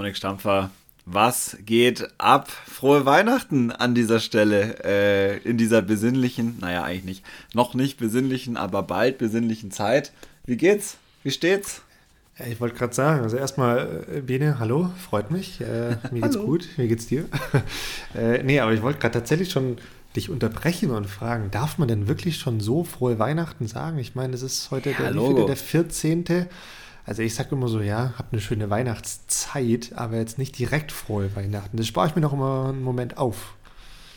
Dominik Stampfer, was geht ab? Frohe Weihnachten an dieser Stelle, äh, in dieser besinnlichen, naja, eigentlich nicht, noch nicht besinnlichen, aber bald besinnlichen Zeit. Wie geht's? Wie steht's? Ich wollte gerade sagen, also erstmal, äh, Bene, hallo, freut mich. Äh, mir geht's gut, wie geht's dir? äh, nee, aber ich wollte gerade tatsächlich schon dich unterbrechen und fragen, darf man denn wirklich schon so frohe Weihnachten sagen? Ich meine, es ist heute der, ja, der 14. Also ich sage immer so, ja, habt eine schöne Weihnachtszeit, aber jetzt nicht direkt frohe Weihnachten. Das spare ich mir noch immer einen Moment auf.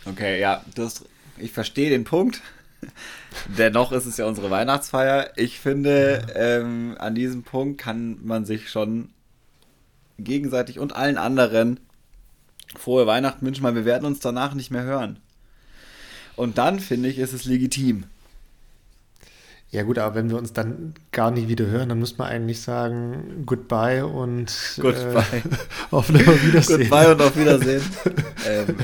Okay, ja, das, ich verstehe den Punkt. Dennoch ist es ja unsere Weihnachtsfeier. Ich finde, ja. ähm, an diesem Punkt kann man sich schon gegenseitig und allen anderen frohe Weihnachten wünschen, weil wir werden uns danach nicht mehr hören. Und dann finde ich, ist es legitim. Ja gut, aber wenn wir uns dann gar nicht wieder hören, dann muss man eigentlich sagen Goodbye und Goodbye. Äh, auf Wiedersehen. Goodbye und auf Wiedersehen. ähm,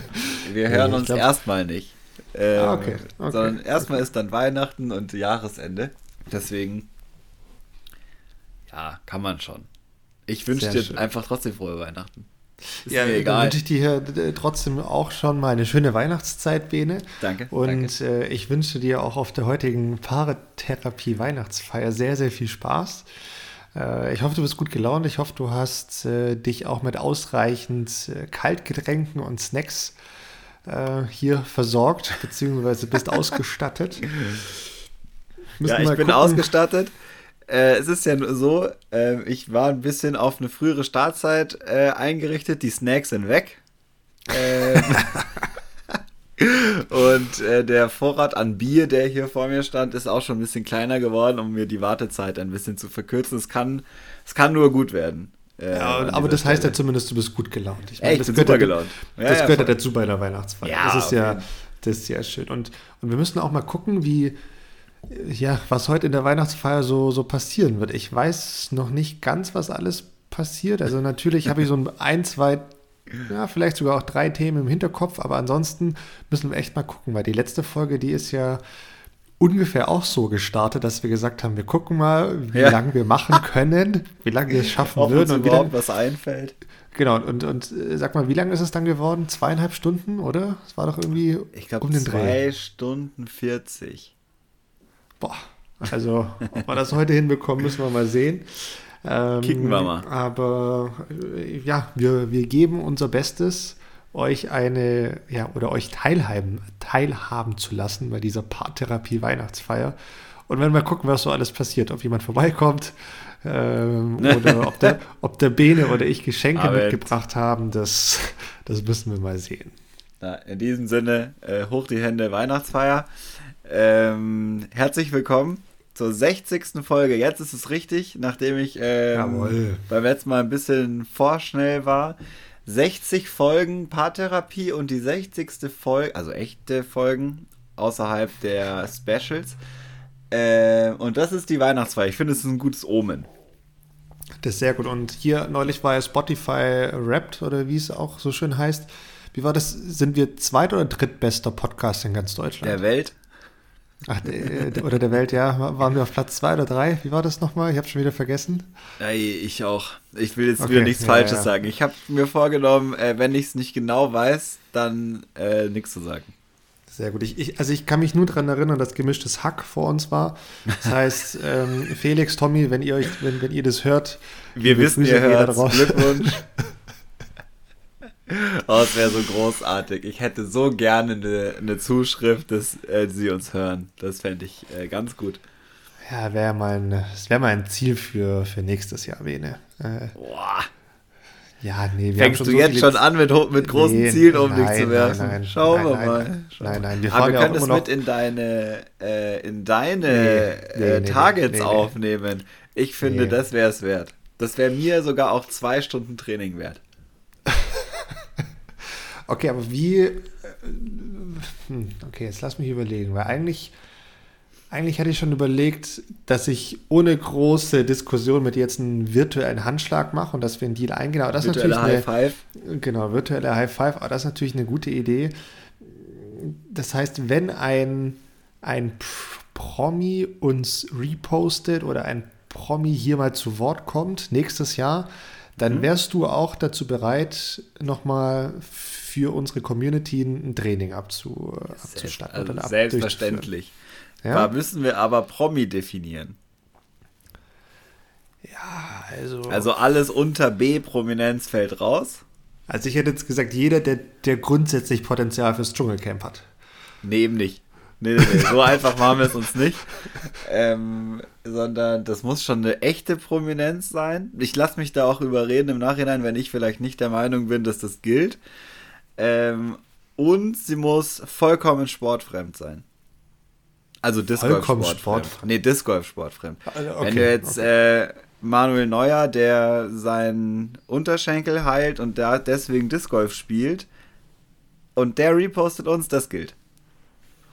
wir hören uns glaub... erstmal nicht. Ähm, ah, okay, okay, Sondern erstmal okay. ist dann Weihnachten und Jahresende. Deswegen, ja, kann man schon. Ich wünsche dir schön. einfach trotzdem frohe Weihnachten. Ist ja, mir egal. Dann wünsche ich dir trotzdem auch schon mal eine schöne Weihnachtszeit, Bene. Danke. Und danke. Äh, ich wünsche dir auch auf der heutigen Paartherapie-Weihnachtsfeier sehr, sehr viel Spaß. Äh, ich hoffe, du bist gut gelaunt. Ich hoffe, du hast äh, dich auch mit ausreichend Kaltgetränken und Snacks hier versorgt, beziehungsweise bist ausgestattet. ja, ich bin gucken. ausgestattet äh, es ist ja nur so, äh, ich war ein bisschen auf eine frühere Startzeit äh, eingerichtet. Die Snacks sind weg. Ähm, und äh, der Vorrat an Bier, der hier vor mir stand, ist auch schon ein bisschen kleiner geworden, um mir die Wartezeit ein bisschen zu verkürzen. Es kann, es kann nur gut werden. Äh, ja, aber das Stelle. heißt ja zumindest, du bist gut gelaunt. Ich meine, Echt, das super gelaunt. Ja, das ja, gehört ja dazu bei der Weihnachtsfeier. Ja, das ist ja, das ist sehr schön. Und, und wir müssen auch mal gucken, wie, ja, was heute in der Weihnachtsfeier so, so passieren wird. Ich weiß noch nicht ganz, was alles passiert. Also natürlich habe ich so ein, zwei, ja, vielleicht sogar auch drei Themen im Hinterkopf, aber ansonsten müssen wir echt mal gucken, weil die letzte Folge, die ist ja ungefähr auch so gestartet, dass wir gesagt haben, wir gucken mal, wie ja. lange wir machen können, wie lange wir es schaffen Ob würden und wie lange was einfällt. Genau, und, und äh, sag mal, wie lange ist es dann geworden? Zweieinhalb Stunden, oder? Es war doch irgendwie ich glaube, um den zwei Dreh. Stunden 40. Boah, also ob wir das heute hinbekommen, müssen wir mal sehen. Ähm, Kicken wir mal. Aber ja, wir, wir geben unser Bestes, euch eine, ja, oder euch teilhaben, teilhaben zu lassen bei dieser Paartherapie Weihnachtsfeier. Und wenn wir gucken, was so alles passiert, ob jemand vorbeikommt ähm, oder ob der, ob der Bene oder ich Geschenke Aber mitgebracht haben, das, das müssen wir mal sehen. Na, in diesem Sinne, äh, hoch die Hände Weihnachtsfeier. Ähm, herzlich willkommen zur 60. Folge. Jetzt ist es richtig, nachdem ich ähm, beim letzten Mal ein bisschen vorschnell war. 60 Folgen Paartherapie und die 60. Folge, also echte Folgen außerhalb der Specials. Äh, und das ist die Weihnachtsfeier. Ich finde, es ist ein gutes Omen. Das ist sehr gut. Und hier neulich war ja Spotify Wrapped oder wie es auch so schön heißt. Wie war das? Sind wir zweit- oder drittbester Podcast in ganz Deutschland? Der Welt. Ach, oder der Welt, ja. Waren wir auf Platz zwei oder drei? Wie war das nochmal? Ich habe schon wieder vergessen. Ich auch. Ich will jetzt okay. wieder nichts ja, Falsches ja. sagen. Ich habe mir vorgenommen, äh, wenn ich es nicht genau weiß, dann äh, nichts zu sagen. Sehr gut. Ich, ich, also ich kann mich nur daran erinnern, dass gemischtes Hack vor uns war. Das heißt, ähm, Felix, Tommy, wenn ihr euch, wenn, wenn ihr das hört, wir wissen, ihr hört Glückwunsch. Oh, es wäre so großartig. Ich hätte so gerne eine, eine Zuschrift, dass äh, sie uns hören. Das fände ich äh, ganz gut. Ja, wäre mal, ein, das wäre mal ein Ziel für, für nächstes Jahr, Bene. Äh, Boah. Ja, nee, wir Fängst du so jetzt schon an, mit, mit großen nee, Zielen um dich zu werfen? Nein, nein, Schauen wir nein, mal. Nein, nein, nein. Wir, Aber wir können das mit in deine, äh, in deine nee, äh, Targets aufnehmen. Ich finde, das wäre es wert. Das wäre mir sogar auch zwei Stunden Training wert. Okay, aber wie. Äh, hm, okay, jetzt lass mich überlegen, weil eigentlich. Eigentlich hatte ich schon überlegt, dass ich ohne große Diskussion mit jetzt einen virtuellen Handschlag mache und dass wir einen Deal eingehen. Aber das virtuelle ist natürlich High Five. Genau, virtuelle High Five. Aber das ist natürlich eine gute Idee. Das heißt, wenn ein, ein Promi uns repostet oder ein Promi hier mal zu Wort kommt nächstes Jahr, dann mhm. wärst du auch dazu bereit, nochmal für unsere Community ein Training abzu, abzustatten. Also oder selbstverständlich. Ja? Da müssen wir aber Promi definieren. Ja, also. Also alles unter B-Prominenz fällt raus. Also ich hätte jetzt gesagt, jeder, der, der grundsätzlich Potenzial fürs Dschungelcamp hat. Nee, eben nicht. Nee, nee, nee. so einfach machen wir es uns nicht. Ähm, sondern das muss schon eine echte Prominenz sein. Ich lasse mich da auch überreden im Nachhinein, wenn ich vielleicht nicht der Meinung bin, dass das gilt. Ähm, und sie muss vollkommen sportfremd sein. Also Disc Golf sportfremd. Nee, Disc Golf sportfremd. Also, okay, wenn du jetzt okay. äh, Manuel Neuer, der seinen Unterschenkel heilt und der deswegen Disc Golf spielt und der repostet uns, das gilt.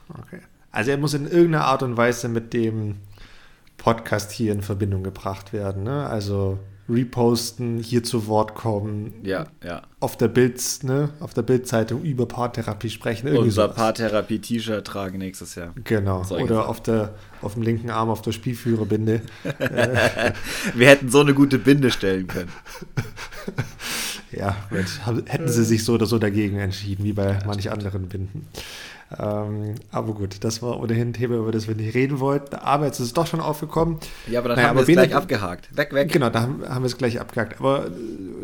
Okay. Also er muss in irgendeiner Art und Weise mit dem Podcast hier in Verbindung gebracht werden. Ne? Also reposten, hier zu Wort kommen. Ja, ja. Auf der Bild, ne, auf der Bildzeitung über Paartherapie sprechen. Unser Paartherapie-T-Shirt tragen nächstes Jahr. Genau. Oder auf der, auf dem linken Arm auf der Spielführerbinde. Wir hätten so eine gute Binde stellen können. ja, hätten sie sich so oder so dagegen entschieden, wie bei ja, manch anderen Binden. Ähm, aber gut, das war ohnehin ein Thema, über das wir nicht reden wollten. Aber jetzt ist es doch schon aufgekommen. Ja, aber dann naja, haben wir es gleich abgehakt. Weg, weg. Genau, da haben, haben wir es gleich abgehakt. Aber äh,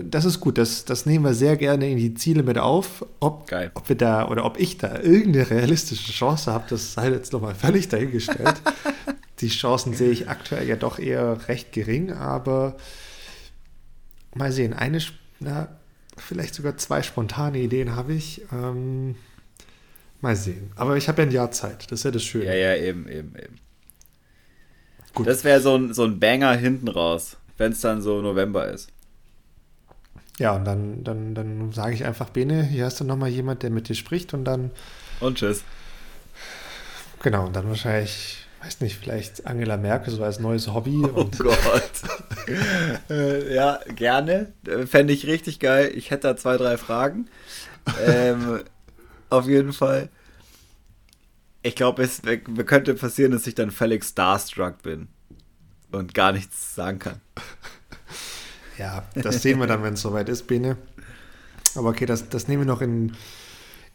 das ist gut, das, das nehmen wir sehr gerne in die Ziele mit auf. Ob, Geil. ob wir da oder ob ich da irgendeine realistische Chance habe, das sei jetzt nochmal völlig dahingestellt. die Chancen sehe ich aktuell ja doch eher recht gering, aber mal sehen. Eine, na, vielleicht sogar zwei spontane Ideen habe ich. Ähm, Mal sehen. Aber ich habe ja ein Jahr Zeit. Das ist ja das Schöne. Ja, ja, eben, eben, eben. Gut. Das wäre so ein, so ein Banger hinten raus, wenn es dann so November ist. Ja, und dann, dann, dann sage ich einfach, Bene, hier hast du nochmal jemand, der mit dir spricht und dann. Und tschüss. Genau, und dann wahrscheinlich, weiß nicht, vielleicht Angela Merkel so als neues Hobby. Oh Gott. äh, ja, gerne. Fände ich richtig geil. Ich hätte da zwei, drei Fragen. ähm, auf jeden Fall. Ich glaube, es könnte passieren, dass ich dann völlig starstruck bin und gar nichts sagen kann. Ja, das sehen wir dann, wenn es soweit ist, Bene. Aber okay, das, das nehmen wir noch in,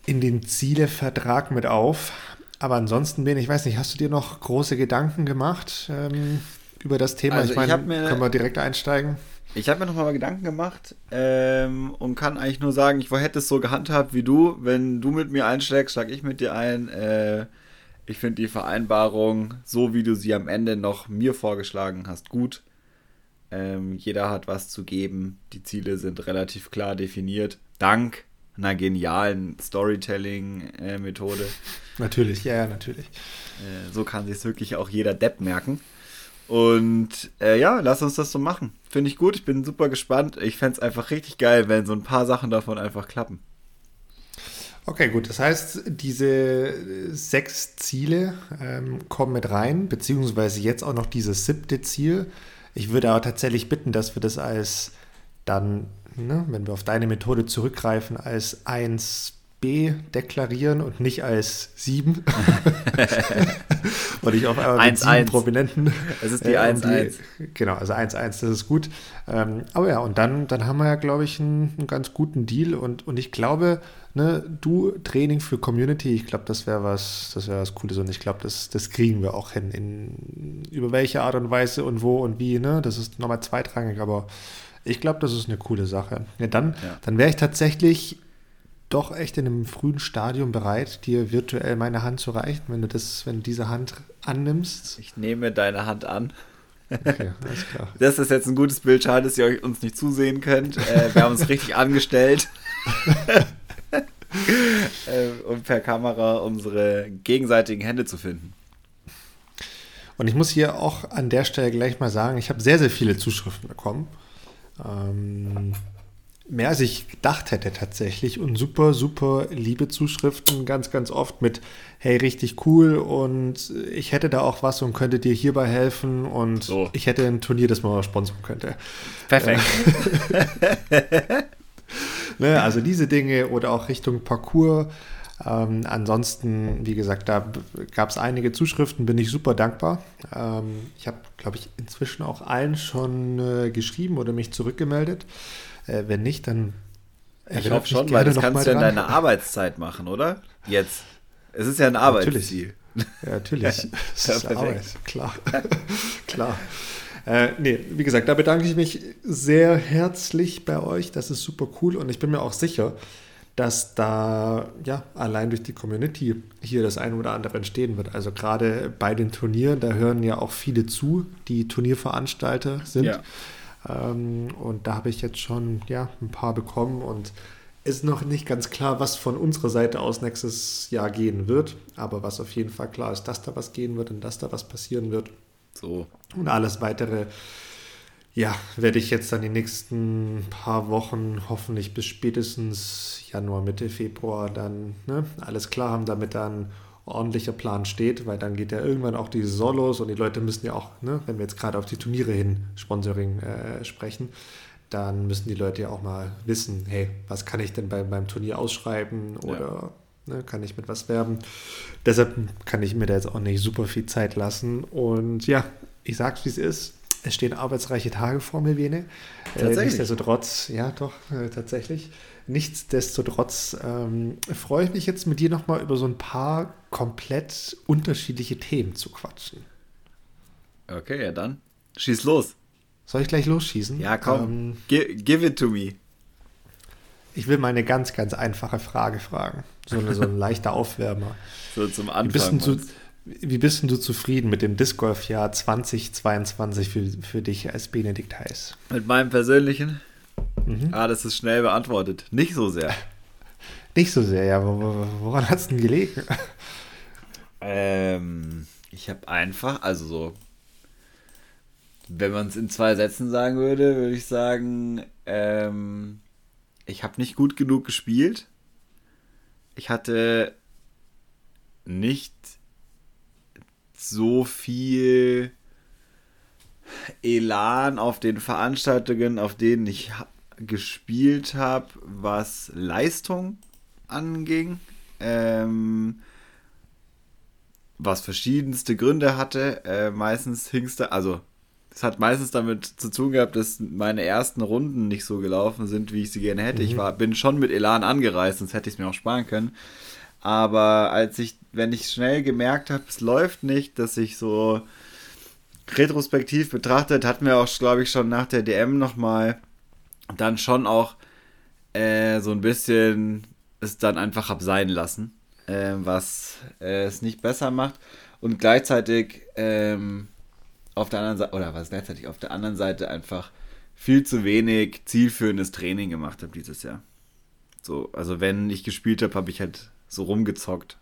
in den Zielevertrag mit auf. Aber ansonsten, Bene, ich weiß nicht, hast du dir noch große Gedanken gemacht ähm, über das Thema? Also ich meine, können wir direkt einsteigen? Ich habe mir nochmal Gedanken gemacht ähm, und kann eigentlich nur sagen, ich hätte es so gehandhabt wie du. Wenn du mit mir einschlägst, schlag ich mit dir ein. Äh, ich finde die Vereinbarung, so wie du sie am Ende noch mir vorgeschlagen hast, gut. Ähm, jeder hat was zu geben. Die Ziele sind relativ klar definiert. Dank einer genialen Storytelling-Methode. natürlich, ja, ja, natürlich. Äh, so kann sich wirklich auch jeder Depp merken. Und äh, ja, lass uns das so machen. Finde ich gut, ich bin super gespannt. Ich fände es einfach richtig geil, wenn so ein paar Sachen davon einfach klappen. Okay, gut. Das heißt, diese sechs Ziele ähm, kommen mit rein, beziehungsweise jetzt auch noch dieses siebte Ziel. Ich würde aber tatsächlich bitten, dass wir das als dann, ne, wenn wir auf deine Methode zurückgreifen, als 1 B deklarieren und nicht als 7. und ich auf einmal 1, mit 7 Prominenten. Das ist die 1, äh, 1. Genau, also 1, 1, das ist gut. Ähm, aber ja, und dann, dann haben wir ja, glaube ich, einen, einen, ganz guten Deal. Und, und ich glaube, ne, du Training für Community, ich glaube, das wäre was, das wäre was Cooles. Und ich glaube, das, das kriegen wir auch hin. In, über welche Art und Weise und wo und wie, ne? Das ist nochmal zweitrangig, aber ich glaube, das ist eine coole Sache. Ja, dann, ja. dann wäre ich tatsächlich doch echt in einem frühen Stadium bereit, dir virtuell meine Hand zu reichen, wenn du das, wenn du diese Hand annimmst. Ich nehme deine Hand an. Okay, alles klar. Das ist jetzt ein gutes Bild, schade, dass ihr uns nicht zusehen könnt. Äh, wir haben uns richtig angestellt. äh, um per Kamera unsere gegenseitigen Hände zu finden. Und ich muss hier auch an der Stelle gleich mal sagen, ich habe sehr, sehr viele Zuschriften bekommen. Ähm, mehr als ich gedacht hätte tatsächlich und super, super liebe Zuschriften, ganz, ganz oft mit, hey, richtig cool und ich hätte da auch was und könnte dir hierbei helfen und so. ich hätte ein Turnier, das man mal sponsern könnte. Perfekt. ne, also diese Dinge oder auch Richtung Parcours Ähm, ansonsten, wie gesagt, da gab es einige Zuschriften, bin ich super dankbar. Ähm, ich habe, glaube ich, inzwischen auch allen schon äh, geschrieben oder mich zurückgemeldet. Äh, wenn nicht, dann. Ich hoffe schon, weil das kannst du ja in deiner Arbeitszeit machen, oder? Jetzt. Es ist ja ein Arbeitsziel. Ja, natürlich. das ist Arbeit, klar. klar. Äh, nee, wie gesagt, da bedanke ich mich sehr herzlich bei euch. Das ist super cool und ich bin mir auch sicher, dass da ja allein durch die Community hier das eine oder andere entstehen wird. Also gerade bei den Turnieren, da hören ja auch viele zu, die Turnierveranstalter sind. Ja. Ähm, und da habe ich jetzt schon ja ein paar bekommen und ist noch nicht ganz klar, was von unserer Seite aus nächstes Jahr gehen wird. Aber was auf jeden Fall klar ist, dass da was gehen wird und dass da was passieren wird. So. Und alles weitere ja, werde ich jetzt dann die nächsten paar Wochen, hoffentlich bis spätestens Januar, Mitte Februar, dann ne, alles klar haben, damit dann ordentlicher Plan steht, weil dann geht ja irgendwann auch die Saison los und die Leute müssen ja auch, ne, wenn wir jetzt gerade auf die Turniere hin Sponsoring äh, sprechen, dann müssen die Leute ja auch mal wissen, hey, was kann ich denn bei, beim Turnier ausschreiben oder ja. ne, kann ich mit was werben. Deshalb kann ich mir da jetzt auch nicht super viel Zeit lassen und ja, ich sag's wie es ist es stehen arbeitsreiche Tage vor mir, Vene. Äh, nichtsdestotrotz, ja doch, äh, tatsächlich. Nichtsdestotrotz ähm, freue ich mich jetzt mit dir nochmal über so ein paar komplett unterschiedliche Themen zu quatschen. Okay, ja dann. Schieß los. Soll ich gleich losschießen? Ja, komm. Ähm, give, give it to me. Ich will mal eine ganz, ganz einfache Frage fragen. So, eine, so ein leichter Aufwärmer. So zum Anfang. Wie bist, wie bist du zufrieden mit dem Disc Golf Jahr 2022 für, für dich als Benedikt Heiß? Mit meinem persönlichen? Mhm. Ah, das ist schnell beantwortet. Nicht so sehr. Nicht so sehr, ja. Woran hat es denn gelegen? Ähm, ich habe einfach, also so, wenn man es in zwei Sätzen sagen würde, würde ich sagen, ähm, ich habe nicht gut genug gespielt. Ich hatte nicht so viel Elan auf den Veranstaltungen, auf denen ich gespielt habe, was Leistung anging. Ähm, was verschiedenste Gründe hatte. Äh, meistens hing es da, also es hat meistens damit zu tun gehabt, dass meine ersten Runden nicht so gelaufen sind, wie ich sie gerne hätte. Mhm. Ich war, bin schon mit Elan angereist, sonst hätte ich es mir auch sparen können. Aber als ich, wenn ich schnell gemerkt habe, es läuft nicht, dass ich so retrospektiv betrachtet, hatten wir auch, glaube ich, schon nach der DM nochmal dann schon auch äh, so ein bisschen es dann einfach hab sein lassen, äh, was äh, es nicht besser macht. Und gleichzeitig ähm, auf der anderen Seite, oder was gleichzeitig auf der anderen Seite einfach viel zu wenig zielführendes Training gemacht habe dieses Jahr. So, also wenn ich gespielt habe, habe ich halt so rumgezockt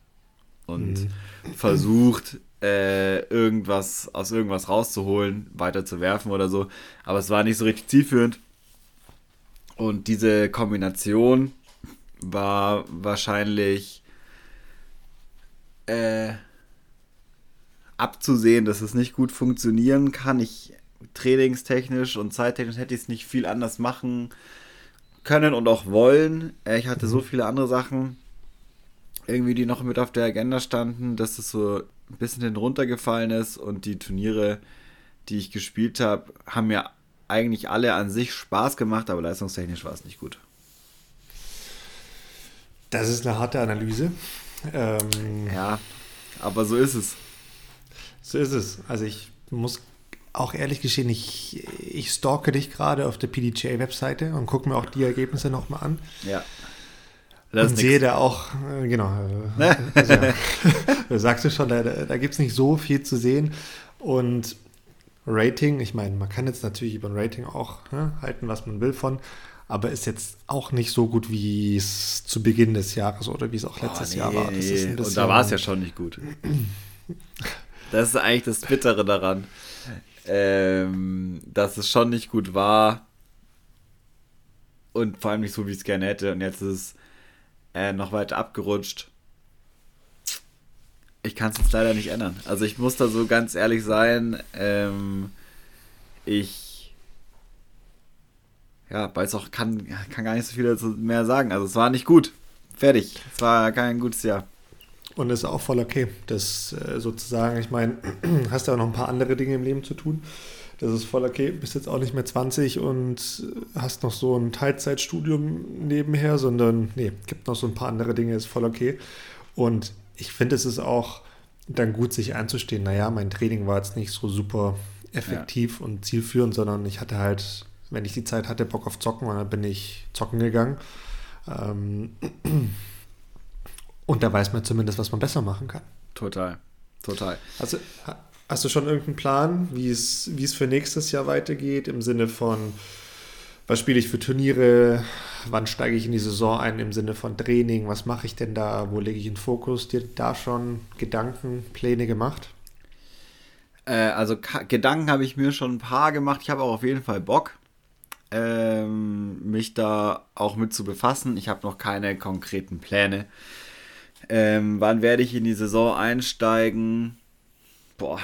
und mhm. versucht, äh, irgendwas aus irgendwas rauszuholen, weiter zu werfen oder so. Aber es war nicht so richtig zielführend. Und diese Kombination war wahrscheinlich äh, abzusehen, dass es nicht gut funktionieren kann. Ich trainingstechnisch und zeittechnisch hätte ich es nicht viel anders machen können und auch wollen. Äh, ich hatte so mhm. viele andere Sachen, irgendwie, die noch mit auf der Agenda standen, dass es so ein bisschen hin runtergefallen ist und die Turniere, die ich gespielt habe, haben mir eigentlich alle an sich Spaß gemacht, aber leistungstechnisch war es nicht gut. Das ist eine harte Analyse. Ähm, ja, aber so ist es. So ist es. Also ich muss auch ehrlich gestehen, ich, ich stalke dich gerade auf der PDJ-Webseite und gucke mir auch die Ergebnisse nochmal an. Ja. Das und sehe da auch, äh, genau, also, ja, sagst du schon, da, da gibt es nicht so viel zu sehen. Und Rating, ich meine, man kann jetzt natürlich über ein Rating auch ne, halten, was man will von, aber ist jetzt auch nicht so gut, wie es zu Beginn des Jahres oder wie es auch letztes oh, nee, Jahr war. und da war es ja schon nicht gut. das ist eigentlich das Bittere daran, ähm, dass es schon nicht gut war und vor allem nicht so, wie ich es gerne hätte. Und jetzt ist es äh, noch weiter abgerutscht. Ich kann es jetzt leider nicht ändern. Also ich muss da so ganz ehrlich sein. Ähm, ich ja, weiß auch, kann, kann gar nicht so viel dazu mehr sagen. Also es war nicht gut. fertig. Es war kein gutes Jahr. Und ist auch voll okay. Das äh, sozusagen, ich meine, hast ja noch ein paar andere Dinge im Leben zu tun. Das ist voll okay. Bist jetzt auch nicht mehr 20 und hast noch so ein Teilzeitstudium nebenher, sondern nee, gibt noch so ein paar andere Dinge, ist voll okay. Und ich finde, es ist auch dann gut, sich einzustehen. Naja, mein Training war jetzt nicht so super effektiv ja. und zielführend, sondern ich hatte halt, wenn ich die Zeit hatte, Bock auf Zocken und dann bin ich zocken gegangen. Ähm, und da weiß man zumindest, was man besser machen kann. Total, total. Also, hast du schon irgendeinen Plan, wie es, wie es für nächstes Jahr weitergeht, im Sinne von, was spiele ich für Turniere, wann steige ich in die Saison ein, im Sinne von Training, was mache ich denn da, wo lege ich den Fokus? Dir da schon Gedanken, Pläne gemacht? Äh, also Gedanken habe ich mir schon ein paar gemacht. Ich habe auch auf jeden Fall Bock ähm, mich da auch mit zu befassen. Ich habe noch keine konkreten Pläne. Ähm, wann werde ich in die Saison einsteigen? Boah,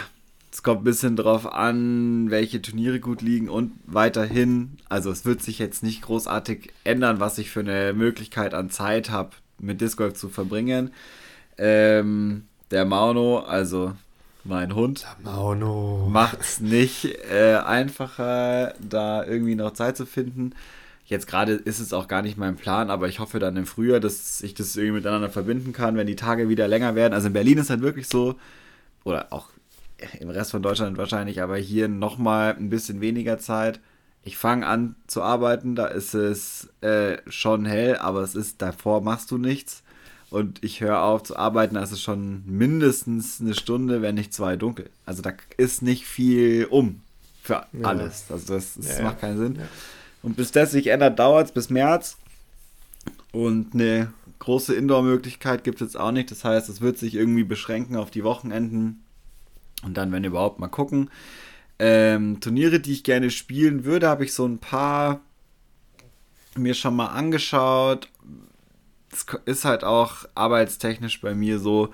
es kommt ein bisschen drauf an, welche Turniere gut liegen und weiterhin. Also es wird sich jetzt nicht großartig ändern, was ich für eine Möglichkeit an Zeit habe, mit Disc Golf zu verbringen. Ähm, der Mauno, also mein Hund, macht es nicht äh, einfacher, da irgendwie noch Zeit zu finden. Jetzt gerade ist es auch gar nicht mein Plan, aber ich hoffe dann im Frühjahr, dass ich das irgendwie miteinander verbinden kann, wenn die Tage wieder länger werden. Also in Berlin ist halt wirklich so, oder auch im Rest von Deutschland wahrscheinlich, aber hier nochmal ein bisschen weniger Zeit. Ich fange an zu arbeiten, da ist es äh, schon hell, aber es ist davor machst du nichts und ich höre auf zu arbeiten, da ist es schon mindestens eine Stunde, wenn nicht zwei dunkel. Also da ist nicht viel um für ja. alles. Also das, das ja, macht keinen Sinn. Ja. Und bis das sich ändert, dauert es bis März. Und eine große Indoor-Möglichkeit gibt es jetzt auch nicht. Das heißt, es wird sich irgendwie beschränken auf die Wochenenden. Und dann, wenn überhaupt, mal gucken. Ähm, Turniere, die ich gerne spielen würde, habe ich so ein paar mir schon mal angeschaut es ist halt auch arbeitstechnisch bei mir so,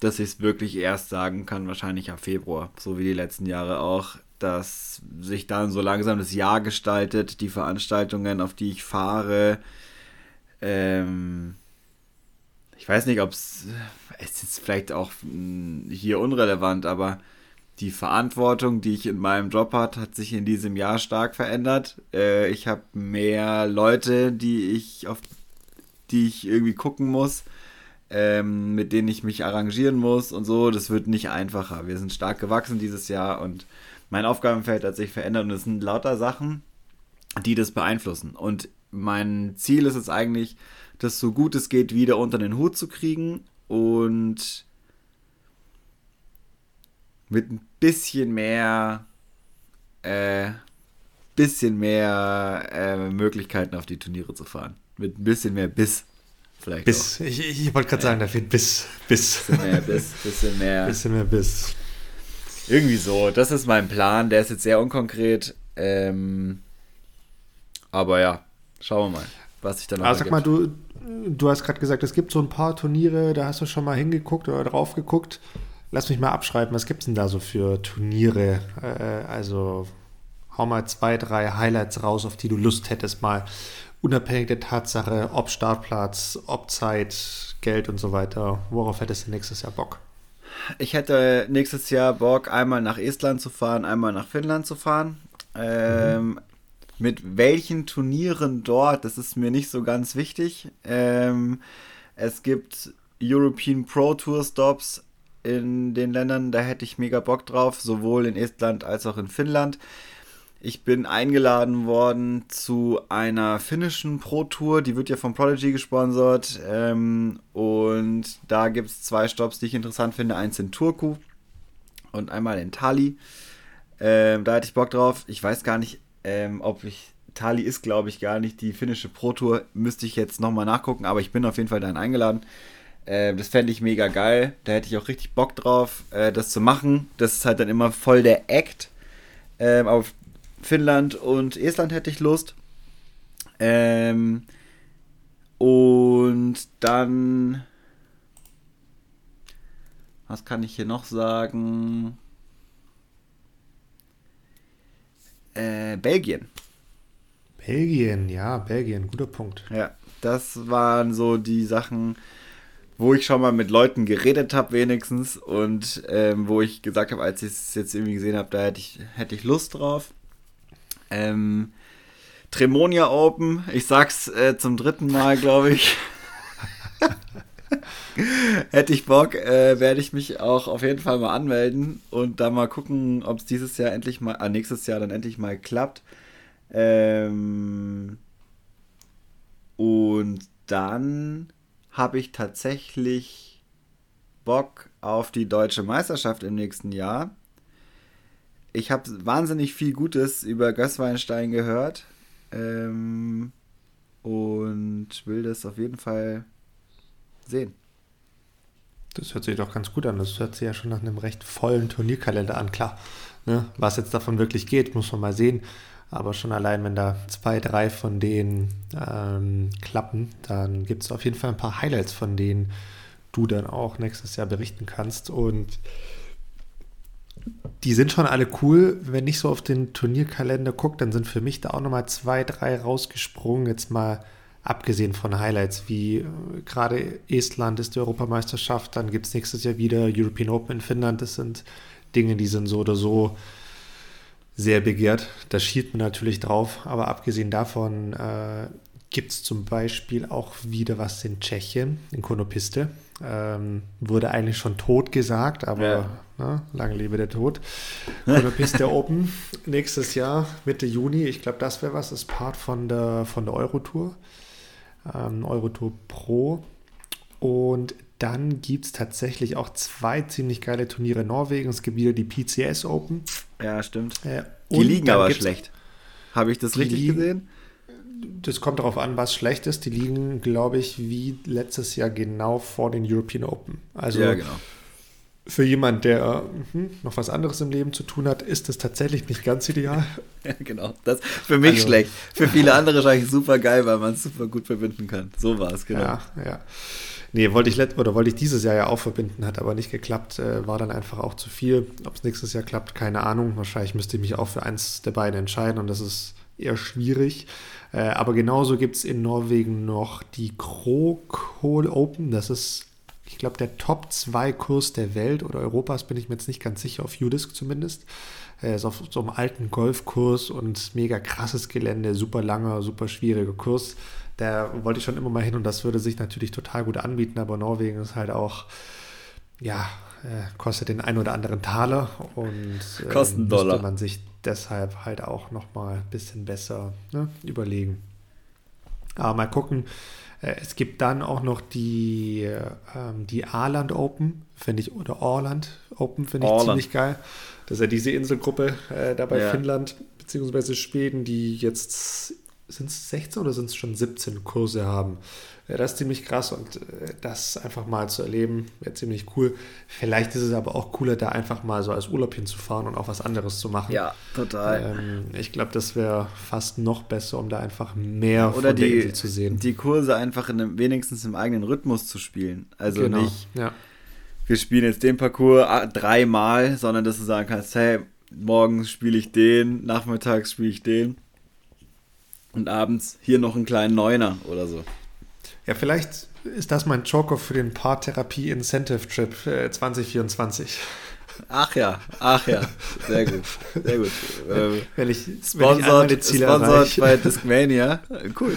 dass ich es wirklich erst sagen kann, wahrscheinlich ab Februar, so wie die letzten Jahre auch, dass sich dann so langsam das Jahr gestaltet, die Veranstaltungen, auf die ich fahre. Ähm, ich weiß nicht, ob es, es ist vielleicht auch hm, hier unrelevant, aber die Verantwortung, die ich in meinem Job hat, hat sich in diesem Jahr stark verändert. Äh, ich habe mehr Leute, die ich auf die ich irgendwie gucken muss, ähm, mit denen ich mich arrangieren muss und so. Das wird nicht einfacher. Wir sind stark gewachsen dieses Jahr und mein Aufgabenfeld hat sich verändert und es sind lauter Sachen, die das beeinflussen. Und mein Ziel ist es eigentlich, das so gut es geht wieder unter den Hut zu kriegen und mit ein bisschen mehr äh, bisschen mehr äh, Möglichkeiten auf die Turniere zu fahren. Mit ein bisschen mehr Biss. Vielleicht Biss. Auch. Ich, ich wollte gerade sagen, da fehlt Biss. Biss. Bisschen mehr Biss. Bisschen mehr. Bisschen mehr Biss. Irgendwie so. Das ist mein Plan. Der ist jetzt sehr unkonkret. Ähm, aber ja, schauen wir mal, was sich dann noch also sag mal, du, du hast gerade gesagt, es gibt so ein paar Turniere, da hast du schon mal hingeguckt oder drauf geguckt. Lass mich mal abschreiben, was gibt es denn da so für Turniere? Äh, also hau mal zwei, drei Highlights raus, auf die du Lust hättest, mal unabhängig der Tatsache, ob Startplatz, ob Zeit, Geld und so weiter, worauf hättest du nächstes Jahr Bock? Ich hätte nächstes Jahr Bock, einmal nach Estland zu fahren, einmal nach Finnland zu fahren. Ähm, mhm. Mit welchen Turnieren dort, das ist mir nicht so ganz wichtig. Ähm, es gibt European Pro Tour Stops in den Ländern, da hätte ich mega Bock drauf, sowohl in Estland als auch in Finnland. Ich bin eingeladen worden zu einer finnischen Pro-Tour, die wird ja von Prodigy gesponsert. Ähm, und da gibt es zwei Stops, die ich interessant finde. Eins in Turku und einmal in Tali. Ähm, da hätte ich Bock drauf. Ich weiß gar nicht, ähm, ob ich. Tali ist, glaube ich, gar nicht die finnische Pro-Tour. Müsste ich jetzt nochmal nachgucken, aber ich bin auf jeden Fall dahin eingeladen. Äh, das fände ich mega geil. Da hätte ich auch richtig Bock drauf, äh, das zu machen. Das ist halt dann immer voll der Act. Ähm, aber Finnland und Estland hätte ich Lust. Ähm, und dann. Was kann ich hier noch sagen? Äh, Belgien. Belgien, ja, Belgien, guter Punkt. Ja, das waren so die Sachen, wo ich schon mal mit Leuten geredet habe, wenigstens. Und ähm, wo ich gesagt habe, als ich es jetzt irgendwie gesehen habe, da hätte ich, hätte ich Lust drauf. Ähm, Tremonia Open, ich sag's äh, zum dritten Mal, glaube ich. Hätte ich Bock, äh, werde ich mich auch auf jeden Fall mal anmelden und da mal gucken, ob es dieses Jahr endlich mal, äh, nächstes Jahr dann endlich mal klappt. Ähm, und dann habe ich tatsächlich Bock auf die deutsche Meisterschaft im nächsten Jahr. Ich habe wahnsinnig viel Gutes über Gößweinstein gehört ähm, und will das auf jeden Fall sehen. Das hört sich doch ganz gut an. Das hört sich ja schon nach einem recht vollen Turnierkalender an. Klar, ne? was jetzt davon wirklich geht, muss man mal sehen. Aber schon allein, wenn da zwei, drei von denen ähm, klappen, dann gibt es auf jeden Fall ein paar Highlights, von denen du dann auch nächstes Jahr berichten kannst. Und die sind schon alle cool. Wenn ich so auf den Turnierkalender gucke, dann sind für mich da auch nochmal zwei, drei rausgesprungen. Jetzt mal abgesehen von Highlights wie äh, gerade Estland ist die Europameisterschaft, dann gibt es nächstes Jahr wieder European Open in Finnland. Das sind Dinge, die sind so oder so sehr begehrt. Da schielt man natürlich drauf. Aber abgesehen davon äh, gibt es zum Beispiel auch wieder was in Tschechien, in Konopiste. Ähm, wurde eigentlich schon tot gesagt, aber ja. ne, lange lebe der Tod. Konopiste Open nächstes Jahr, Mitte Juni. Ich glaube, das wäre was, das ist Part von der, von der Eurotour ähm, Eurotour Pro. Und dann gibt es tatsächlich auch zwei ziemlich geile Turniere in Norwegen. Es gibt wieder die PCS Open. Ja, stimmt. Äh, die liegen aber schlecht. Habe ich das richtig liegen, gesehen? Das kommt darauf an, was schlecht ist. Die liegen, glaube ich, wie letztes Jahr genau vor den European Open. Also ja, genau für jemanden, der hm, noch was anderes im Leben zu tun hat, ist das tatsächlich nicht ganz ideal. ja, genau. Das für mich also, schlecht. Für viele andere wahrscheinlich super geil, weil man es super gut verbinden kann. So war es, genau. Ja, ja. Nee, wollte ich, oder wollte ich dieses Jahr ja auch verbinden, hat aber nicht geklappt, äh, war dann einfach auch zu viel. Ob es nächstes Jahr klappt, keine Ahnung. Wahrscheinlich müsste ich mich auch für eins der beiden entscheiden und das ist eher schwierig. Äh, aber genauso gibt es in Norwegen noch die Krokol Open. Das ist ich glaube, der Top-2-Kurs der Welt oder Europas, bin ich mir jetzt nicht ganz sicher, auf Udisk zumindest. Er ist auf so einem alten Golfkurs und mega krasses Gelände, super langer, super schwieriger Kurs. Da wollte ich schon immer mal hin und das würde sich natürlich total gut anbieten, aber Norwegen ist halt auch, ja, äh, kostet den ein oder anderen Taler und äh, Kosten Dollar. man sich deshalb halt auch nochmal ein bisschen besser ne, überlegen. Aber mal gucken, es gibt dann auch noch die, ähm, die Aarland Open, finde ich, oder Orland Open, finde ich Orland. ziemlich geil. Das ist ja diese Inselgruppe äh, da bei ja. Finnland bzw. Schweden, die jetzt sind es 16 oder sind es schon 17 Kurse haben. Ja, das ist ziemlich krass und äh, das einfach mal zu erleben, wäre ziemlich cool. Vielleicht ist es aber auch cooler, da einfach mal so als Urlaub hinzufahren und auch was anderes zu machen. Ja, total. Ähm, ich glaube, das wäre fast noch besser, um da einfach mehr Oder von die, der Insel zu sehen. Die Kurse einfach in einem, wenigstens im eigenen Rhythmus zu spielen. Also genau. nicht, ja. wir spielen jetzt den Parcours ah, dreimal, sondern dass du sagen kannst, hey, morgens spiele ich den, nachmittags spiele ich den und abends hier noch einen kleinen Neuner oder so. Ja, vielleicht ist das mein Joker für den Paartherapie Incentive Trip äh, 2024. Ach ja, ach ja, sehr gut, sehr gut. Ähm, wenn ich, sponsored, wenn ich sponsored bei Discmania, cool,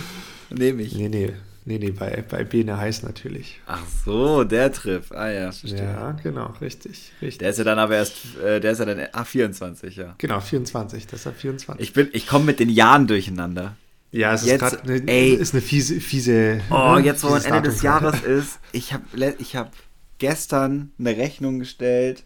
nehme ich. Nee, nee, nee, nee, bei, bei Bene heiß natürlich. Ach so, der Trip, ah ja, verstehe. Ja, genau, richtig, richtig. Der ist ja dann aber erst, äh, der ist ja dann, ach, 24, ja. Genau, 24, deshalb 24. Ich bin, ich komme mit den Jahren durcheinander. Ja, es jetzt, ist gerade eine, eine fiese, fiese. Oh, ne, jetzt wo man Ende des Jahres ist, ich habe ich hab gestern eine Rechnung gestellt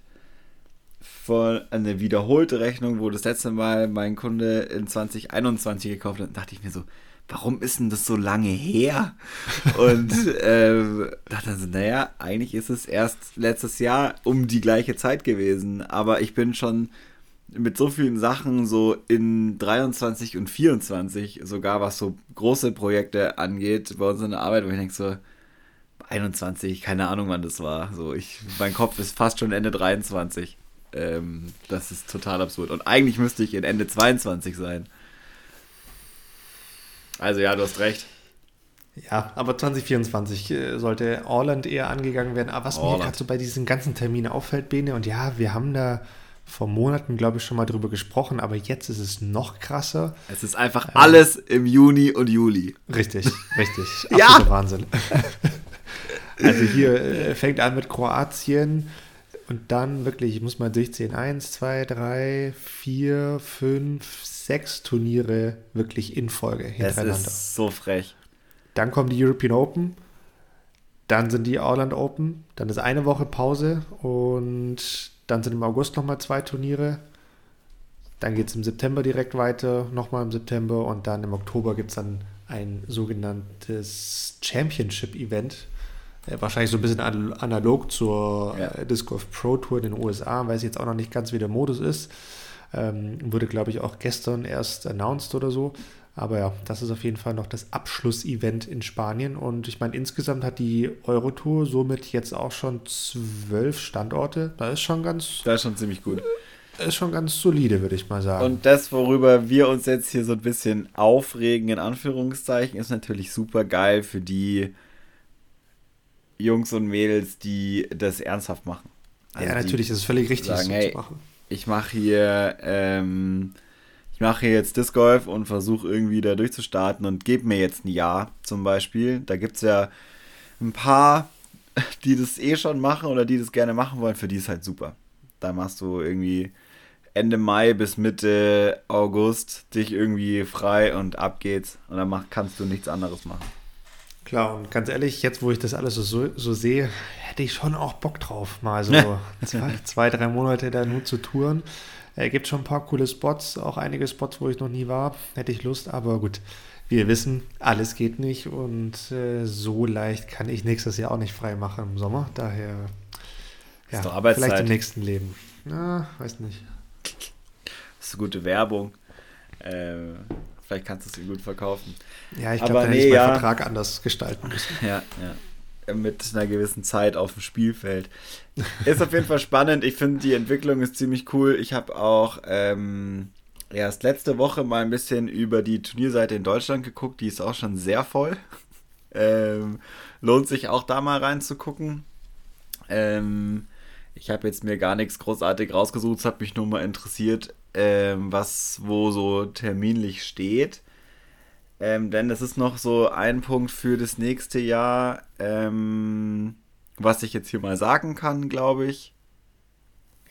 von eine wiederholte Rechnung, wo das letzte Mal mein Kunde in 2021 gekauft hat, dachte ich mir so, warum ist denn das so lange her? Und ähm, dachte dann so, naja, eigentlich ist es erst letztes Jahr um die gleiche Zeit gewesen, aber ich bin schon mit so vielen Sachen so in 23 und 24, sogar was so große Projekte angeht, bei uns in der Arbeit, wo ich denke so, 21, keine Ahnung, wann das war. So, ich, mein Kopf ist fast schon Ende 23. Ähm, das ist total absurd. Und eigentlich müsste ich in Ende 22 sein. Also ja, du hast recht. Ja, aber 2024 äh, sollte Orland eher angegangen werden. Aber was Orland. mir gerade so bei diesen ganzen Terminen auffällt, Bene, und ja, wir haben da vor Monaten, glaube ich, schon mal drüber gesprochen, aber jetzt ist es noch krasser. Es ist einfach ähm, alles im Juni und Juli. Richtig, richtig. ja! Wahnsinn. also hier äh, fängt an mit Kroatien und dann wirklich, ich muss mal durchziehen, eins, zwei, drei, vier, fünf, sechs Turniere wirklich in Folge hintereinander. Das ist so frech. Dann kommen die European Open, dann sind die Orland Open, dann ist eine Woche Pause und dann sind im August nochmal zwei Turniere. Dann geht es im September direkt weiter, nochmal im September und dann im Oktober gibt es dann ein sogenanntes Championship-Event. Äh, wahrscheinlich so ein bisschen analog zur ja. äh, Disc Golf Pro Tour in den USA, weiß ich jetzt auch noch nicht ganz, wie der Modus ist. Ähm, wurde, glaube ich, auch gestern erst announced oder so. Aber ja, das ist auf jeden Fall noch das Abschlussevent in Spanien. Und ich meine, insgesamt hat die Eurotour somit jetzt auch schon zwölf Standorte. Da ist schon ganz. Da ist schon ziemlich gut. Ist schon ganz solide, würde ich mal sagen. Und das, worüber wir uns jetzt hier so ein bisschen aufregen, in Anführungszeichen, ist natürlich super geil für die Jungs und Mädels, die das ernsthaft machen. Also ja, natürlich, das ist völlig richtig, sagen, so hey, zu machen. Ich mache hier. Ähm, mache jetzt Disc Golf und versuche irgendwie da durchzustarten und gebe mir jetzt ein Jahr zum Beispiel. Da gibt es ja ein paar, die das eh schon machen oder die das gerne machen wollen, für die ist halt super. Da machst du irgendwie Ende Mai bis Mitte August dich irgendwie frei und ab geht's. Und dann mach, kannst du nichts anderes machen. Klar, und ganz ehrlich, jetzt wo ich das alles so, so sehe, hätte ich schon auch Bock drauf, mal so zwei, zwei, drei Monate da nur zu touren. Es äh, gibt schon ein paar coole Spots, auch einige Spots, wo ich noch nie war. Hätte ich Lust, aber gut. Wir wissen, alles geht nicht und äh, so leicht kann ich nächstes Jahr auch nicht frei machen im Sommer. Daher, ja, vielleicht im nächsten Leben. Ja, weiß nicht. Das ist eine gute Werbung. Äh, vielleicht kannst du es dir gut verkaufen. Ja, ich glaube, da nee, hätte ich meinen ja. Vertrag anders gestalten müssen. Ja, ja mit einer gewissen Zeit auf dem Spielfeld. Ist auf jeden Fall spannend. Ich finde, die Entwicklung ist ziemlich cool. Ich habe auch ähm, erst letzte Woche mal ein bisschen über die Turnierseite in Deutschland geguckt. Die ist auch schon sehr voll. Ähm, lohnt sich auch da mal reinzugucken. Ähm, ich habe jetzt mir gar nichts großartig rausgesucht. Es hat mich nur mal interessiert, ähm, was wo so terminlich steht. Ähm, denn das ist noch so ein Punkt für das nächste Jahr, ähm, was ich jetzt hier mal sagen kann, glaube ich.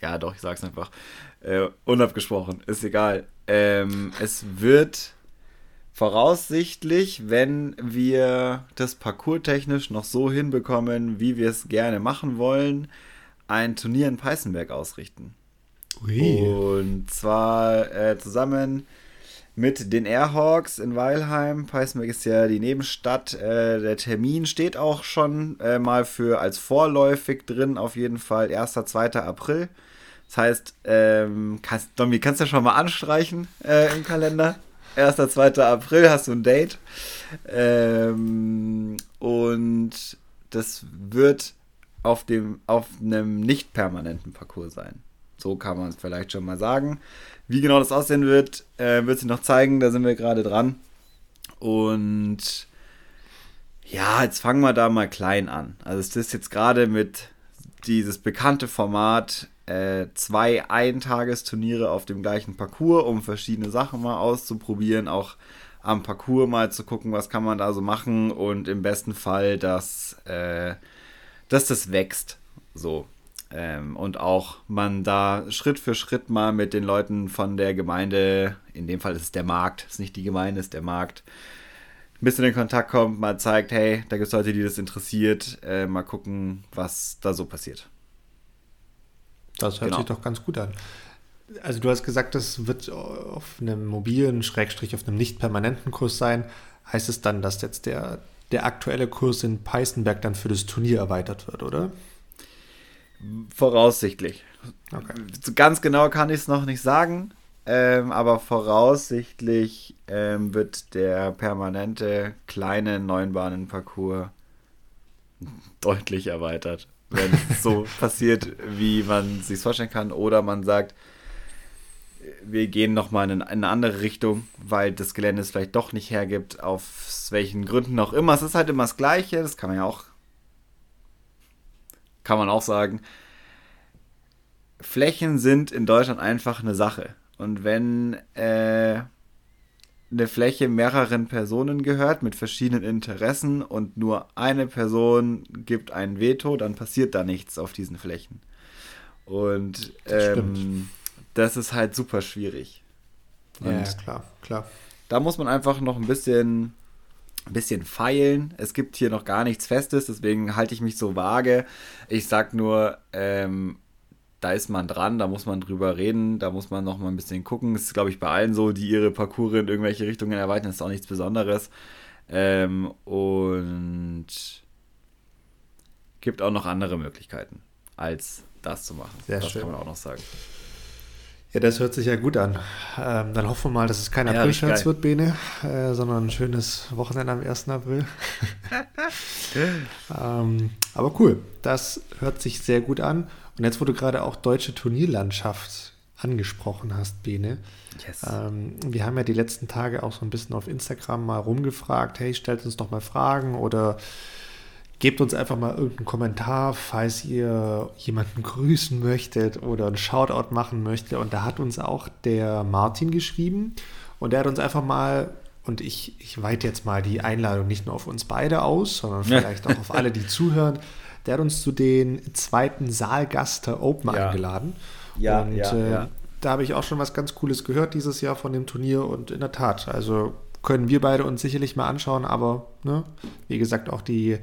Ja, doch, ich sag's einfach. Äh, unabgesprochen, ist egal. Ähm, es wird voraussichtlich, wenn wir das Parcours technisch noch so hinbekommen, wie wir es gerne machen wollen, ein Turnier in Peißenberg ausrichten. Ui. Und zwar äh, zusammen mit den Airhawks in Weilheim. Peißenberg ist ja die Nebenstadt. Äh, der Termin steht auch schon äh, mal für als vorläufig drin, auf jeden Fall 1. 2. April. Das heißt, ähm, kannst, Domi, kannst du schon mal anstreichen äh, im Kalender. 1. 2. April hast du ein Date. Ähm, und das wird auf, dem, auf einem nicht permanenten Parcours sein. So kann man es vielleicht schon mal sagen. Wie genau das aussehen wird, äh, wird sie noch zeigen. Da sind wir gerade dran. Und ja, jetzt fangen wir da mal klein an. Also es ist jetzt gerade mit dieses bekannte Format äh, zwei Eintagesturniere auf dem gleichen Parcours, um verschiedene Sachen mal auszuprobieren, auch am Parcours mal zu gucken, was kann man da so machen und im besten Fall, dass, äh, dass das wächst. So. Ähm, und auch man da Schritt für Schritt mal mit den Leuten von der Gemeinde, in dem Fall ist es der Markt, ist nicht die Gemeinde, ist der Markt, ein bisschen in Kontakt kommt, mal zeigt, hey, da gibt es Leute, die das interessiert, äh, mal gucken, was da so passiert. Das hört genau. sich doch ganz gut an. Also du hast gesagt, das wird auf einem mobilen, Schrägstrich auf einem nicht permanenten Kurs sein. Heißt es dann, dass jetzt der, der aktuelle Kurs in Peißenberg dann für das Turnier erweitert wird, oder? Voraussichtlich. Okay. Ganz genau kann ich es noch nicht sagen, ähm, aber voraussichtlich ähm, wird der permanente kleine Neunbahnenparcours deutlich erweitert, wenn es so passiert, wie man sich vorstellen kann. Oder man sagt, wir gehen nochmal in eine andere Richtung, weil das Gelände es vielleicht doch nicht hergibt, aus welchen Gründen auch immer. Es ist halt immer das Gleiche, das kann man ja auch, kann man auch sagen. Flächen sind in Deutschland einfach eine Sache. Und wenn äh, eine Fläche mehreren Personen gehört mit verschiedenen Interessen und nur eine Person gibt ein Veto, dann passiert da nichts auf diesen Flächen. Und ähm, das ist halt super schwierig. Und ja, klar, klar. Da muss man einfach noch ein bisschen, ein bisschen feilen. Es gibt hier noch gar nichts Festes, deswegen halte ich mich so vage. Ich sag nur, ähm, da ist man dran, da muss man drüber reden, da muss man noch mal ein bisschen gucken. Das ist, glaube ich, bei allen so, die ihre Parcours in irgendwelche Richtungen erweitern, das ist auch nichts Besonderes. Ähm, und gibt auch noch andere Möglichkeiten, als das zu machen. Sehr das schön. kann man auch noch sagen. Ja, das hört sich ja gut an. Ähm, dann hoffen wir mal, dass es kein ja, April-Scherz wird, Bene, äh, sondern ein schönes Wochenende am 1. April. ähm, aber cool, das hört sich sehr gut an. Und jetzt, wo du gerade auch deutsche Turnierlandschaft angesprochen hast, Bene. Yes. Ähm, wir haben ja die letzten Tage auch so ein bisschen auf Instagram mal rumgefragt, hey, stellt uns doch mal Fragen oder gebt uns einfach mal irgendeinen Kommentar, falls ihr jemanden grüßen möchtet oder einen Shoutout machen möchtet. Und da hat uns auch der Martin geschrieben und der hat uns einfach mal und ich, ich weite jetzt mal die Einladung nicht nur auf uns beide aus, sondern vielleicht auch auf alle, die zuhören. Der hat uns zu den zweiten Saalgaster Open ja. eingeladen. Ja, und ja, äh, ja. da habe ich auch schon was ganz Cooles gehört dieses Jahr von dem Turnier und in der Tat, also können wir beide uns sicherlich mal anschauen, aber ne, wie gesagt, auch die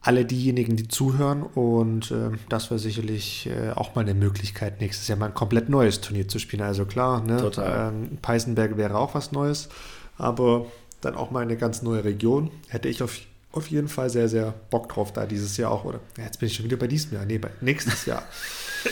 alle diejenigen, die zuhören und äh, das wäre sicherlich äh, auch mal eine Möglichkeit, nächstes Jahr mal ein komplett neues Turnier zu spielen. Also klar, ne, Total. Ähm, Peißenberg wäre auch was Neues, aber dann auch mal eine ganz neue Region. Hätte ich auf auf jeden Fall sehr, sehr Bock drauf da dieses Jahr auch, oder? Ja, jetzt bin ich schon wieder bei diesem Jahr, nee, bei nächstes Jahr.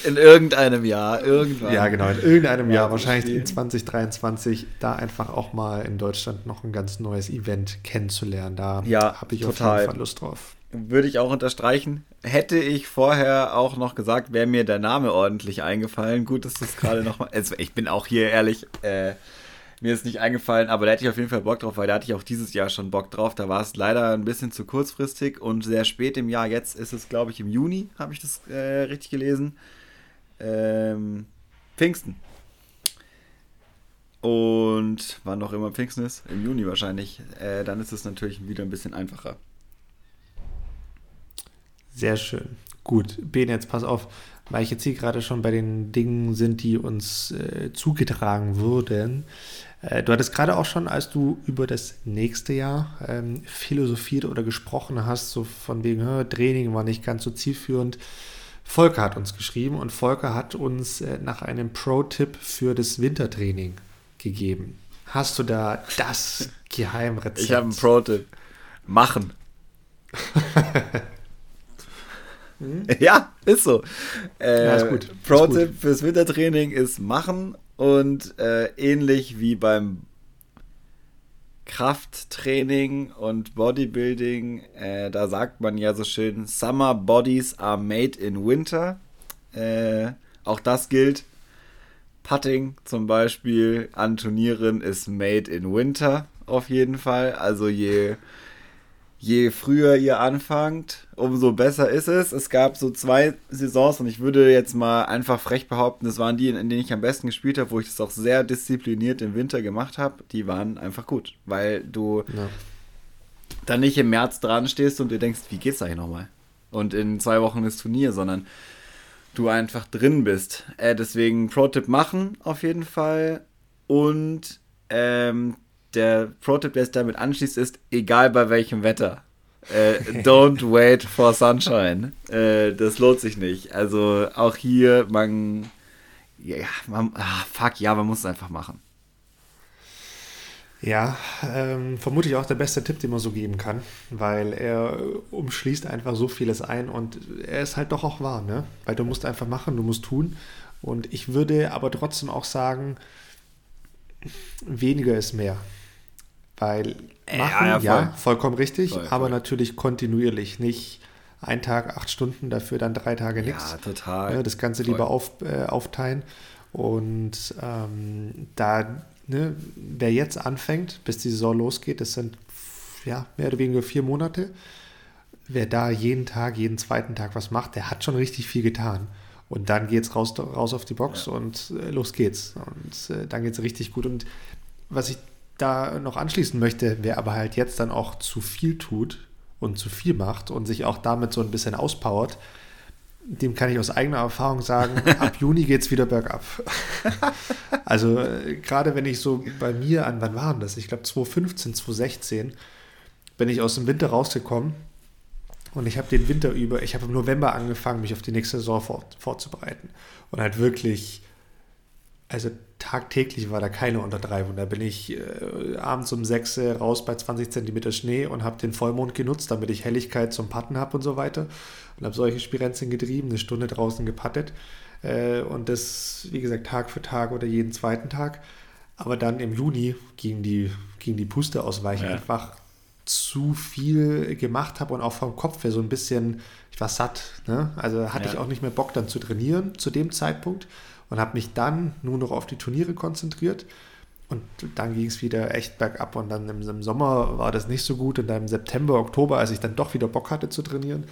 In irgendeinem Jahr, irgendwann. Ja, genau, in irgendeinem ja, Jahr, wahrscheinlich in 2023, da einfach auch mal in Deutschland noch ein ganz neues Event kennenzulernen. Da ja, habe ich total. auf jeden Fall Lust drauf. Würde ich auch unterstreichen. Hätte ich vorher auch noch gesagt, wäre mir der Name ordentlich eingefallen. Gut, dass das gerade noch mal. Also ich bin auch hier ehrlich. Äh, mir ist nicht eingefallen, aber da hätte ich auf jeden Fall Bock drauf, weil da hatte ich auch dieses Jahr schon Bock drauf. Da war es leider ein bisschen zu kurzfristig und sehr spät im Jahr. Jetzt ist es, glaube ich, im Juni, habe ich das äh, richtig gelesen. Ähm, Pfingsten. Und wann noch immer Pfingsten ist, im Juni wahrscheinlich, äh, dann ist es natürlich wieder ein bisschen einfacher. Sehr schön. Gut, Ben, jetzt pass auf, weil ich jetzt hier gerade schon bei den Dingen sind, die uns äh, zugetragen wurden. Äh, du hattest gerade auch schon, als du über das nächste Jahr ähm, philosophiert oder gesprochen hast, so von wegen, Training war nicht ganz so zielführend. Volker hat uns geschrieben und Volker hat uns äh, nach einem Pro-Tipp für das Wintertraining gegeben. Hast du da das Geheimrezept? Ich habe einen Pro-Tipp. Machen. ja, ist so. Äh, ja, ist gut. Pro-Tipp fürs Wintertraining ist machen und äh, ähnlich wie beim Krafttraining und Bodybuilding, äh, da sagt man ja so schön, Summer Bodies are made in Winter. Äh, auch das gilt. Putting zum Beispiel an Turnieren ist made in Winter auf jeden Fall. Also je je früher ihr anfangt, umso besser ist es. Es gab so zwei Saisons und ich würde jetzt mal einfach frech behaupten, das waren die, in denen ich am besten gespielt habe, wo ich das auch sehr diszipliniert im Winter gemacht habe. Die waren einfach gut, weil du ja. dann nicht im März dran stehst und dir denkst, wie geht's eigentlich nochmal? Und in zwei Wochen ist Turnier, sondern du einfach drin bist. Äh, deswegen Pro-Tipp machen auf jeden Fall und ähm, der Pro-Tipp, der es damit anschließt, ist, egal bei welchem Wetter. Äh, don't wait for sunshine. Äh, das lohnt sich nicht. Also auch hier, man. Ja, man, ah, fuck, ja, man muss es einfach machen. Ja, ähm, vermutlich auch der beste Tipp, den man so geben kann, weil er umschließt einfach so vieles ein und er ist halt doch auch wahr, ne? Weil du musst einfach machen, du musst tun. Und ich würde aber trotzdem auch sagen, weniger ist mehr. Weil machen, ja, ja, voll. ja vollkommen richtig, voll, voll. aber natürlich kontinuierlich, nicht ein Tag, acht Stunden, dafür dann drei Tage nichts. Ja, total. das Ganze lieber auf, äh, aufteilen. Und ähm, da, ne, wer jetzt anfängt, bis die Saison losgeht, das sind ja mehr oder weniger vier Monate. Wer da jeden Tag, jeden zweiten Tag was macht, der hat schon richtig viel getan. Und dann geht's raus, raus auf die Box ja. und äh, los geht's. Und äh, dann geht's richtig gut. Und was ich da noch anschließen möchte, wer aber halt jetzt dann auch zu viel tut und zu viel macht und sich auch damit so ein bisschen auspowert, dem kann ich aus eigener Erfahrung sagen, ab Juni geht es wieder bergab. also äh, gerade wenn ich so bei mir an, wann waren das? Ich glaube 2015, 2016 bin ich aus dem Winter rausgekommen und ich habe den Winter über, ich habe im November angefangen, mich auf die nächste Saison fort, vorzubereiten und halt wirklich, also tagtäglich war da keine Untertreibung. Da bin ich äh, abends um 6 raus bei 20 Zentimeter Schnee und habe den Vollmond genutzt, damit ich Helligkeit zum Patten habe und so weiter. Und habe solche Spirenzien getrieben, eine Stunde draußen gepattet. Äh, und das, wie gesagt, Tag für Tag oder jeden zweiten Tag. Aber dann im Juni ging die, ging die Puste aus, weil ich ja. einfach zu viel gemacht habe und auch vom Kopf her so ein bisschen, ich war satt. Ne? Also hatte ja. ich auch nicht mehr Bock dann zu trainieren zu dem Zeitpunkt und habe mich dann nur noch auf die Turniere konzentriert. Und dann ging es wieder echt bergab und dann im, im, Sommer war das nicht so gut und dann im September, Oktober, als ich dann doch wieder Bock hatte zu trainieren,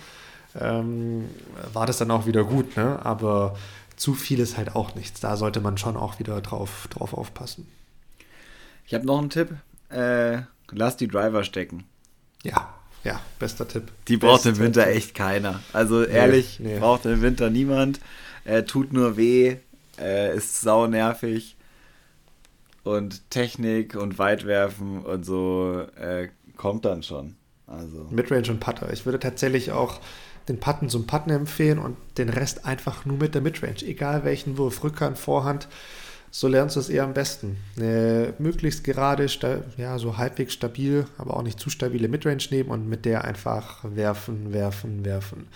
ähm, war das dann auch wieder gut. Ne? Aber zu viel ist halt auch nichts. Da sollte man schon auch wieder drauf, drauf aufpassen. Ich habe noch einen Tipp. Äh, lass die Driver stecken. Ja, ja, bester Tipp. Die braucht im Winter Tipp. echt keiner. Also ehrlich, nee, nee. braucht im Winter niemand. Äh, tut nur weh, äh, ist sau nervig. Und Technik und Weitwerfen und so äh, kommt dann schon. Also. Midrange und Putter. Ich würde tatsächlich auch den Putten zum Putten empfehlen und den Rest einfach nur mit der Midrange. Egal welchen Wurf, Rückhand, Vorhand, so lernst du es eher am besten. Eine möglichst gerade, ja, so halbwegs stabil, aber auch nicht zu stabile Midrange nehmen und mit der einfach werfen, werfen, werfen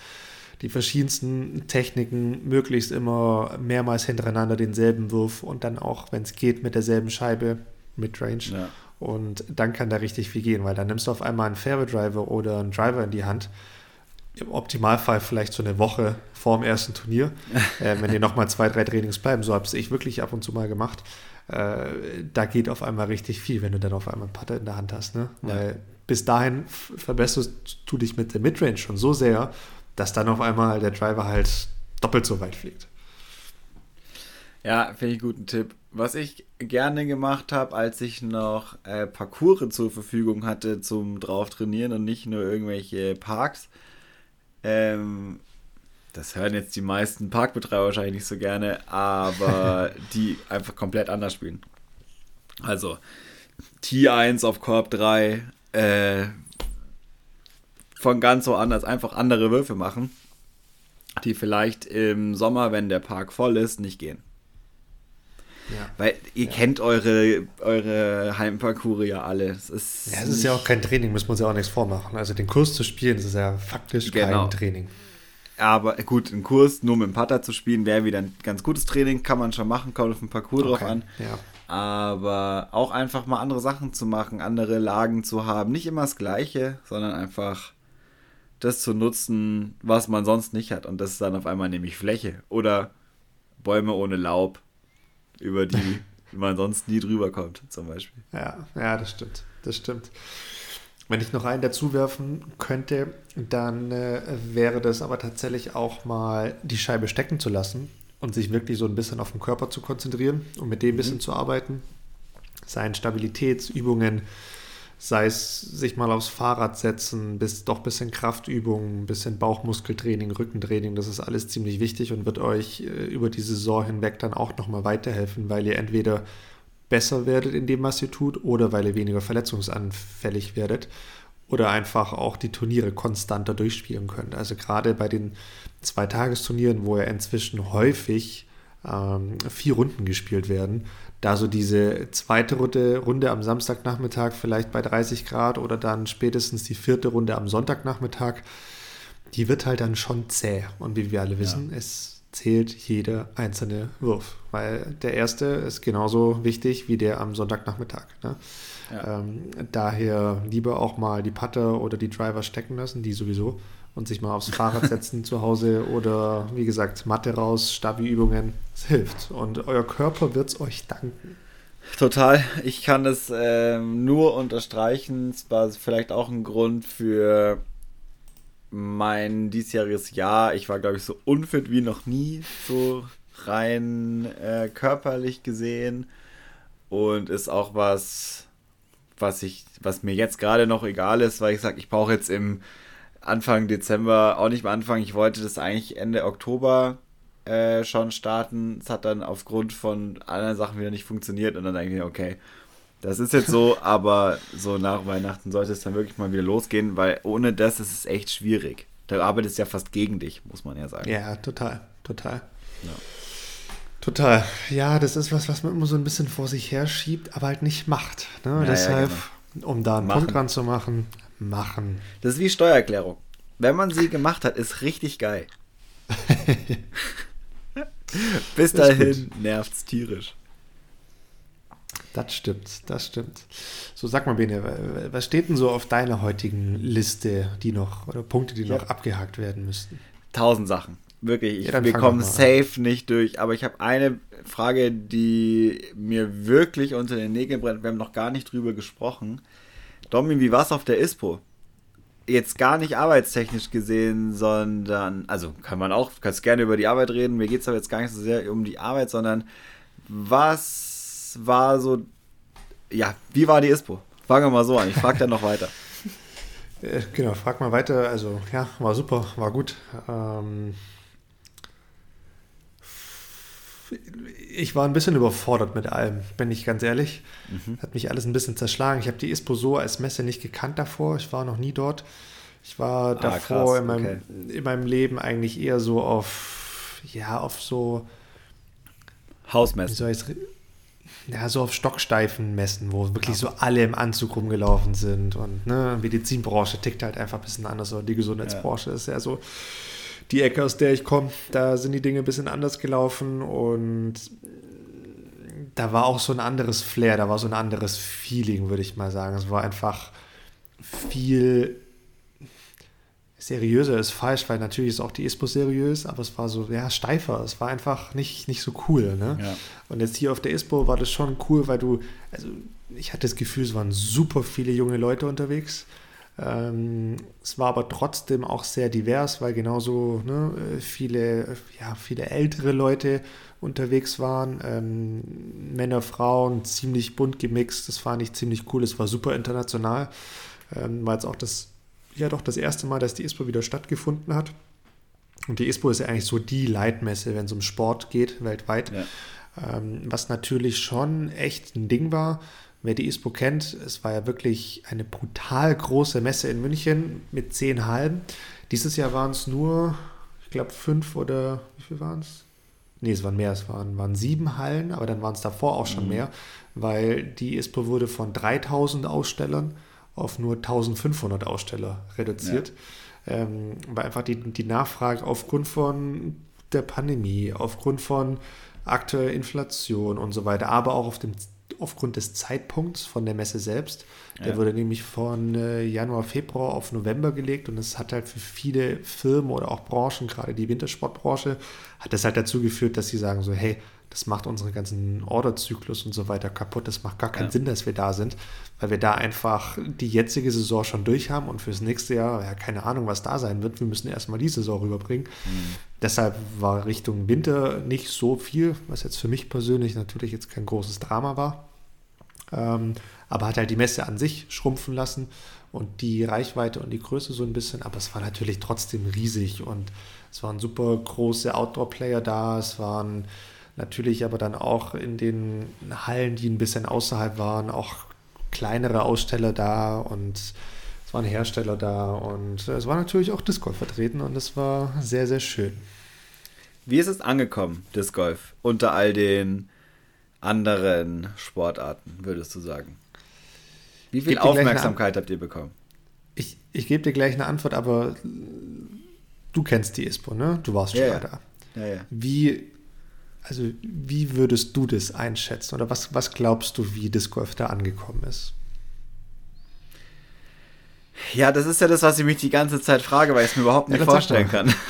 die verschiedensten Techniken, möglichst immer mehrmals hintereinander denselben Wurf und dann auch, wenn es geht, mit derselben Scheibe, Midrange. Ja. Und dann kann da richtig viel gehen, weil dann nimmst du auf einmal einen Fairway Driver oder einen Driver in die Hand. Im Optimalfall vielleicht so eine Woche vor dem ersten Turnier, äh, wenn dir nochmal zwei, drei Trainings bleiben. So habe es ich wirklich ab und zu mal gemacht. Äh, da geht auf einmal richtig viel, wenn du dann auf einmal einen Putter in der Hand hast. Ne? Weil ja. bis dahin verbesserst du dich mit der Midrange schon so sehr, dass dann auf einmal der Driver halt doppelt so weit fliegt. Ja, finde ich einen guten Tipp. Was ich gerne gemacht habe, als ich noch äh, Parcours zur Verfügung hatte zum drauf trainieren und nicht nur irgendwelche Parks, ähm, das hören jetzt die meisten Parkbetreiber wahrscheinlich nicht so gerne, aber die einfach komplett anders spielen. Also T1 auf Korb 3, äh, von ganz so anders einfach andere Würfe machen, die vielleicht im Sommer, wenn der Park voll ist, nicht gehen. Ja. Weil ihr ja. kennt eure, eure Heimparcours ja alle. Es ist ja, es ist ja auch kein Training, müssen wir uns ja auch nichts vormachen. Also den Kurs zu spielen, das ist ja faktisch genau. kein Training. Aber gut, einen Kurs nur mit dem Putter zu spielen, wäre wieder ein ganz gutes Training, kann man schon machen, kommt auf den Parcours okay. drauf an. Ja. Aber auch einfach mal andere Sachen zu machen, andere Lagen zu haben. Nicht immer das Gleiche, sondern einfach das zu nutzen, was man sonst nicht hat. Und das ist dann auf einmal nämlich Fläche oder Bäume ohne Laub, über die man sonst nie drüber kommt, zum Beispiel. Ja, ja, das stimmt. Das stimmt. Wenn ich noch einen dazu werfen könnte, dann äh, wäre das aber tatsächlich auch mal die Scheibe stecken zu lassen und sich wirklich so ein bisschen auf den Körper zu konzentrieren und mit dem ein bisschen mhm. zu arbeiten. Seien Stabilitätsübungen, sei es sich mal aufs Fahrrad setzen, bis doch ein bisschen Kraftübungen, ein bisschen Bauchmuskeltraining, Rückentraining, das ist alles ziemlich wichtig und wird euch äh, über die Saison hinweg dann auch nochmal weiterhelfen, weil ihr entweder besser werdet in dem, was ihr tut, oder weil ihr weniger verletzungsanfällig werdet oder einfach auch die Turniere konstanter durchspielen könnt. Also gerade bei den Zweitagesturnieren, wo ja inzwischen häufig ähm, vier Runden gespielt werden, da so diese zweite Runde, Runde am Samstagnachmittag vielleicht bei 30 Grad oder dann spätestens die vierte Runde am Sonntagnachmittag, die wird halt dann schon zäh. Und wie wir alle wissen, ja. es zählt jeder einzelne Wurf, weil der erste ist genauso wichtig wie der am Sonntagnachmittag. Ne? Ja. Ähm, daher lieber auch mal die Putter oder die Driver stecken lassen, die sowieso, und sich mal aufs Fahrrad setzen zu Hause oder wie gesagt, Matte raus, Stabi-Übungen. Es hilft und euer Körper wird es euch danken. Total. Ich kann es ähm, nur unterstreichen. Es war vielleicht auch ein Grund für mein diesjähriges Jahr. Ich war, glaube ich, so unfit wie noch nie, so rein äh, körperlich gesehen. Und ist auch was, was ich, was mir jetzt gerade noch egal ist, weil ich sage, ich brauche jetzt im Anfang Dezember auch nicht mehr anfangen. Ich wollte das eigentlich Ende Oktober äh, schon starten. Es hat dann aufgrund von anderen Sachen wieder nicht funktioniert und dann denke ich, okay, das ist jetzt so, aber so nach Weihnachten sollte es dann wirklich mal wieder losgehen, weil ohne das ist es echt schwierig. Da arbeitet es ja fast gegen dich, muss man ja sagen. Ja, total, total. Ja. Total. Ja, das ist was, was man immer so ein bisschen vor sich her schiebt, aber halt nicht macht. Ne? Ja, Deshalb, ja, genau. um da einen machen. Punkt dran zu machen, machen. Das ist wie Steuererklärung. Wenn man sie gemacht hat, ist richtig geil. Bis dahin nervt es tierisch. Das stimmt, das stimmt. So, sag mal, Bene, was steht denn so auf deiner heutigen Liste, die noch, oder Punkte, die ja. noch abgehakt werden müssten? Tausend Sachen. Wirklich, ich, ja, wir kommen safe nicht durch. Aber ich habe eine Frage, die mir wirklich unter den Nägeln brennt. Wir haben noch gar nicht drüber gesprochen. Domi, wie war es auf der ISPO? Jetzt gar nicht arbeitstechnisch gesehen, sondern, also kann man auch, kannst gerne über die Arbeit reden. Mir geht es aber jetzt gar nicht so sehr um die Arbeit, sondern was war so, ja, wie war die ISPO? Fangen wir mal so an. Ich frage dann noch weiter. Äh, genau, frag mal weiter. Also, ja, war super, war gut. Ähm, ich war ein bisschen überfordert mit allem, bin ich ganz ehrlich. Mhm. Hat mich alles ein bisschen zerschlagen. Ich habe die ISPO so als Messe nicht gekannt davor. Ich war noch nie dort. Ich war ah, davor krass, in, meinem, okay. in meinem Leben eigentlich eher so auf, ja, auf so Hausmessen. Ja, so auf stocksteifen Messen, wo wirklich so alle im Anzug rumgelaufen sind. Und ne, Medizinbranche tickt halt einfach ein bisschen anders. Oder die Gesundheitsbranche ja. ist ja so die Ecke, aus der ich komme, da sind die Dinge ein bisschen anders gelaufen und da war auch so ein anderes Flair, da war so ein anderes Feeling, würde ich mal sagen. Es war einfach viel seriöser ist falsch, weil natürlich ist auch die ISPO seriös, aber es war so, ja, steifer. Es war einfach nicht, nicht so cool. Ne? Ja. Und jetzt hier auf der ISPO war das schon cool, weil du, also ich hatte das Gefühl, es waren super viele junge Leute unterwegs. Ähm, es war aber trotzdem auch sehr divers, weil genauso ne, viele, ja, viele ältere Leute unterwegs waren. Ähm, Männer, Frauen, ziemlich bunt gemixt. Das fand ich ziemlich cool. Es war super international. Ähm, war jetzt auch das, ja doch das erste Mal, dass die ISPO wieder stattgefunden hat. Und die ISPO ist ja eigentlich so die Leitmesse, wenn es um Sport geht, weltweit. Ja. Ähm, was natürlich schon echt ein Ding war, Wer die ISPO kennt, es war ja wirklich eine brutal große Messe in München mit zehn Hallen. Dieses Jahr waren es nur, ich glaube, fünf oder wie viel waren es? Nee, es waren mehr, es waren, waren sieben Hallen, aber dann waren es davor auch schon mhm. mehr, weil die ISPO wurde von 3000 Ausstellern auf nur 1500 Aussteller reduziert. Ja. Ähm, weil einfach die, die Nachfrage aufgrund von der Pandemie, aufgrund von aktueller Inflation und so weiter, aber auch auf dem aufgrund des Zeitpunkts von der Messe selbst. Der ja. wurde nämlich von äh, Januar, Februar auf November gelegt und es hat halt für viele Firmen oder auch Branchen, gerade die Wintersportbranche, hat das halt dazu geführt, dass sie sagen so, hey, das macht unseren ganzen Orderzyklus und so weiter kaputt. Das macht gar keinen ja. Sinn, dass wir da sind, weil wir da einfach die jetzige Saison schon durch haben und fürs nächste Jahr, ja, keine Ahnung, was da sein wird. Wir müssen erstmal die Saison rüberbringen. Mhm. Deshalb war Richtung Winter nicht so viel, was jetzt für mich persönlich natürlich jetzt kein großes Drama war. Ähm, aber hat halt die Messe an sich schrumpfen lassen und die Reichweite und die Größe so ein bisschen. Aber es war natürlich trotzdem riesig und es waren super große Outdoor-Player da. Es waren natürlich aber dann auch in den Hallen, die ein bisschen außerhalb waren, auch kleinere Aussteller da und es waren Hersteller da und es war natürlich auch Disc Golf vertreten und es war sehr, sehr schön. Wie ist es angekommen, Disc Golf, unter all den anderen Sportarten, würdest du sagen? Wie viel Aufmerksamkeit habt ihr bekommen? Ich, ich gebe dir gleich eine Antwort, aber du kennst die ISPO, ne? Du warst schon ja, mal da. Ja, ja. Wie, also wie würdest du das einschätzen? Oder was, was glaubst du, wie Disc Golf da angekommen ist? Ja, das ist ja das, was ich mich die ganze Zeit frage, weil ich es mir überhaupt nicht ja, vorstellen kann.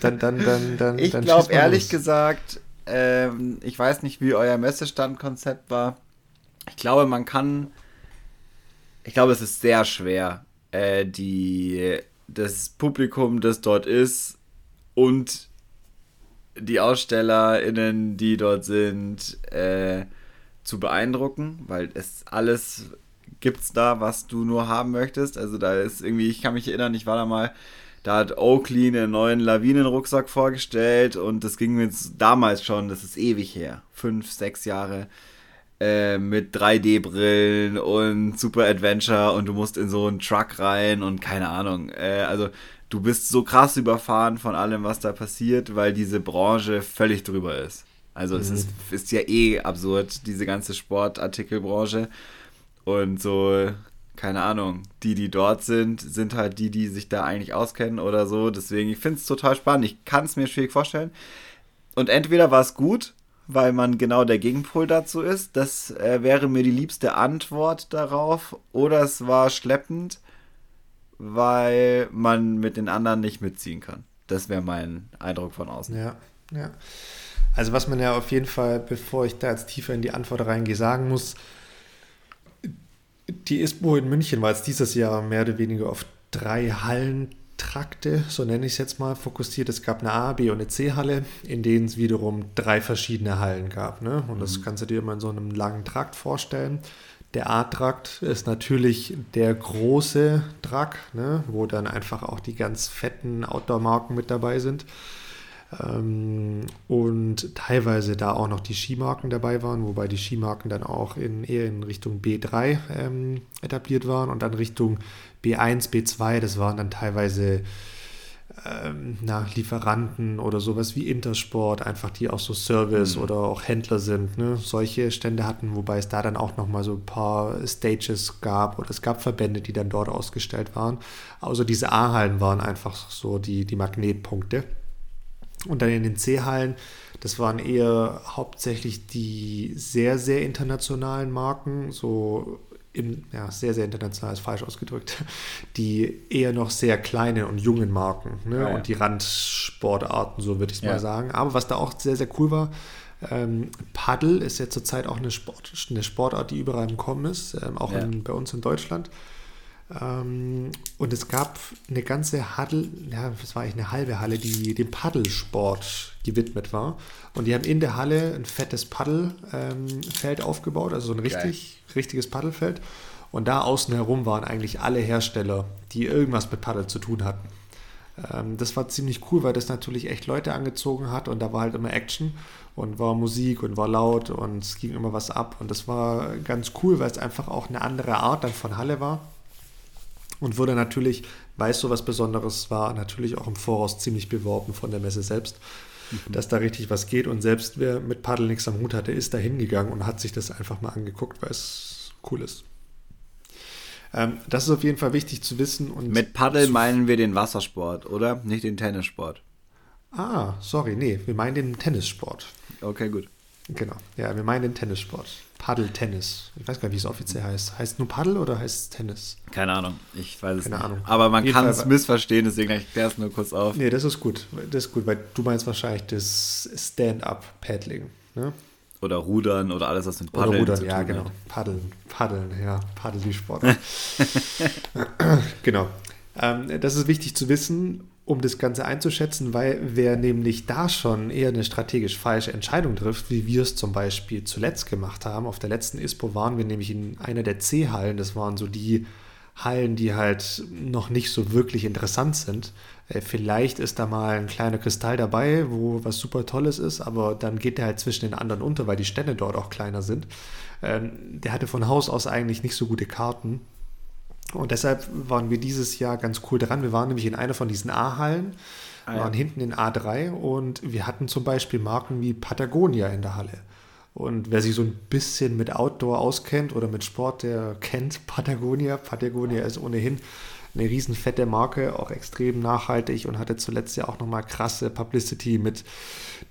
Dann, dann, dann, dann, ich glaube ehrlich los. gesagt, ähm, ich weiß nicht, wie euer Messestandkonzept war. Ich glaube, man kann. Ich glaube, es ist sehr schwer, äh, die, das Publikum, das dort ist, und die AusstellerInnen, die dort sind, äh, zu beeindrucken, weil es alles gibt's da, was du nur haben möchtest. Also da ist irgendwie, ich kann mich erinnern, ich war da mal, da hat Oakley einen neuen Lawinenrucksack vorgestellt und das ging mir damals schon, das ist ewig her, fünf, sechs Jahre, äh, mit 3D-Brillen und Super Adventure und du musst in so einen Truck rein und keine Ahnung. Äh, also du bist so krass überfahren von allem, was da passiert, weil diese Branche völlig drüber ist. Also mhm. es ist, ist ja eh absurd, diese ganze Sportartikelbranche. Und so, keine Ahnung, die, die dort sind, sind halt die, die sich da eigentlich auskennen oder so. Deswegen, ich finde es total spannend. Ich kann es mir schwierig vorstellen. Und entweder war es gut, weil man genau der Gegenpol dazu ist. Das äh, wäre mir die liebste Antwort darauf. Oder es war schleppend, weil man mit den anderen nicht mitziehen kann. Das wäre mein Eindruck von außen. Ja, ja. Also was man ja auf jeden Fall, bevor ich da jetzt tiefer in die Antwort reingehe, sagen muss, die ISPO in München war jetzt dieses Jahr mehr oder weniger auf drei Hallentrakte, so nenne ich es jetzt mal, fokussiert. Es gab eine A, B und eine C-Halle, in denen es wiederum drei verschiedene Hallen gab. Ne? Und das mhm. kannst du dir mal in so einem langen Trakt vorstellen. Der A-Trakt ist natürlich der große Trakt, ne? wo dann einfach auch die ganz fetten Outdoor-Marken mit dabei sind. Ähm, und teilweise da auch noch die Skimarken dabei waren, wobei die Skimarken dann auch in, eher in Richtung B3 ähm, etabliert waren und dann Richtung B1, B2, das waren dann teilweise ähm, na, Lieferanten oder sowas wie Intersport, einfach die auch so Service mhm. oder auch Händler sind, ne? solche Stände hatten, wobei es da dann auch nochmal so ein paar Stages gab oder es gab Verbände, die dann dort ausgestellt waren. Also diese A-Hallen waren einfach so die, die Magnetpunkte. Und dann in den C-Hallen, das waren eher hauptsächlich die sehr, sehr internationalen Marken, so im, ja, sehr, sehr international ist falsch ausgedrückt, die eher noch sehr kleine und jungen Marken ne? Ja, ja. und die Randsportarten, so würde ich es ja. mal sagen. Aber was da auch sehr, sehr cool war, ähm, Paddle ist ja zurzeit auch eine, Sport, eine Sportart, die überall im Kommen ist, ähm, auch in, bei uns in Deutschland. Ähm, und es gab eine ganze Halle, ja, das war eigentlich eine halbe Halle, die dem Paddelsport gewidmet war. Und die haben in der Halle ein fettes Paddelfeld ähm, aufgebaut, also so ein richtig, richtiges Paddelfeld. Und da außen herum waren eigentlich alle Hersteller, die irgendwas mit Paddel zu tun hatten. Ähm, das war ziemlich cool, weil das natürlich echt Leute angezogen hat und da war halt immer Action und war Musik und war laut und es ging immer was ab. Und das war ganz cool, weil es einfach auch eine andere Art dann von Halle war und wurde natürlich, weil es so was Besonderes war, natürlich auch im Voraus ziemlich beworben von der Messe selbst, mhm. dass da richtig was geht. Und selbst wer mit Paddel nichts am Hut hatte, ist da hingegangen und hat sich das einfach mal angeguckt, weil es cool ist. Ähm, das ist auf jeden Fall wichtig zu wissen. Und mit Paddel meinen wir den Wassersport, oder? Nicht den Tennissport. Ah, sorry, nee, wir meinen den Tennissport. Okay, gut. Genau, ja, wir meinen den Tennissport. Paddle-Tennis. Ich weiß gar nicht, wie es offiziell heißt. Heißt nur Paddle oder heißt es Tennis? Keine Ahnung. Ich weiß es Keine nicht. Ahnung. Aber man kann es missverstehen, deswegen erkläre es nur kurz auf. Nee, das ist gut. Das ist gut, weil du meinst wahrscheinlich das Stand-up-Paddling. Ne? Oder Rudern oder alles, was mit Paddeln oder Rudern, zu tun ja, genau. Hat. Paddeln, Paddeln, ja, Paddel die Sport. genau. Ähm, das ist wichtig zu wissen um das Ganze einzuschätzen, weil wer nämlich da schon eher eine strategisch falsche Entscheidung trifft, wie wir es zum Beispiel zuletzt gemacht haben, auf der letzten ISPO waren wir nämlich in einer der C-Hallen, das waren so die Hallen, die halt noch nicht so wirklich interessant sind. Äh, vielleicht ist da mal ein kleiner Kristall dabei, wo was super Tolles ist, aber dann geht der halt zwischen den anderen unter, weil die Stände dort auch kleiner sind. Ähm, der hatte von Haus aus eigentlich nicht so gute Karten und deshalb waren wir dieses Jahr ganz cool dran. Wir waren nämlich in einer von diesen A-Hallen, ah, ja. waren hinten in A3 und wir hatten zum Beispiel Marken wie Patagonia in der Halle. Und wer sich so ein bisschen mit Outdoor auskennt oder mit Sport, der kennt Patagonia. Patagonia ist ohnehin eine riesen fette Marke, auch extrem nachhaltig und hatte zuletzt ja auch nochmal krasse Publicity mit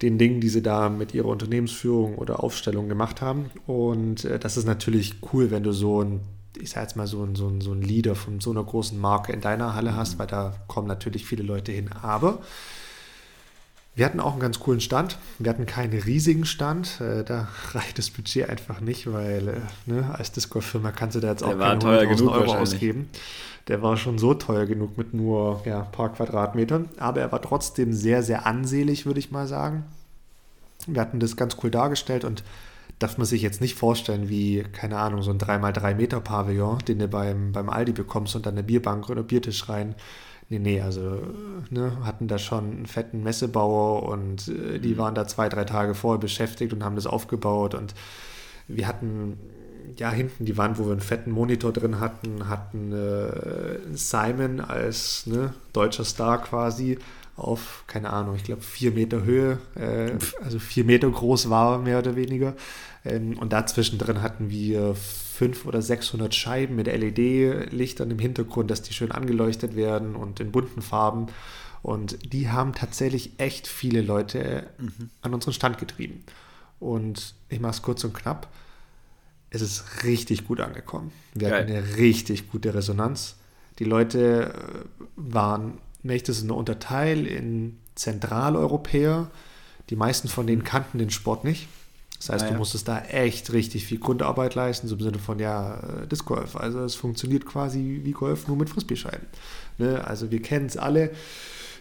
den Dingen, die sie da mit ihrer Unternehmensführung oder Aufstellung gemacht haben. Und äh, das ist natürlich cool, wenn du so ein ich sag jetzt mal, so ein, so, ein, so ein Leader von so einer großen Marke in deiner Halle hast, mhm. weil da kommen natürlich viele Leute hin. Aber wir hatten auch einen ganz coolen Stand. Wir hatten keinen riesigen Stand. Äh, da reicht das Budget einfach nicht, weil äh, ne, als Discord-Firma kannst du da jetzt auch keine 100.000 Euro ausgeben. Der war schon so teuer genug mit nur ja, ein paar Quadratmetern. Aber er war trotzdem sehr, sehr ansehlich, würde ich mal sagen. Wir hatten das ganz cool dargestellt und darf man sich jetzt nicht vorstellen wie, keine Ahnung, so ein 3x3 Meter Pavillon, den du beim, beim Aldi bekommst und dann eine Bierbank oder Biertisch rein. Nee, nee, also ne, hatten da schon einen fetten Messebauer und äh, die mhm. waren da zwei, drei Tage vorher beschäftigt und haben das aufgebaut und wir hatten ja hinten die Wand, wo wir einen fetten Monitor drin hatten, hatten äh, Simon als ne, deutscher Star quasi auf, keine Ahnung, ich glaube vier Meter Höhe, äh, also vier Meter groß war mehr oder weniger. Ähm, und dazwischen drin hatten wir fünf oder 600 Scheiben mit LED-Lichtern im Hintergrund, dass die schön angeleuchtet werden und in bunten Farben. Und die haben tatsächlich echt viele Leute mhm. an unseren Stand getrieben. Und ich mache es kurz und knapp. Es ist richtig gut angekommen. Wir Geil. hatten eine richtig gute Resonanz. Die Leute äh, waren, wenn ich das nur unterteile, in Zentraleuropäer. Die meisten von denen kannten den Sport nicht. Das heißt, naja. du musstest da echt richtig viel Grundarbeit leisten, so im Sinne von, ja, äh, Disc Golf. Also es funktioniert quasi wie Golf, nur mit Frisbee-Scheiben. Ne? Also wir kennen es alle,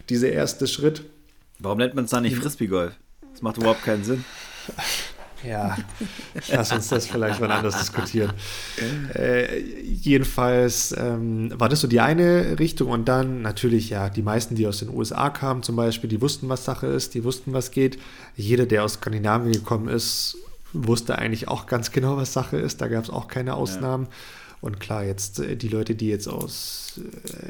dieser erste Schritt. Warum nennt man es dann nicht Frisbee-Golf? Das macht überhaupt keinen Sinn. Ja, lass uns das vielleicht mal anders diskutieren. Äh, jedenfalls ähm, war das so die eine Richtung und dann natürlich ja die meisten, die aus den USA kamen zum Beispiel, die wussten, was Sache ist, die wussten, was geht. Jeder, der aus Skandinavien gekommen ist, wusste eigentlich auch ganz genau, was Sache ist. Da gab es auch keine Ausnahmen. Ja. Und klar, jetzt äh, die Leute, die jetzt aus,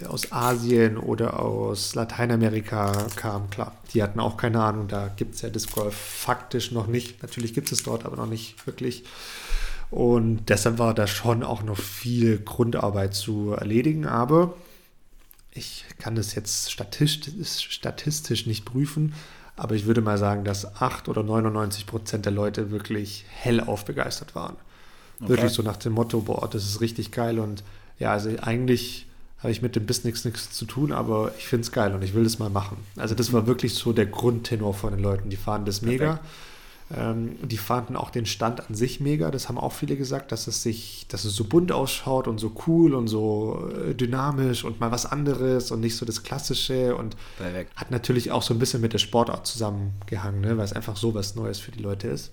äh, aus Asien oder aus Lateinamerika kamen, klar, die hatten auch keine Ahnung. Da gibt es ja Disc Golf faktisch noch nicht. Natürlich gibt es dort, aber noch nicht wirklich. Und deshalb war da schon auch noch viel Grundarbeit zu erledigen. Aber ich kann das jetzt statistisch, statistisch nicht prüfen. Aber ich würde mal sagen, dass 8 oder 99 Prozent der Leute wirklich hellauf begeistert waren. Okay. Wirklich so nach dem Motto, boah, das ist richtig geil und ja, also eigentlich habe ich mit dem Business nichts zu tun, aber ich finde es geil und ich will das mal machen. Also das war wirklich so der Grundtenor von den Leuten. Die fanden das mega. Ähm, die fanden auch den Stand an sich mega. Das haben auch viele gesagt, dass es sich, dass es so bunt ausschaut und so cool und so äh, dynamisch und mal was anderes und nicht so das Klassische und Perfekt. hat natürlich auch so ein bisschen mit der Sportart zusammengehangen, ne? weil es einfach so was Neues für die Leute ist.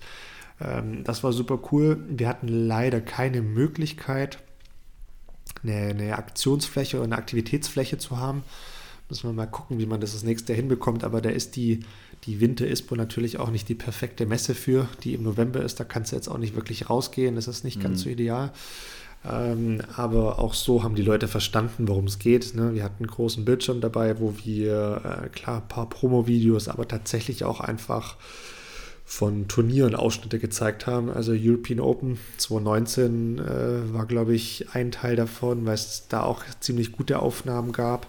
Ähm, das war super cool. Wir hatten leider keine Möglichkeit, eine, eine Aktionsfläche oder eine Aktivitätsfläche zu haben. Müssen wir mal gucken, wie man das das nächste hinbekommt. Aber da ist die, die Winter ISPO natürlich auch nicht die perfekte Messe für, die im November ist. Da kannst du jetzt auch nicht wirklich rausgehen. Das ist nicht mhm. ganz so ideal. Ähm, aber auch so haben die Leute verstanden, worum es geht. Ne? Wir hatten einen großen Bildschirm dabei, wo wir, äh, klar, ein paar Promo-Videos, aber tatsächlich auch einfach von Turnieren Ausschnitte gezeigt haben. Also European Open 2019 äh, war, glaube ich, ein Teil davon, weil es da auch ziemlich gute Aufnahmen gab.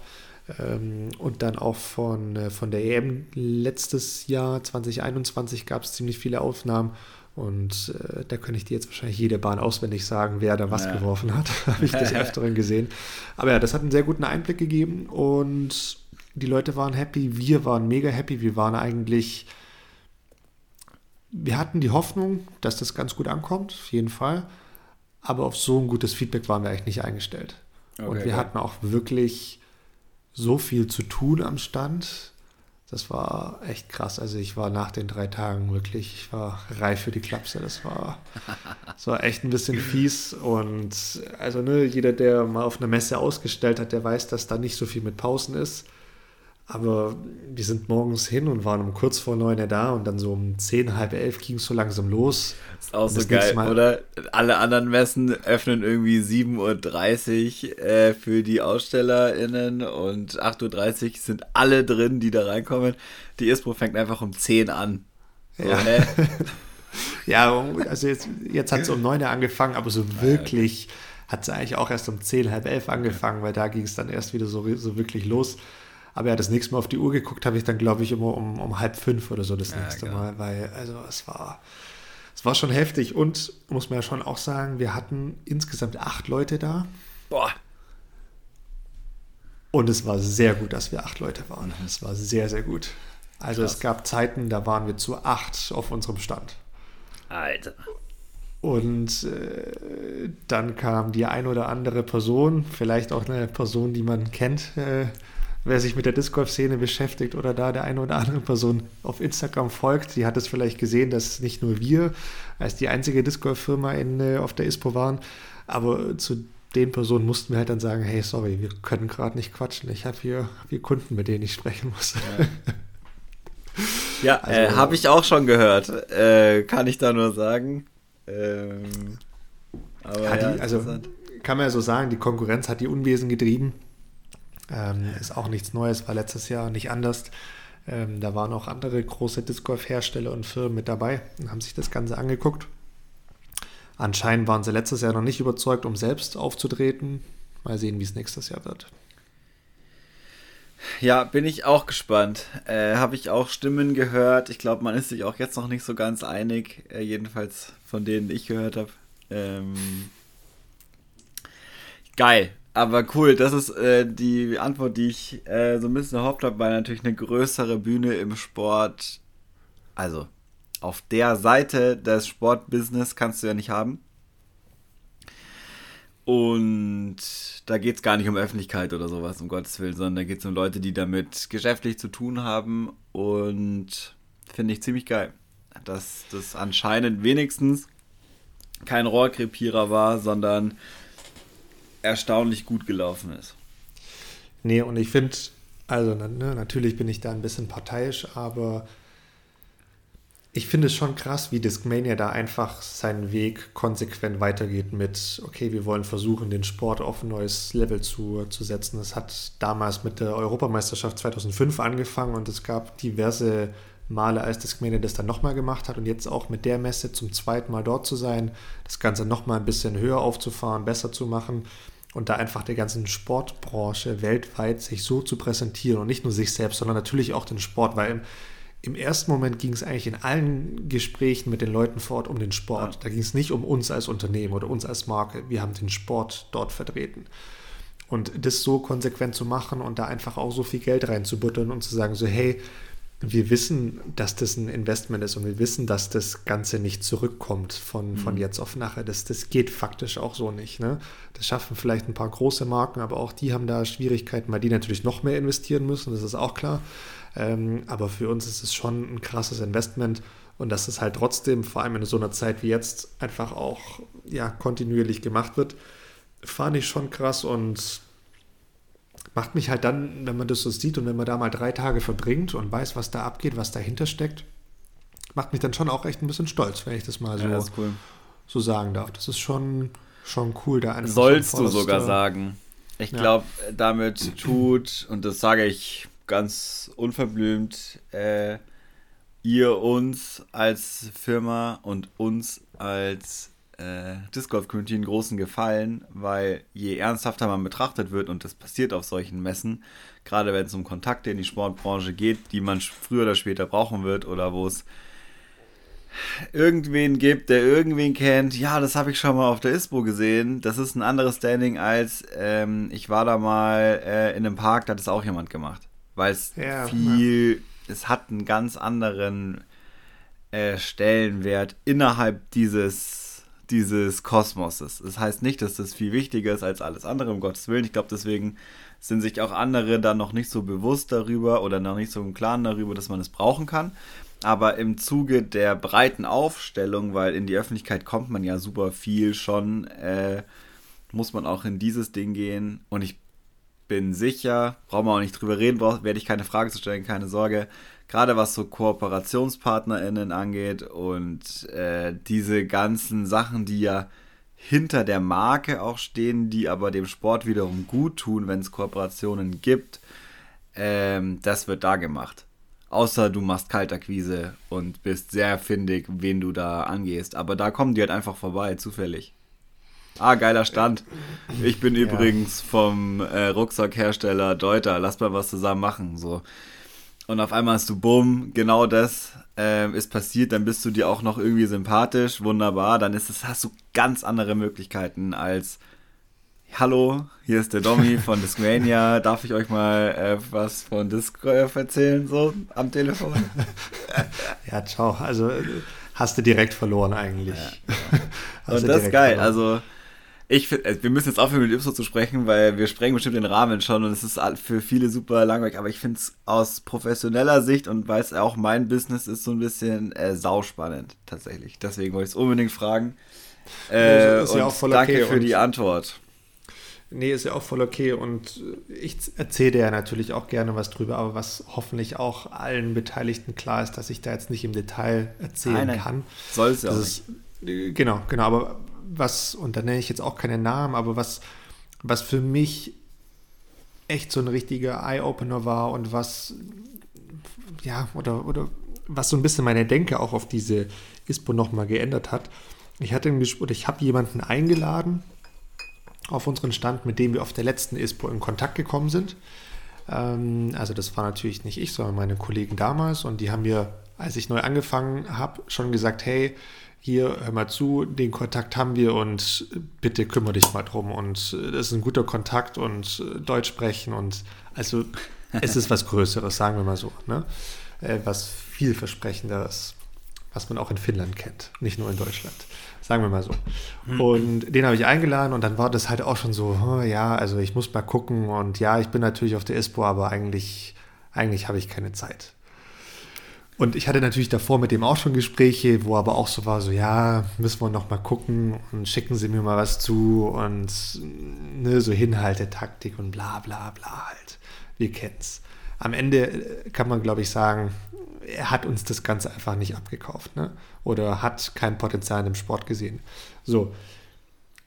Ähm, und dann auch von, äh, von der EM letztes Jahr 2021 gab es ziemlich viele Aufnahmen. Und äh, da könnte ich dir jetzt wahrscheinlich jede Bahn auswendig sagen, wer da was ja. geworfen hat. Habe ich des Öfteren gesehen. Aber ja, das hat einen sehr guten Einblick gegeben und die Leute waren happy. Wir waren mega happy. Wir waren eigentlich wir hatten die Hoffnung, dass das ganz gut ankommt, auf jeden Fall. Aber auf so ein gutes Feedback waren wir eigentlich nicht eingestellt. Okay, und wir okay. hatten auch wirklich so viel zu tun am Stand. Das war echt krass. Also ich war nach den drei Tagen wirklich, ich war reif für die Klapse. Das war, das war echt ein bisschen fies. Und also ne, jeder, der mal auf einer Messe ausgestellt hat, der weiß, dass da nicht so viel mit Pausen ist. Aber wir sind morgens hin und waren um kurz vor neun da und dann so um zehn, halb elf ging es so langsam los. Ist auch so geil, Mal oder? Alle anderen Messen öffnen irgendwie 7.30 Uhr äh, für die AusstellerInnen und 8.30 Uhr sind alle drin, die da reinkommen. Die ISPRO fängt einfach um 10 an. So, ja. Ne? ja, also jetzt, jetzt hat es um neun Uhr angefangen, aber so wirklich hat sie eigentlich auch erst um 10, halb elf angefangen, weil da ging es dann erst wieder so, so wirklich los. Aber ja, das nächste Mal auf die Uhr geguckt habe ich dann, glaube ich, immer um, um halb fünf oder so das ja, nächste genau. Mal, weil also es war, es war schon heftig und muss man ja schon auch sagen, wir hatten insgesamt acht Leute da. Boah. Und es war sehr gut, dass wir acht Leute waren. Es war sehr, sehr gut. Also Krass. es gab Zeiten, da waren wir zu acht auf unserem Stand. Alter. Und äh, dann kam die ein oder andere Person, vielleicht auch eine Person, die man kennt, äh, wer sich mit der Disc Golf Szene beschäftigt oder da der eine oder andere Person auf Instagram folgt, die hat es vielleicht gesehen, dass nicht nur wir als die einzige Disc Golf Firma in, äh, auf der ISPO waren, aber zu den Personen mussten wir halt dann sagen, hey, sorry, wir können gerade nicht quatschen. Ich habe hier, hier Kunden, mit denen ich sprechen muss. Ja. Ja, also, äh, habe ich auch schon gehört. Äh, kann ich da nur sagen. Ähm, aber ja, die, also kann man ja so sagen, die Konkurrenz hat die Unwesen getrieben. Ähm, ist auch nichts Neues, war letztes Jahr nicht anders. Ähm, da waren auch andere große Disc Golf Hersteller und Firmen mit dabei und haben sich das Ganze angeguckt. Anscheinend waren sie letztes Jahr noch nicht überzeugt, um selbst aufzutreten. Mal sehen, wie es nächstes Jahr wird. Ja, bin ich auch gespannt. Äh, Habe ich auch Stimmen gehört. Ich glaube, man ist sich auch jetzt noch nicht so ganz einig, äh, jedenfalls von denen ich gehört habe. Ähm, geil, aber cool. Das ist äh, die Antwort, die ich äh, so ein bisschen erhofft habe, weil natürlich eine größere Bühne im Sport, also auf der Seite des Sportbusiness kannst du ja nicht haben. Und da geht es gar nicht um Öffentlichkeit oder sowas, um Gottes Willen, sondern da geht es um Leute, die damit geschäftlich zu tun haben. Und finde ich ziemlich geil, dass das anscheinend wenigstens kein Rohrkrepierer war, sondern erstaunlich gut gelaufen ist. Nee, und ich finde, also ne, natürlich bin ich da ein bisschen parteiisch, aber ich finde es schon krass, wie Discmania da einfach seinen Weg konsequent weitergeht mit, okay, wir wollen versuchen, den Sport auf ein neues Level zu, zu setzen. Das hat damals mit der Europameisterschaft 2005 angefangen und es gab diverse Male, als Discmania das dann nochmal gemacht hat und jetzt auch mit der Messe zum zweiten Mal dort zu sein, das Ganze nochmal ein bisschen höher aufzufahren, besser zu machen und da einfach der ganzen Sportbranche weltweit sich so zu präsentieren und nicht nur sich selbst, sondern natürlich auch den Sport, weil im ersten Moment ging es eigentlich in allen Gesprächen mit den Leuten vor Ort um den Sport. Da ging es nicht um uns als Unternehmen oder uns als Marke. Wir haben den Sport dort vertreten. Und das so konsequent zu machen und da einfach auch so viel Geld reinzubuttern und zu sagen, so, hey, wir wissen, dass das ein Investment ist und wir wissen, dass das Ganze nicht zurückkommt von, mhm. von jetzt auf nachher. Das, das geht faktisch auch so nicht. Ne? Das schaffen vielleicht ein paar große Marken, aber auch die haben da Schwierigkeiten, weil die natürlich noch mehr investieren müssen, das ist auch klar. Ähm, aber für uns ist es schon ein krasses Investment und dass es halt trotzdem, vor allem in so einer Zeit wie jetzt, einfach auch ja, kontinuierlich gemacht wird, fand ich schon krass und macht mich halt dann, wenn man das so sieht und wenn man da mal drei Tage verbringt und weiß, was da abgeht, was dahinter steckt, macht mich dann schon auch echt ein bisschen stolz, wenn ich das mal so, ja, das cool. so sagen darf. Das ist schon, schon cool, da einfach. Sollst du sogar sagen. Ich ja. glaube, damit tut, und das sage ich ganz unverblümt äh, ihr uns als Firma und uns als äh, Disc Golf Community einen großen Gefallen, weil je ernsthafter man betrachtet wird und das passiert auf solchen Messen, gerade wenn es um Kontakte in die Sportbranche geht, die man früher oder später brauchen wird oder wo es irgendwen gibt, der irgendwen kennt, ja, das habe ich schon mal auf der ISPO gesehen. Das ist ein anderes Standing als ähm, ich war da mal äh, in einem Park, da hat es auch jemand gemacht weil es ja, viel, ja. es hat einen ganz anderen äh, Stellenwert innerhalb dieses, dieses Kosmoses. Das heißt nicht, dass das viel wichtiger ist als alles andere, um Gottes Willen. Ich glaube, deswegen sind sich auch andere dann noch nicht so bewusst darüber oder noch nicht so im Klaren darüber, dass man es brauchen kann. Aber im Zuge der breiten Aufstellung, weil in die Öffentlichkeit kommt man ja super viel schon, äh, muss man auch in dieses Ding gehen. Und ich bin sicher, brauchen wir auch nicht drüber reden, werde ich keine Frage zu stellen, keine Sorge. Gerade was so KooperationspartnerInnen angeht und äh, diese ganzen Sachen, die ja hinter der Marke auch stehen, die aber dem Sport wiederum gut tun, wenn es Kooperationen gibt, ähm, das wird da gemacht. Außer du machst Kaltakquise und bist sehr findig, wen du da angehst. Aber da kommen die halt einfach vorbei, zufällig. Ah, geiler Stand. Ich bin ja. übrigens vom äh, Rucksackhersteller Deuter. Lass mal was zusammen machen. So. Und auf einmal hast du Bumm, genau das äh, ist passiert. Dann bist du dir auch noch irgendwie sympathisch, wunderbar. Dann ist es, hast du ganz andere Möglichkeiten als Hallo, hier ist der Domi von Discmania. Darf ich euch mal äh, was von Disc erzählen, so am Telefon? ja, ciao. Also hast du direkt verloren eigentlich. Ja, Und das ist geil. Verloren. Also ich finde, äh, wir müssen jetzt aufhören mit Ipso zu sprechen, weil wir sprengen bestimmt den Rahmen schon und es ist für viele super langweilig. Aber ich finde es aus professioneller Sicht und weil es auch mein Business ist, so ein bisschen äh, sauspannend tatsächlich. Deswegen wollte ich es unbedingt fragen. Äh, ist ja auch voll okay danke für die Antwort. Nee, ist ja auch voll okay und ich erzähle ja natürlich auch gerne was drüber, aber was hoffentlich auch allen Beteiligten klar ist, dass ich da jetzt nicht im Detail erzählen nein, nein. kann. Soll es ja auch nicht. Ist, genau, genau, aber was, und da nenne ich jetzt auch keine Namen, aber was, was für mich echt so ein richtiger Eye-Opener war und was, ja, oder, oder was so ein bisschen meine Denke auch auf diese ISPO nochmal geändert hat. Ich hatte ein Gespräch, ich habe jemanden eingeladen auf unseren Stand, mit dem wir auf der letzten ISPO in Kontakt gekommen sind. Ähm, also das war natürlich nicht ich, sondern meine Kollegen damals und die haben mir, als ich neu angefangen habe, schon gesagt, hey, hier, hör mal zu, den Kontakt haben wir und bitte kümmere dich mal drum. Und äh, das ist ein guter Kontakt und äh, Deutsch sprechen und also es ist was Größeres, sagen wir mal so. Ne? Äh, was vielversprechenderes, was man auch in Finnland kennt, nicht nur in Deutschland. Sagen wir mal so. Hm. Und den habe ich eingeladen und dann war das halt auch schon so, oh, ja, also ich muss mal gucken und ja, ich bin natürlich auf der ISPO, aber eigentlich, eigentlich habe ich keine Zeit. Und ich hatte natürlich davor mit dem auch schon Gespräche, wo aber auch so war, so ja, müssen wir noch mal gucken und schicken Sie mir mal was zu und ne, so Hinhaltetaktik und bla bla bla halt. Wir kennen's. Am Ende äh, kann man, glaube ich, sagen, er hat uns das Ganze einfach nicht abgekauft, ne? Oder hat kein Potenzial im Sport gesehen. So.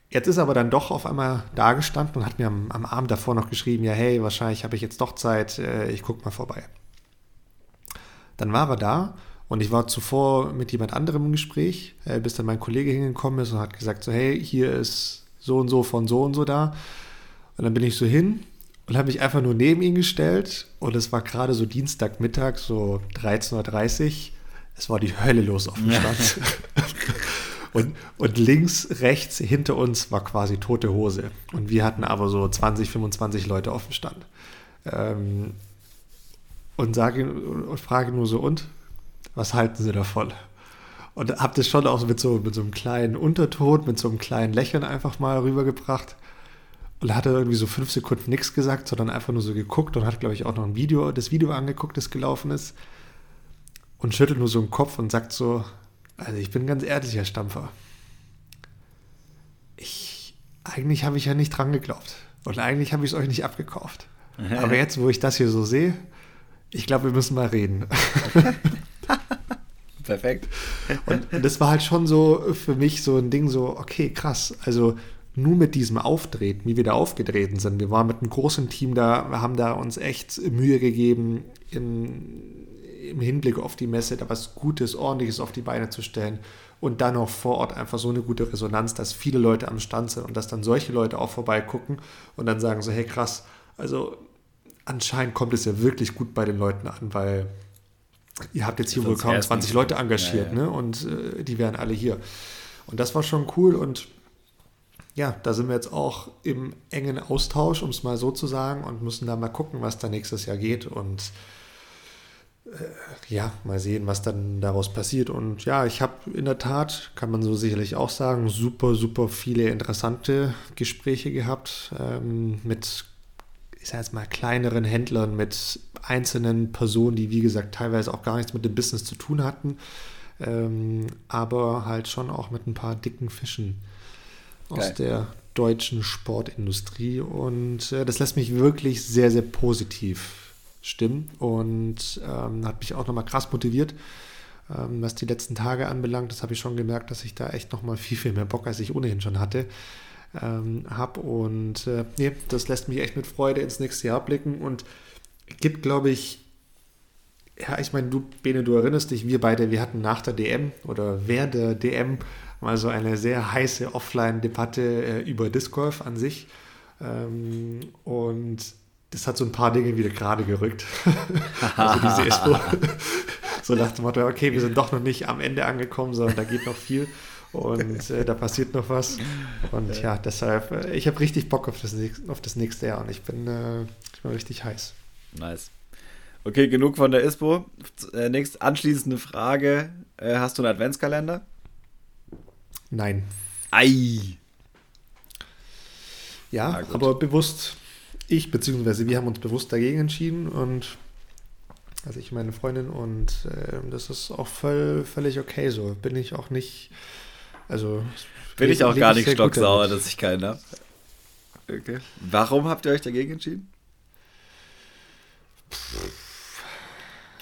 Jetzt ist er aber dann doch auf einmal da gestanden und hat mir am, am Abend davor noch geschrieben, ja, hey, wahrscheinlich habe ich jetzt doch Zeit, äh, ich gucke mal vorbei. Dann war er da und ich war zuvor mit jemand anderem im Gespräch, äh, bis dann mein Kollege hingekommen ist und hat gesagt, so hey, hier ist so und so von so und so da. Und dann bin ich so hin und habe mich einfach nur neben ihn gestellt und es war gerade so Dienstagmittag, so 13.30 Uhr. Es war die Hölle los auf dem Stand. und, und links, rechts hinter uns war quasi tote Hose. Und wir hatten aber so 20, 25 Leute auf dem Stand. Ähm, und sage und frage nur so, und? Was halten Sie davon? Und habe das schon auch mit so, mit so einem kleinen Unterton, mit so einem kleinen Lächeln einfach mal rübergebracht. Und hat er irgendwie so fünf Sekunden nichts gesagt, sondern einfach nur so geguckt und hat, glaube ich, auch noch ein Video, das Video angeguckt, das gelaufen ist. Und schüttelt nur so den Kopf und sagt so, also ich bin ganz ehrlich, Herr Stampfer. Ich, eigentlich habe ich ja nicht dran geglaubt. Und eigentlich habe ich es euch nicht abgekauft. Aber jetzt, wo ich das hier so sehe, ich glaube, wir müssen mal reden. Perfekt. Und, das war halt schon so für mich so ein Ding, so, okay, krass. Also nur mit diesem Auftreten, wie wir da aufgetreten sind. Wir waren mit einem großen Team da, wir haben da uns echt Mühe gegeben, in, im Hinblick auf die Messe da was Gutes, Ordentliches auf die Beine zu stellen. Und dann auch vor Ort einfach so eine gute Resonanz, dass viele Leute am Stand sind und dass dann solche Leute auch vorbeigucken und dann sagen so, hey krass, also anscheinend kommt es ja wirklich gut bei den Leuten an, weil ihr habt jetzt hier wohl kaum 20 Leute engagiert, ja, ja. ne? Und äh, die wären alle hier. Und das war schon cool und ja, da sind wir jetzt auch im engen Austausch, um es mal so zu sagen, und müssen da mal gucken, was da nächstes Jahr geht und äh, ja, mal sehen, was dann daraus passiert. Und ja, ich habe in der Tat, kann man so sicherlich auch sagen, super, super viele interessante Gespräche gehabt ähm, mit ich sage jetzt mal, kleineren Händlern, mit einzelnen Personen, die wie gesagt teilweise auch gar nichts mit dem Business zu tun hatten, ähm, aber halt schon auch mit ein paar dicken Fischen aus Geil. der deutschen Sportindustrie. Und äh, das lässt mich wirklich sehr, sehr positiv stimmen und ähm, hat mich auch nochmal krass motiviert ähm, was die letzten Tage anbelangt, das habe ich schon gemerkt, dass ich da echt nochmal viel, viel mehr Bock, als ich ohnehin schon hatte ähm, habe. Und äh, nee, das lässt mich echt mit Freude ins nächste Jahr blicken und gibt, glaube ich, ja, ich meine, du, Bene, du erinnerst dich, wir beide, wir hatten nach der DM oder während der DM mal so eine sehr heiße Offline-Debatte äh, über Disc Golf an sich. Ähm, und das hat so ein paar Dinge wieder gerade gerückt. also diese ISPO. so nach dem Motto, okay, wir sind doch noch nicht am Ende angekommen, sondern da geht noch viel und äh, da passiert noch was. Und ja, deshalb, äh, ich habe richtig Bock auf das, nächste, auf das nächste Jahr und ich bin, äh, ich bin richtig heiß. Nice. Okay, genug von der ISPO. Äh, nächst anschließende Frage. Äh, hast du einen Adventskalender? Nein. Ei. Ja, aber bewusst, ich beziehungsweise wir haben uns bewusst dagegen entschieden und also ich meine Freundin und äh, das ist auch voll, völlig okay so. Bin ich auch nicht, also bin ich auch gar nicht stocksauer, dass ich keinen habe. Okay. Warum habt ihr euch dagegen entschieden?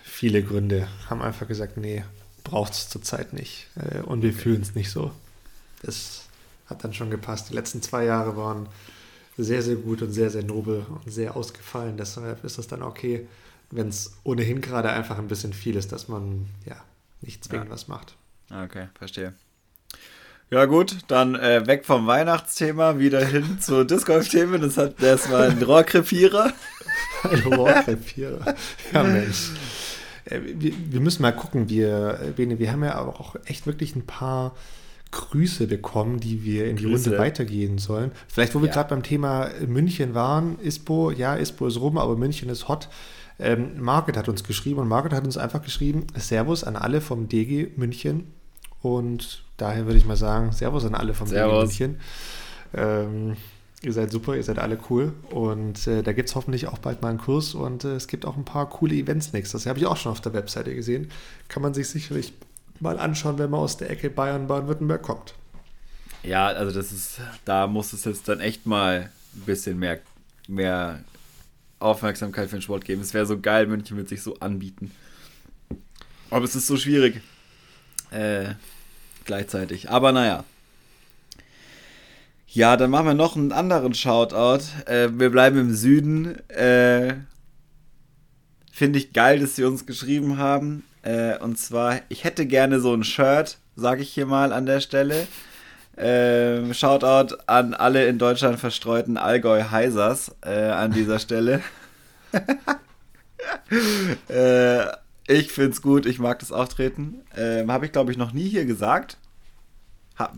Viele Gründe. Haben einfach gesagt, nee, braucht es zurzeit nicht. Äh, und wir okay. fühlen es nicht so. Das hat dann schon gepasst. Die letzten zwei Jahre waren sehr, sehr gut und sehr, sehr nobel und sehr ausgefallen. Deshalb ist es dann okay, wenn es ohnehin gerade einfach ein bisschen viel ist, dass man ja nicht zwingend ja. was macht. Okay, verstehe. Ja gut, dann äh, weg vom Weihnachtsthema, wieder hin zu Disc-Golf-Themen. Das, hat, war ein Rohrkrepierer. ein Rohrkrepierer. Ja, Mensch. Äh, wir, wir, müssen mal gucken. Wir, äh, Bene, wir haben ja auch echt wirklich ein paar Grüße bekommen, die wir in die Grüße. Runde weitergehen sollen. Vielleicht, wo wir ja. gerade beim Thema München waren, ISPO, ja, ISPO ist rum, aber München ist hot. Ähm, Market hat uns geschrieben und Market hat uns einfach geschrieben, Servus an alle vom DG München und daher würde ich mal sagen, Servus an alle vom München. Ähm, ihr seid super, ihr seid alle cool und äh, da gibt es hoffentlich auch bald mal einen Kurs und äh, es gibt auch ein paar coole Events nächstes. Das habe ich auch schon auf der Webseite gesehen. Kann man sich sicherlich mal anschauen, wenn man aus der Ecke Bayern, Baden-Württemberg kommt. Ja, also das ist, da muss es jetzt dann echt mal ein bisschen mehr, mehr Aufmerksamkeit für den Sport geben. Es wäre so geil, München wird sich so anbieten. Aber es ist so schwierig. Äh, gleichzeitig. Aber naja. Ja, dann machen wir noch einen anderen Shoutout. Äh, wir bleiben im Süden. Äh, Finde ich geil, dass sie uns geschrieben haben. Äh, und zwar, ich hätte gerne so ein Shirt, sage ich hier mal an der Stelle. Äh, Shoutout an alle in Deutschland verstreuten Allgäu Heisers äh, an dieser Stelle. äh, ich find's gut, ich mag das Auftreten. Ähm, Habe ich, glaube ich, noch nie hier gesagt. Ha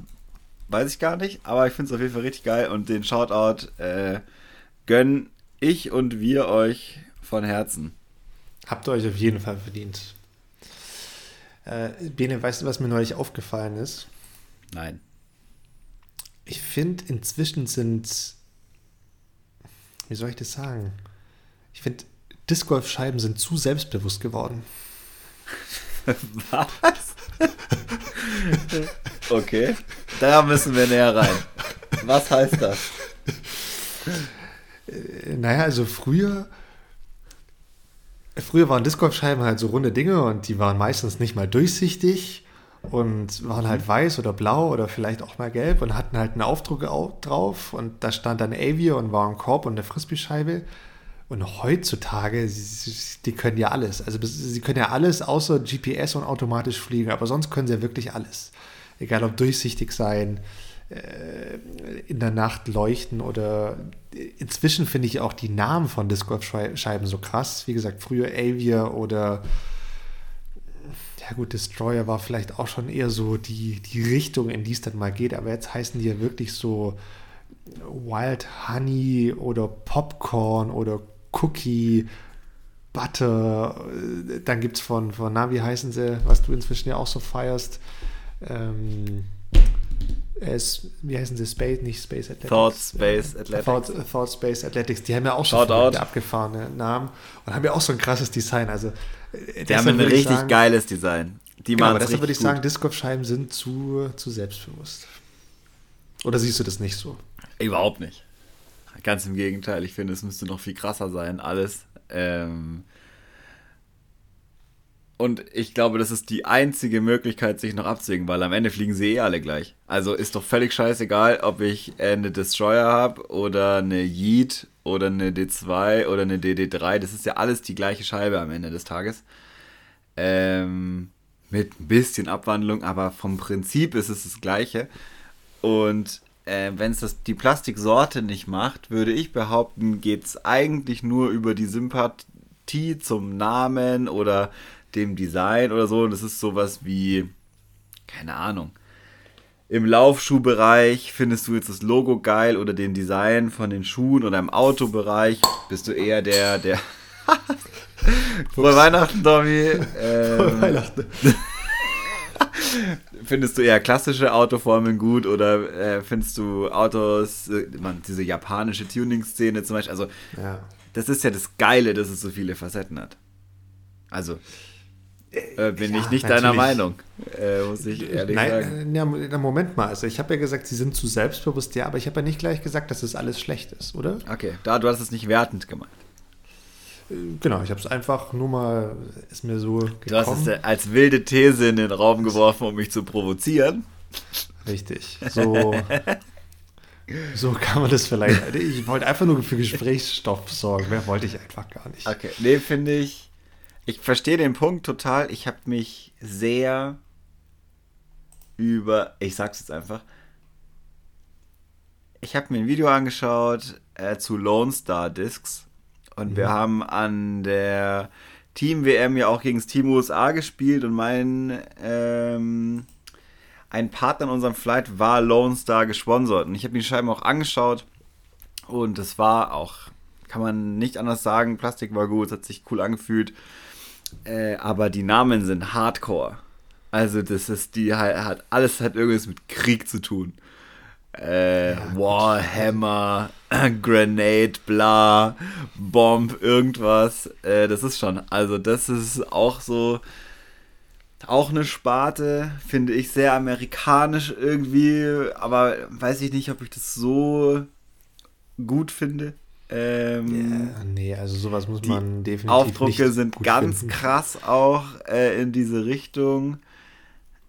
weiß ich gar nicht, aber ich finde es auf jeden Fall richtig geil und den Shoutout äh, gönnen ich und wir euch von Herzen. Habt ihr euch auf jeden Fall verdient. Äh, Bene, weißt du, was mir neulich aufgefallen ist? Nein. Ich finde, inzwischen sind, wie soll ich das sagen? Ich finde, Disc Golf Scheiben sind zu selbstbewusst geworden. Was? okay, da müssen wir näher rein. Was heißt das? Äh, naja, also früher Früher waren Discgolfscheiben halt so runde Dinge und die waren meistens nicht mal durchsichtig und waren halt weiß oder blau oder vielleicht auch mal gelb und hatten halt einen Aufdruck drauf und da stand dann Avia und war ein Korb und eine Frisbee-Scheibe. Und heutzutage, die können ja alles. Also sie können ja alles außer GPS und automatisch fliegen, aber sonst können sie ja wirklich alles. Egal ob durchsichtig sein, äh, in der Nacht leuchten oder inzwischen finde ich auch die Namen von Disc Golf Scheiben so krass. Wie gesagt, früher Avia oder ja gut, Destroyer war vielleicht auch schon eher so die, die Richtung, in die es dann mal geht, aber jetzt heißen die ja wirklich so Wild Honey oder Popcorn oder Cookie, Butter. Dann gibt es von, von, na, wie heißen sie, was du inzwischen ja auch so feierst. Ähm, es, wie heißen sie, Space, nicht Space Athletics. Thought Space Athletics. Thought, Thought Space Athletics, die haben ja auch schon abgefahrene Namen und haben ja auch so ein krasses Design. Also, äh, die haben ein richtig sagen, geiles Design. Die genau, aber deshalb würde ich gut. sagen, Disc Golf Scheiben sind zu, zu selbstbewusst. Oder siehst du das nicht so? Überhaupt nicht. Ganz im Gegenteil, ich finde, es müsste noch viel krasser sein, alles. Ähm, und ich glaube, das ist die einzige Möglichkeit, sich noch abzuwägen, weil am Ende fliegen sie eh alle gleich. Also ist doch völlig scheißegal, ob ich eine Destroyer habe oder eine Yeet oder eine D2 oder eine DD3. Das ist ja alles die gleiche Scheibe am Ende des Tages. Ähm, mit ein bisschen Abwandlung, aber vom Prinzip ist es das gleiche. Und äh, wenn es die Plastiksorte nicht macht, würde ich behaupten, geht es eigentlich nur über die Sympathie zum Namen oder dem Design oder so. Und es ist sowas wie, keine Ahnung. Im Laufschuhbereich findest du jetzt das Logo geil oder den Design von den Schuhen oder im Autobereich bist du eher der, der. Frohe Weihnachten, Tommy. Ähm, Frohe Weihnachten. findest du eher klassische Autoformen gut oder äh, findest du Autos, äh, man, diese japanische Tuning-Szene zum Beispiel? Also, ja. das ist ja das Geile, dass es so viele Facetten hat. Also, äh, bin ja, ich nicht natürlich. deiner Meinung, äh, muss ich ehrlich Nein, sagen. Äh, ja, Moment mal, also ich habe ja gesagt, sie sind zu selbstbewusst, ja, aber ich habe ja nicht gleich gesagt, dass das alles schlecht ist, oder? Okay, da du hast es nicht wertend gemeint. Genau, ich habe es einfach nur mal, ist mir so gekommen. Du hast es als wilde These in den Raum geworfen, um mich zu provozieren. Richtig. So, so kann man das vielleicht. Ich wollte einfach nur für Gesprächsstoff sorgen. Mehr wollte ich einfach gar nicht. Okay, nee, finde ich. Ich verstehe den Punkt total. Ich habe mich sehr über. Ich sag's jetzt einfach. Ich habe mir ein Video angeschaut äh, zu Lone Star Discs und mhm. wir haben an der Team WM ja auch gegen das Team USA gespielt und mein ähm, ein Partner in unserem Flight war Lone Star gesponsert. Und ich habe die Scheiben auch angeschaut und es war auch, kann man nicht anders sagen, Plastik war gut, es hat sich cool angefühlt. Äh, aber die Namen sind Hardcore. Also das ist die hat alles hat irgendwas mit Krieg zu tun äh, ja, Warhammer, Grenade, bla, Bomb, irgendwas. Äh, das ist schon, also das ist auch so, auch eine Sparte, finde ich sehr amerikanisch irgendwie, aber weiß ich nicht, ob ich das so gut finde. Ähm, yeah, nee, also sowas muss man definitiv Aufdrucke sind ganz finden. krass auch äh, in diese Richtung.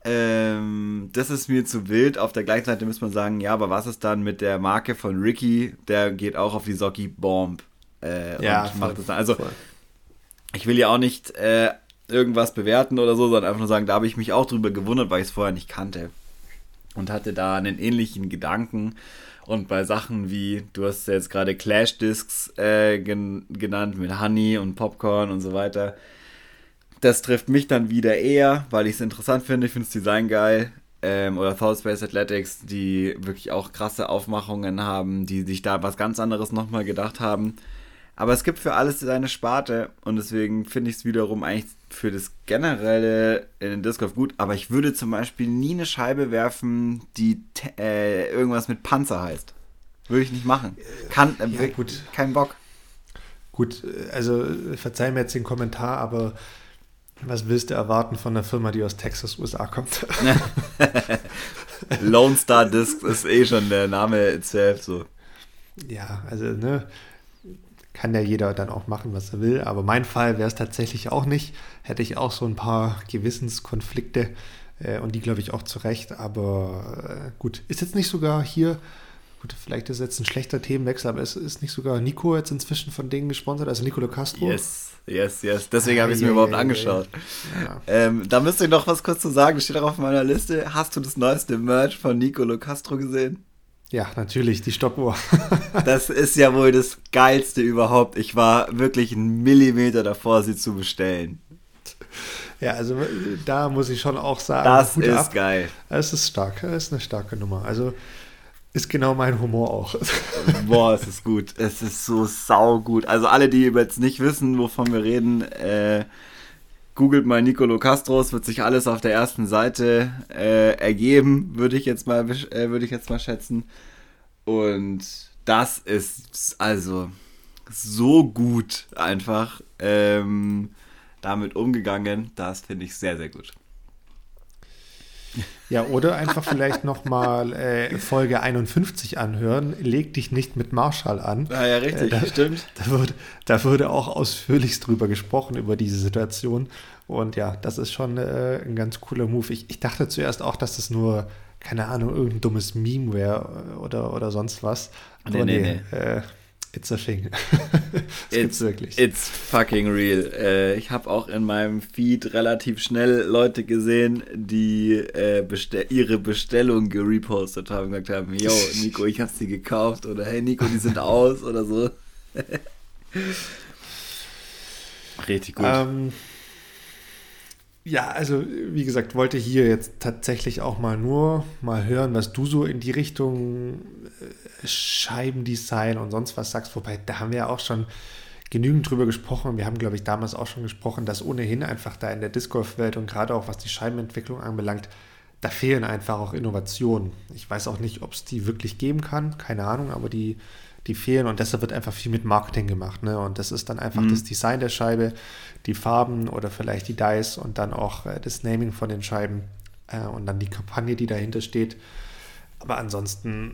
Ähm, das ist mir zu wild. Auf der gleichen Seite muss man sagen, ja, aber was ist dann mit der Marke von Ricky? Der geht auch auf die Socki Bomb äh, ja, und macht das dann. Also, voll. ich will ja auch nicht äh, irgendwas bewerten oder so, sondern einfach nur sagen, da habe ich mich auch drüber gewundert, weil ich es vorher nicht kannte. Und hatte da einen ähnlichen Gedanken. Und bei Sachen wie, du hast ja jetzt gerade Clash Discs äh, gen genannt mit Honey und Popcorn und so weiter das trifft mich dann wieder eher, weil ich es interessant finde. Ich finde das Design geil. Ähm, oder South Space Athletics, die wirklich auch krasse Aufmachungen haben, die sich da was ganz anderes nochmal gedacht haben. Aber es gibt für alles seine Sparte und deswegen finde ich es wiederum eigentlich für das Generelle in den Disc Golf gut. Aber ich würde zum Beispiel nie eine Scheibe werfen, die äh, irgendwas mit Panzer heißt. Würde ich nicht machen. Kann, äh, ja, gut. kein Bock. Gut, also verzeih mir jetzt den Kommentar, aber was willst du erwarten von einer Firma, die aus Texas, USA kommt? Lone Star Disc ist eh schon der Name itself so. Ja, also ne, kann ja jeder dann auch machen, was er will. Aber mein Fall wäre es tatsächlich auch nicht. Hätte ich auch so ein paar Gewissenskonflikte äh, und die glaube ich auch zurecht. Aber äh, gut, ist jetzt nicht sogar hier Gut, vielleicht ist jetzt ein schlechter Themenwechsel, aber es ist nicht sogar Nico jetzt inzwischen von denen gesponsert, also Nicolo Castro? Yes, yes, yes. Deswegen habe ich es mir yeah, überhaupt yeah, angeschaut. Ja. Ähm, da müsste ich noch was kurz zu sagen, steht auch auf meiner Liste. Hast du das neueste Merch von Nicolo Castro gesehen? Ja, natürlich, die Stoppuhr. das ist ja wohl das Geilste überhaupt. Ich war wirklich einen Millimeter davor, sie zu bestellen. Ja, also da muss ich schon auch sagen. Das ist ab. geil. Es ist stark, es ist eine starke Nummer. Also ist genau mein Humor auch. Boah, es ist gut. Es ist so saugut. Also alle, die jetzt nicht wissen, wovon wir reden, äh, googelt mal Nicolo Castros, wird sich alles auf der ersten Seite äh, ergeben, würde ich jetzt mal äh, würde ich jetzt mal schätzen. Und das ist also so gut einfach ähm, damit umgegangen. Das finde ich sehr, sehr gut. Ja, oder einfach vielleicht nochmal äh, Folge 51 anhören. Leg dich nicht mit Marshall an. Ah, ja, richtig, äh, da, stimmt. Da wurde, da wurde auch ausführlichst drüber gesprochen, über diese Situation. Und ja, das ist schon äh, ein ganz cooler Move. Ich, ich dachte zuerst auch, dass das nur, keine Ahnung, irgendein dummes Meme wäre oder, oder sonst was. Aber nee, nee, nee. It's a thing. das it's, wirklich. It's fucking real. Äh, ich habe auch in meinem Feed relativ schnell Leute gesehen, die äh, bestell ihre Bestellung gerepostet haben und gesagt haben, yo, Nico, ich habe sie gekauft oder hey Nico, die sind aus oder so. Richtig gut. Ähm, ja, also wie gesagt, wollte hier jetzt tatsächlich auch mal nur mal hören, was du so in die Richtung äh, Scheibendesign und sonst was sagst. Wobei, da haben wir ja auch schon genügend drüber gesprochen. Wir haben, glaube ich, damals auch schon gesprochen, dass ohnehin einfach da in der Disc Golf-Welt und gerade auch was die Scheibenentwicklung anbelangt, da fehlen einfach auch Innovationen. Ich weiß auch nicht, ob es die wirklich geben kann, keine Ahnung, aber die die fehlen und deshalb wird einfach viel mit Marketing gemacht. Ne? Und das ist dann einfach mhm. das Design der Scheibe, die Farben oder vielleicht die Dice und dann auch äh, das Naming von den Scheiben äh, und dann die Kampagne, die dahinter steht. Aber ansonsten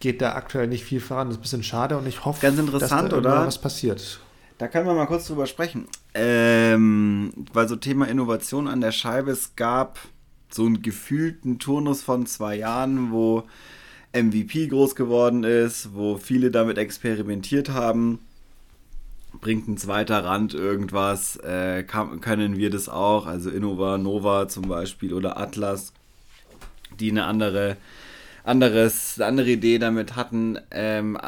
geht da aktuell nicht viel voran. Das ist ein bisschen schade und ich hoffe, Ganz interessant, dass da oder? was passiert. Da können wir mal kurz drüber sprechen. Ähm, weil so Thema Innovation an der Scheibe, es gab so einen gefühlten Turnus von zwei Jahren, wo MVP groß geworden ist, wo viele damit experimentiert haben. Bringt ein zweiter Rand irgendwas? Äh, kann, können wir das auch? Also Innova, Nova zum Beispiel oder Atlas, die eine andere, anderes, andere Idee damit hatten, ähm,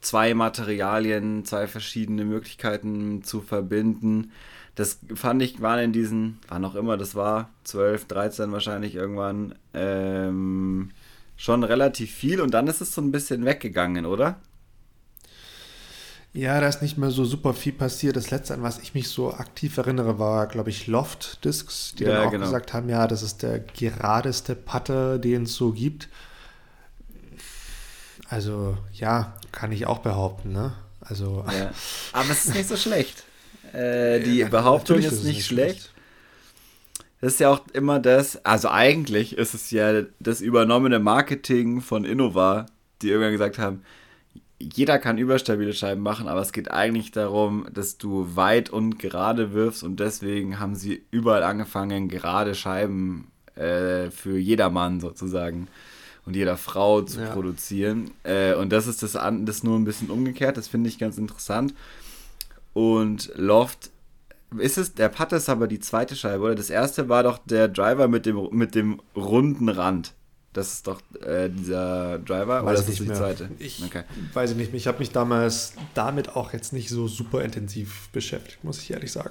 zwei Materialien, zwei verschiedene Möglichkeiten zu verbinden. Das fand ich, waren in diesen, wann auch immer das war, 12, 13 wahrscheinlich irgendwann, ähm, schon relativ viel und dann ist es so ein bisschen weggegangen, oder? Ja, da ist nicht mehr so super viel passiert. Das letzte, an was ich mich so aktiv erinnere, war, glaube ich, Loft Discs, die ja, dann auch genau. gesagt haben, ja, das ist der geradeste Putter, den es so gibt. Also, ja, kann ich auch behaupten, ne? Also. Ja. Aber es ist nicht so schlecht. Äh, die ja, Behauptung ist, ist nicht schlecht. schlecht. Das ist ja auch immer das, also eigentlich ist es ja das übernommene Marketing von Innova, die irgendwann gesagt haben, jeder kann überstabile Scheiben machen, aber es geht eigentlich darum, dass du weit und gerade wirfst und deswegen haben sie überall angefangen, gerade Scheiben äh, für jedermann sozusagen und jeder Frau zu ja. produzieren. Äh, und das ist das, das nur ein bisschen umgekehrt, das finde ich ganz interessant. Und Loft ist es, der Putter ist aber die zweite Scheibe, oder? Das erste war doch der Driver mit dem, mit dem runden Rand. Das ist doch äh, dieser Driver, weiß oder ist die mehr. zweite? Ich okay. weiß ich nicht. Ich habe mich damals damit auch jetzt nicht so super intensiv beschäftigt, muss ich ehrlich sagen.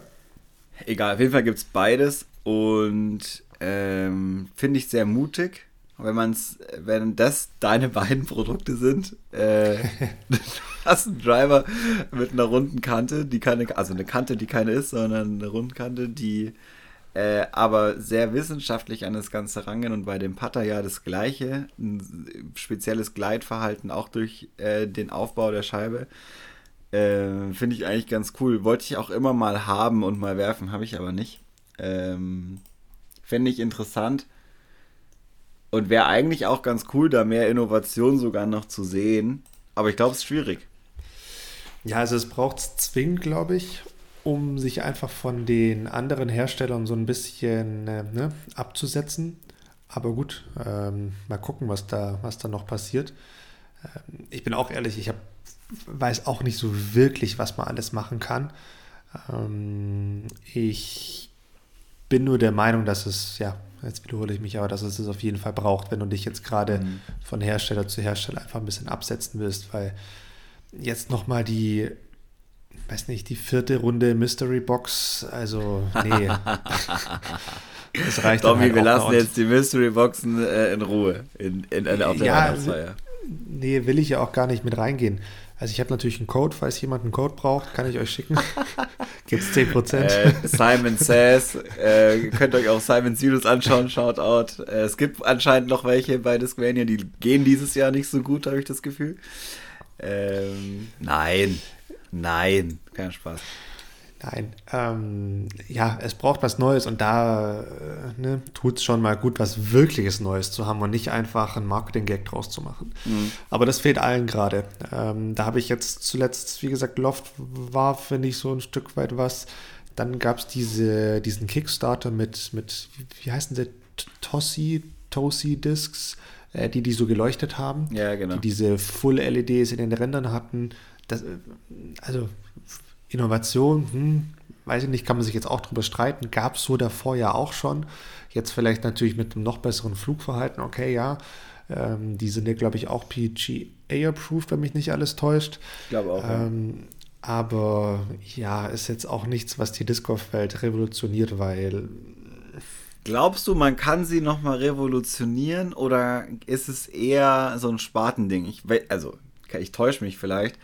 Egal, auf jeden Fall gibt es beides und ähm, finde ich sehr mutig wenn man's, wenn das deine beiden Produkte sind, äh, du hast einen Driver mit einer runden Kante, die keine, also eine Kante, die keine ist, sondern eine Rundkante, die äh, aber sehr wissenschaftlich an das Ganze rangehen und bei dem Putter ja das gleiche, ein spezielles Gleitverhalten auch durch äh, den Aufbau der Scheibe. Äh, Finde ich eigentlich ganz cool. Wollte ich auch immer mal haben und mal werfen, habe ich aber nicht. Ähm, Fände ich interessant und wäre eigentlich auch ganz cool, da mehr Innovation sogar noch zu sehen. Aber ich glaube, es ist schwierig. Ja, also es braucht es zwingend, glaube ich, um sich einfach von den anderen Herstellern so ein bisschen äh, ne, abzusetzen. Aber gut, ähm, mal gucken, was da, was da noch passiert. Ähm, ich bin auch ehrlich, ich hab, weiß auch nicht so wirklich, was man alles machen kann. Ähm, ich bin nur der Meinung, dass es ja jetzt wiederhole ich mich aber, dass es es auf jeden Fall braucht, wenn du dich jetzt gerade mhm. von Hersteller zu Hersteller einfach ein bisschen absetzen willst, weil jetzt nochmal die, weiß nicht, die vierte Runde Mystery Box, also nee. das reicht Tommy, halt wir lassen jetzt die Mystery Boxen äh, in Ruhe in, in, in, auf der ja, Weihnachtsfeier. Nee, will ich ja auch gar nicht mit reingehen. Also ich habe natürlich einen Code, falls jemand einen Code braucht, kann ich euch schicken. Gibt es 10%. Äh, Simon Says, äh, könnt euch auch Simons Videos anschauen, Shoutout. Äh, es gibt anscheinend noch welche bei Discmania, die gehen dieses Jahr nicht so gut, habe ich das Gefühl. Ähm, nein, nein, kein Spaß. Nein, ähm, ja, es braucht was Neues und da äh, ne, tut es schon mal gut, was wirkliches Neues zu haben und nicht einfach einen Marketing-Gag draus zu machen. Mhm. Aber das fehlt allen gerade. Ähm, da habe ich jetzt zuletzt, wie gesagt, Loft war, finde ich, so ein Stück weit was. Dann gab es diese, diesen Kickstarter mit, mit, wie heißen sie, Tossi, Tosi Discs, äh, die die so geleuchtet haben. Ja, genau. Die diese Full-LEDs in den Rändern hatten das, also Innovation, hm, weiß ich nicht, kann man sich jetzt auch drüber streiten. Gab es so davor ja auch schon. Jetzt vielleicht natürlich mit einem noch besseren Flugverhalten, okay, ja. Ähm, die sind ja, glaube ich, auch PGA-approved, wenn mich nicht alles täuscht. Ich glaube auch. Ähm, ja. Aber ja, ist jetzt auch nichts, was die Disc Golf-Welt revolutioniert, weil. Glaubst du, man kann sie nochmal revolutionieren oder ist es eher so ein Spartending? Ich, also, ich täusche mich vielleicht.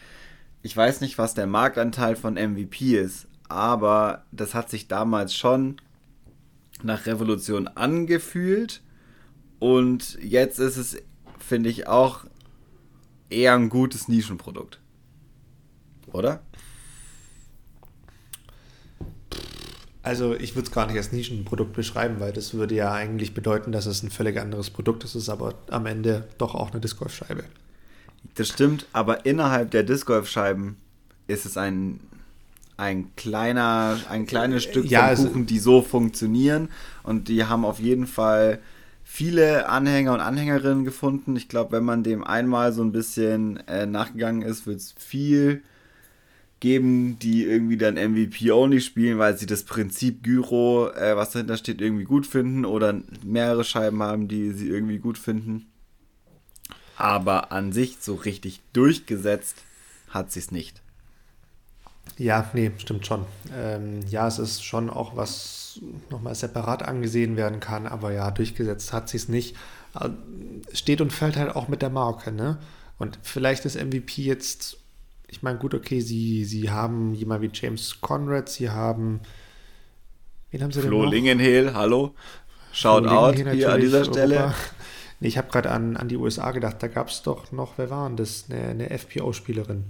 Ich weiß nicht, was der Marktanteil von MVP ist, aber das hat sich damals schon nach Revolution angefühlt und jetzt ist es, finde ich, auch eher ein gutes Nischenprodukt. Oder? Also ich würde es gar nicht als Nischenprodukt beschreiben, weil das würde ja eigentlich bedeuten, dass es ein völlig anderes Produkt ist, es ist aber am Ende doch auch eine Disc Scheibe. Das stimmt, aber innerhalb der Disc Golf Scheiben ist es ein ein kleiner, ein kleines Stück ja, vom Kuchen, die so funktionieren. Und die haben auf jeden Fall viele Anhänger und Anhängerinnen gefunden. Ich glaube, wenn man dem einmal so ein bisschen äh, nachgegangen ist, wird es viel geben, die irgendwie dann MVP-only spielen, weil sie das Prinzip Gyro, äh, was dahinter steht, irgendwie gut finden oder mehrere Scheiben haben, die sie irgendwie gut finden. Aber an sich so richtig durchgesetzt hat sie es nicht. Ja, nee, stimmt schon. Ähm, ja, es ist schon auch was nochmal separat angesehen werden kann, aber ja, durchgesetzt hat sie es nicht. Steht und fällt halt auch mit der Marke, ne? Und vielleicht ist MVP jetzt, ich meine, gut, okay, sie, sie haben jemand wie James Conrad, sie haben. Wen haben sie Flo denn noch? Lingenhel, hallo. Shout out hier an dieser Stelle. Nee, ich habe gerade an, an die USA gedacht, da gab es doch noch, wer war denn das? Eine, eine FPO-Spielerin.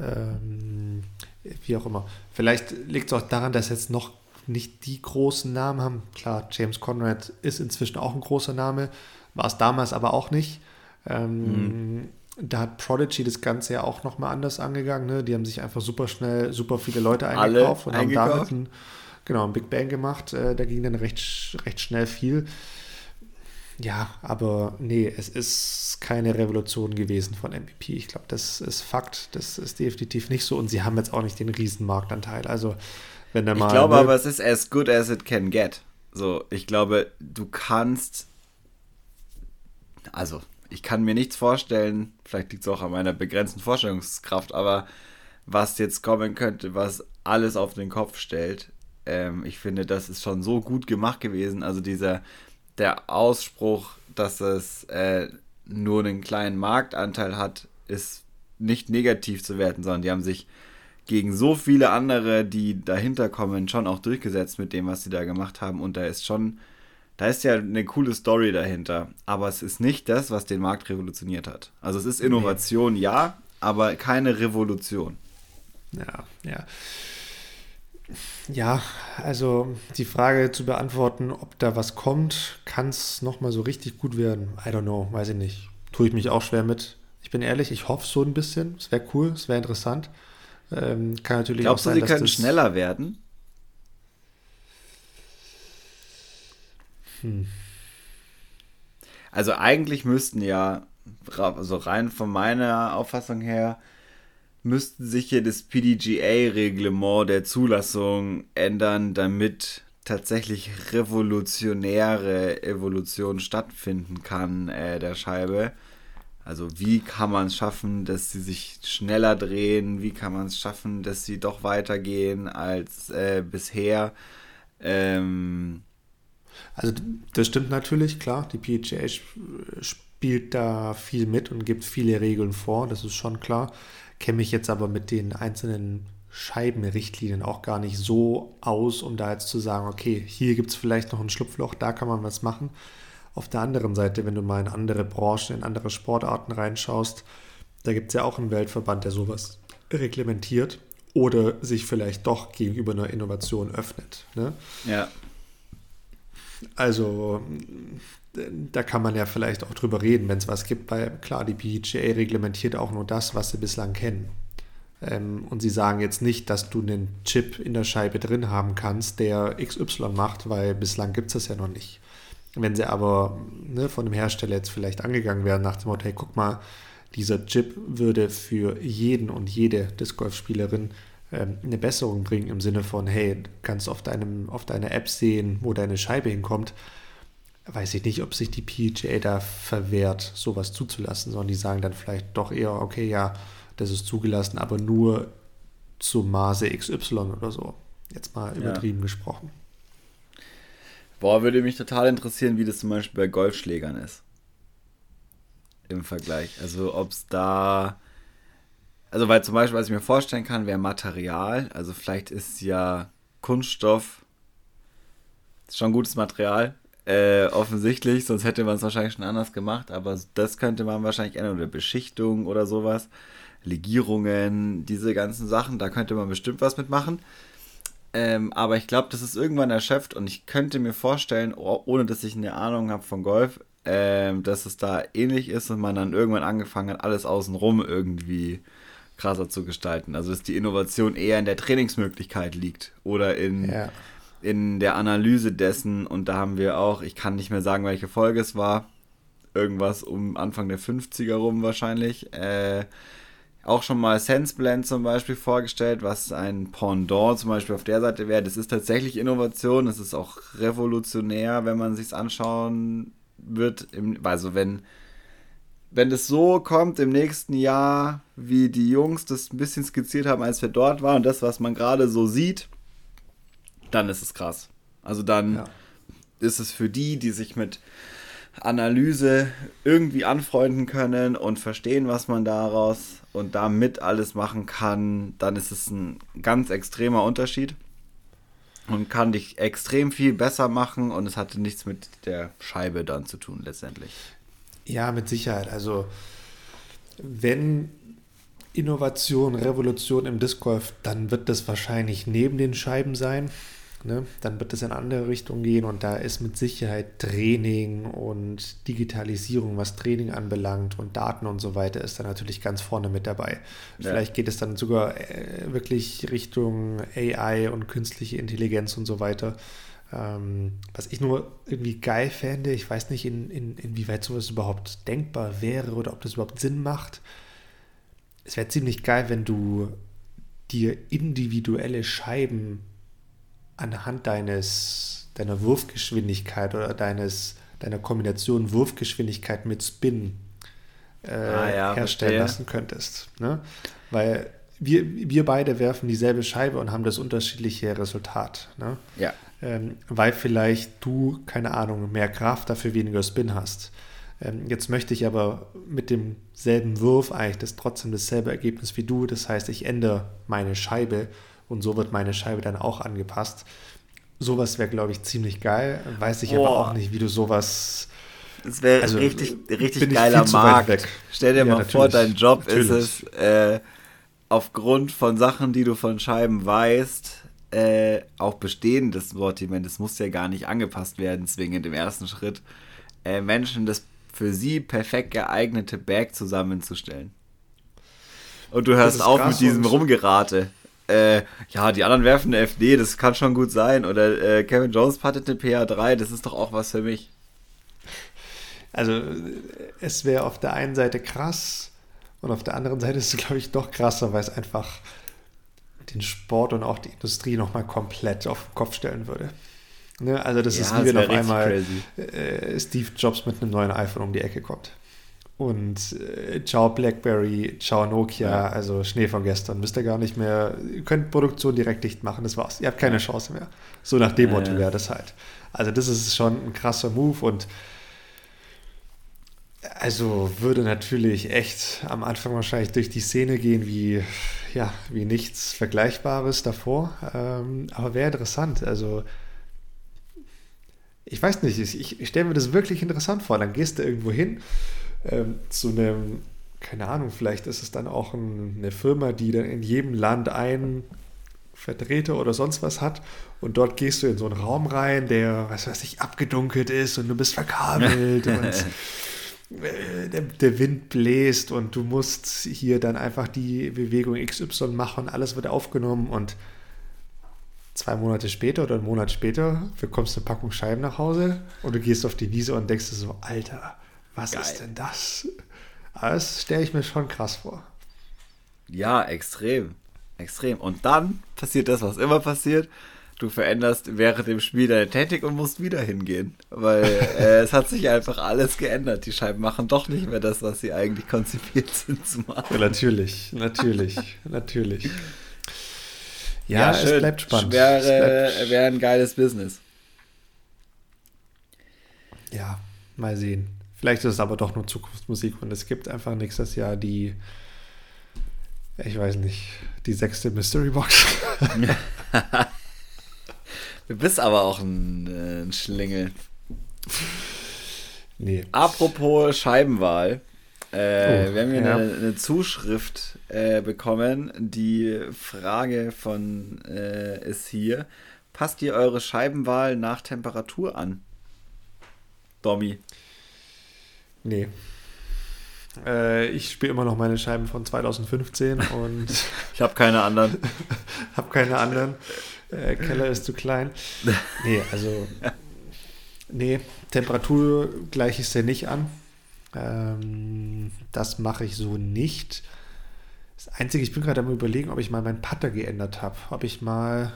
Ähm, wie auch immer. Vielleicht liegt es auch daran, dass jetzt noch nicht die großen Namen haben. Klar, James Conrad ist inzwischen auch ein großer Name, war es damals aber auch nicht. Ähm, mhm. Da hat Prodigy das Ganze ja auch nochmal anders angegangen. Ne? Die haben sich einfach super schnell, super viele Leute eingekauft Alle und eingekauft. haben damit ein, genau, ein Big Bang gemacht. Äh, da ging dann recht, recht schnell viel. Ja, aber nee, es ist keine Revolution gewesen von MVP. Ich glaube, das ist Fakt. Das ist definitiv nicht so. Und sie haben jetzt auch nicht den Riesenmarktanteil. Also, wenn der mal. Ich glaube aber, es ist as good as it can get. So, ich glaube, du kannst. Also, ich kann mir nichts vorstellen, vielleicht liegt es auch an meiner begrenzten Vorstellungskraft, aber was jetzt kommen könnte, was alles auf den Kopf stellt, ähm, ich finde, das ist schon so gut gemacht gewesen. Also dieser, der Ausspruch, dass es äh, nur einen kleinen Marktanteil hat, ist nicht negativ zu werten, sondern die haben sich gegen so viele andere, die dahinter kommen, schon auch durchgesetzt mit dem, was sie da gemacht haben. Und da ist schon, da ist ja eine coole Story dahinter. Aber es ist nicht das, was den Markt revolutioniert hat. Also es ist Innovation, nee. ja, aber keine Revolution. Ja, ja. Ja, also die Frage zu beantworten, ob da was kommt, kann es nochmal so richtig gut werden. I don't know, weiß ich nicht. Tue ich mich auch schwer mit. Ich bin ehrlich, ich hoffe so ein bisschen. Es wäre cool, es wäre interessant. Ähm, kann natürlich Glaubst auch sein, du, sie können schneller werden? Hm. Also eigentlich müssten ja, also rein von meiner Auffassung her, müssten sich hier das PDGA-Reglement der Zulassung ändern, damit tatsächlich revolutionäre Evolution stattfinden kann äh, der Scheibe. Also wie kann man es schaffen, dass sie sich schneller drehen? Wie kann man es schaffen, dass sie doch weitergehen als äh, bisher? Ähm also das stimmt natürlich, klar. Die PGA spielt da viel mit und gibt viele Regeln vor, das ist schon klar kenne mich jetzt aber mit den einzelnen Scheibenrichtlinien auch gar nicht so aus, um da jetzt zu sagen, okay, hier gibt es vielleicht noch ein Schlupfloch, da kann man was machen. Auf der anderen Seite, wenn du mal in andere Branchen, in andere Sportarten reinschaust, da gibt es ja auch einen Weltverband, der sowas reglementiert oder sich vielleicht doch gegenüber einer Innovation öffnet. Ne? Ja. Also da kann man ja vielleicht auch drüber reden, wenn es was gibt, weil klar, die PGA reglementiert auch nur das, was sie bislang kennen. Ähm, und sie sagen jetzt nicht, dass du einen Chip in der Scheibe drin haben kannst, der XY macht, weil bislang gibt es das ja noch nicht. Wenn sie aber ne, von dem Hersteller jetzt vielleicht angegangen werden nach dem Motto, hey, guck mal, dieser Chip würde für jeden und jede Disc Golf-Spielerin ähm, eine Besserung bringen im Sinne von, hey, kannst auf, deinem, auf deiner App sehen, wo deine Scheibe hinkommt. Weiß ich nicht, ob sich die PGA da verwehrt, sowas zuzulassen, sondern die sagen dann vielleicht doch eher, okay, ja, das ist zugelassen, aber nur zum Maße XY oder so. Jetzt mal übertrieben ja. gesprochen. Boah, würde mich total interessieren, wie das zum Beispiel bei Golfschlägern ist. Im Vergleich. Also ob es da. Also, weil zum Beispiel, was ich mir vorstellen kann, wäre Material. Also vielleicht ist ja Kunststoff schon gutes Material. Äh, offensichtlich, sonst hätte man es wahrscheinlich schon anders gemacht, aber das könnte man wahrscheinlich ändern. Oder Beschichtung oder sowas. Legierungen, diese ganzen Sachen, da könnte man bestimmt was mitmachen. Ähm, aber ich glaube, das ist irgendwann erschöpft und ich könnte mir vorstellen, oh, ohne dass ich eine Ahnung habe von Golf, ähm, dass es da ähnlich ist und man dann irgendwann angefangen hat, alles außenrum irgendwie krasser zu gestalten. Also dass die Innovation eher in der Trainingsmöglichkeit liegt oder in, ja. In der Analyse dessen. Und da haben wir auch, ich kann nicht mehr sagen, welche Folge es war, irgendwas um Anfang der 50er rum wahrscheinlich. Äh, auch schon mal SenseBlend zum Beispiel vorgestellt, was ein Pendant zum Beispiel auf der Seite wäre. Das ist tatsächlich Innovation, das ist auch revolutionär, wenn man sich anschauen wird. also wenn, wenn das so kommt im nächsten Jahr, wie die Jungs das ein bisschen skizziert haben, als wir dort waren und das, was man gerade so sieht, dann ist es krass. Also dann ja. ist es für die, die sich mit Analyse irgendwie anfreunden können und verstehen, was man daraus und damit alles machen kann, dann ist es ein ganz extremer Unterschied und kann dich extrem viel besser machen und es hatte nichts mit der Scheibe dann zu tun letztendlich. Ja, mit Sicherheit. Also wenn Innovation, Revolution im Disc Golf, dann wird das wahrscheinlich neben den Scheiben sein. Ne? Dann wird es in andere Richtungen gehen und da ist mit Sicherheit Training und Digitalisierung, was Training anbelangt und Daten und so weiter, ist da natürlich ganz vorne mit dabei. Ja. Vielleicht geht es dann sogar äh, wirklich Richtung AI und künstliche Intelligenz und so weiter. Ähm, was ich nur irgendwie geil fände, ich weiß nicht, in, in, inwieweit sowas überhaupt denkbar wäre oder ob das überhaupt Sinn macht. Es wäre ziemlich geil, wenn du dir individuelle Scheiben anhand deines, deiner Wurfgeschwindigkeit oder deines, deiner Kombination Wurfgeschwindigkeit mit Spin äh, ah, ja, herstellen verstehe. lassen könntest. Ne? Weil wir, wir beide werfen dieselbe Scheibe und haben das unterschiedliche Resultat. Ne? Ja. Ähm, weil vielleicht du, keine Ahnung, mehr Kraft, dafür weniger Spin hast. Ähm, jetzt möchte ich aber mit demselben Wurf eigentlich das trotzdem dasselbe Ergebnis wie du. Das heißt, ich ändere meine Scheibe und so wird meine Scheibe dann auch angepasst. Sowas wäre, glaube ich, ziemlich geil. Weiß ich Boah. aber auch nicht, wie du sowas. Das wäre also, richtig, richtig geiler Markt. Stell dir ja, mal vor, dein Job natürlich. ist es, äh, aufgrund von Sachen, die du von Scheiben weißt, äh, auch bestehendes Sortiment, das muss ja gar nicht angepasst werden, zwingend im ersten Schritt, äh, Menschen das für sie perfekt geeignete Bag zusammenzustellen. Und du hörst auf mit diesem Rumgerate äh, ja, die anderen werfen eine FD, das kann schon gut sein. Oder äh, Kevin Jones pattet eine PA3, das ist doch auch was für mich. Also, es wäre auf der einen Seite krass und auf der anderen Seite ist es, glaube ich, doch krasser, weil es einfach den Sport und auch die Industrie nochmal komplett auf den Kopf stellen würde. Ne? Also, das ja, ist wie wenn auf einmal äh, Steve Jobs mit einem neuen iPhone um die Ecke kommt. Und äh, ciao Blackberry, ciao Nokia, also Schnee von gestern. Müsst ihr gar nicht mehr, ihr könnt Produktion direkt dicht machen, das war's. Ihr habt keine Chance mehr. So nach dem Motto wäre das halt. Also das ist schon ein krasser Move und also würde natürlich echt am Anfang wahrscheinlich durch die Szene gehen wie, ja, wie nichts Vergleichbares davor. Ähm, aber wäre interessant. Also ich weiß nicht, ich, ich stelle mir das wirklich interessant vor. Dann gehst du irgendwo hin ähm, zu einem, keine Ahnung, vielleicht ist es dann auch ein, eine Firma, die dann in jedem Land einen Vertreter oder sonst was hat. Und dort gehst du in so einen Raum rein, der, was weiß ich, abgedunkelt ist und du bist verkabelt und äh, der, der, Wind bläst und du musst hier dann einfach die Bewegung XY machen, alles wird aufgenommen und zwei Monate später oder einen Monat später bekommst du eine Packung Scheiben nach Hause und du gehst auf die Wiese und denkst dir so, Alter, was Geil. ist denn das? Aber das stelle ich mir schon krass vor. Ja, extrem. Extrem. Und dann passiert das, was immer passiert. Du veränderst während dem Spiel deine Technik und musst wieder hingehen. Weil äh, es hat sich einfach alles geändert. Die Scheiben machen doch nicht mehr das, was sie eigentlich konzipiert sind zu machen. Ja, natürlich, natürlich, natürlich. Ja, ja es bleibt spannend. Wäre, wäre ein geiles Business. Ja, mal sehen. Vielleicht ist es aber doch nur Zukunftsmusik und es gibt einfach nächstes Jahr die, ich weiß nicht, die sechste Mystery Box. du bist aber auch ein, äh, ein Schlingel. Nee. Apropos Scheibenwahl. Äh, oh, wir haben hier ja. eine, eine, Zuschrift äh, bekommen. Die Frage von äh, ist hier: Passt ihr eure Scheibenwahl nach Temperatur an? Domi. Nee. Äh, ich spiele immer noch meine Scheiben von 2015 und. ich habe keine anderen. habe keine anderen. Äh, Keller ist zu klein. Nee, also. Nee, Temperatur gleiche ich sehr nicht an. Ähm, das mache ich so nicht. Das Einzige, ich bin gerade am überlegen, ob ich mal meinen Putter geändert habe. Ob ich mal.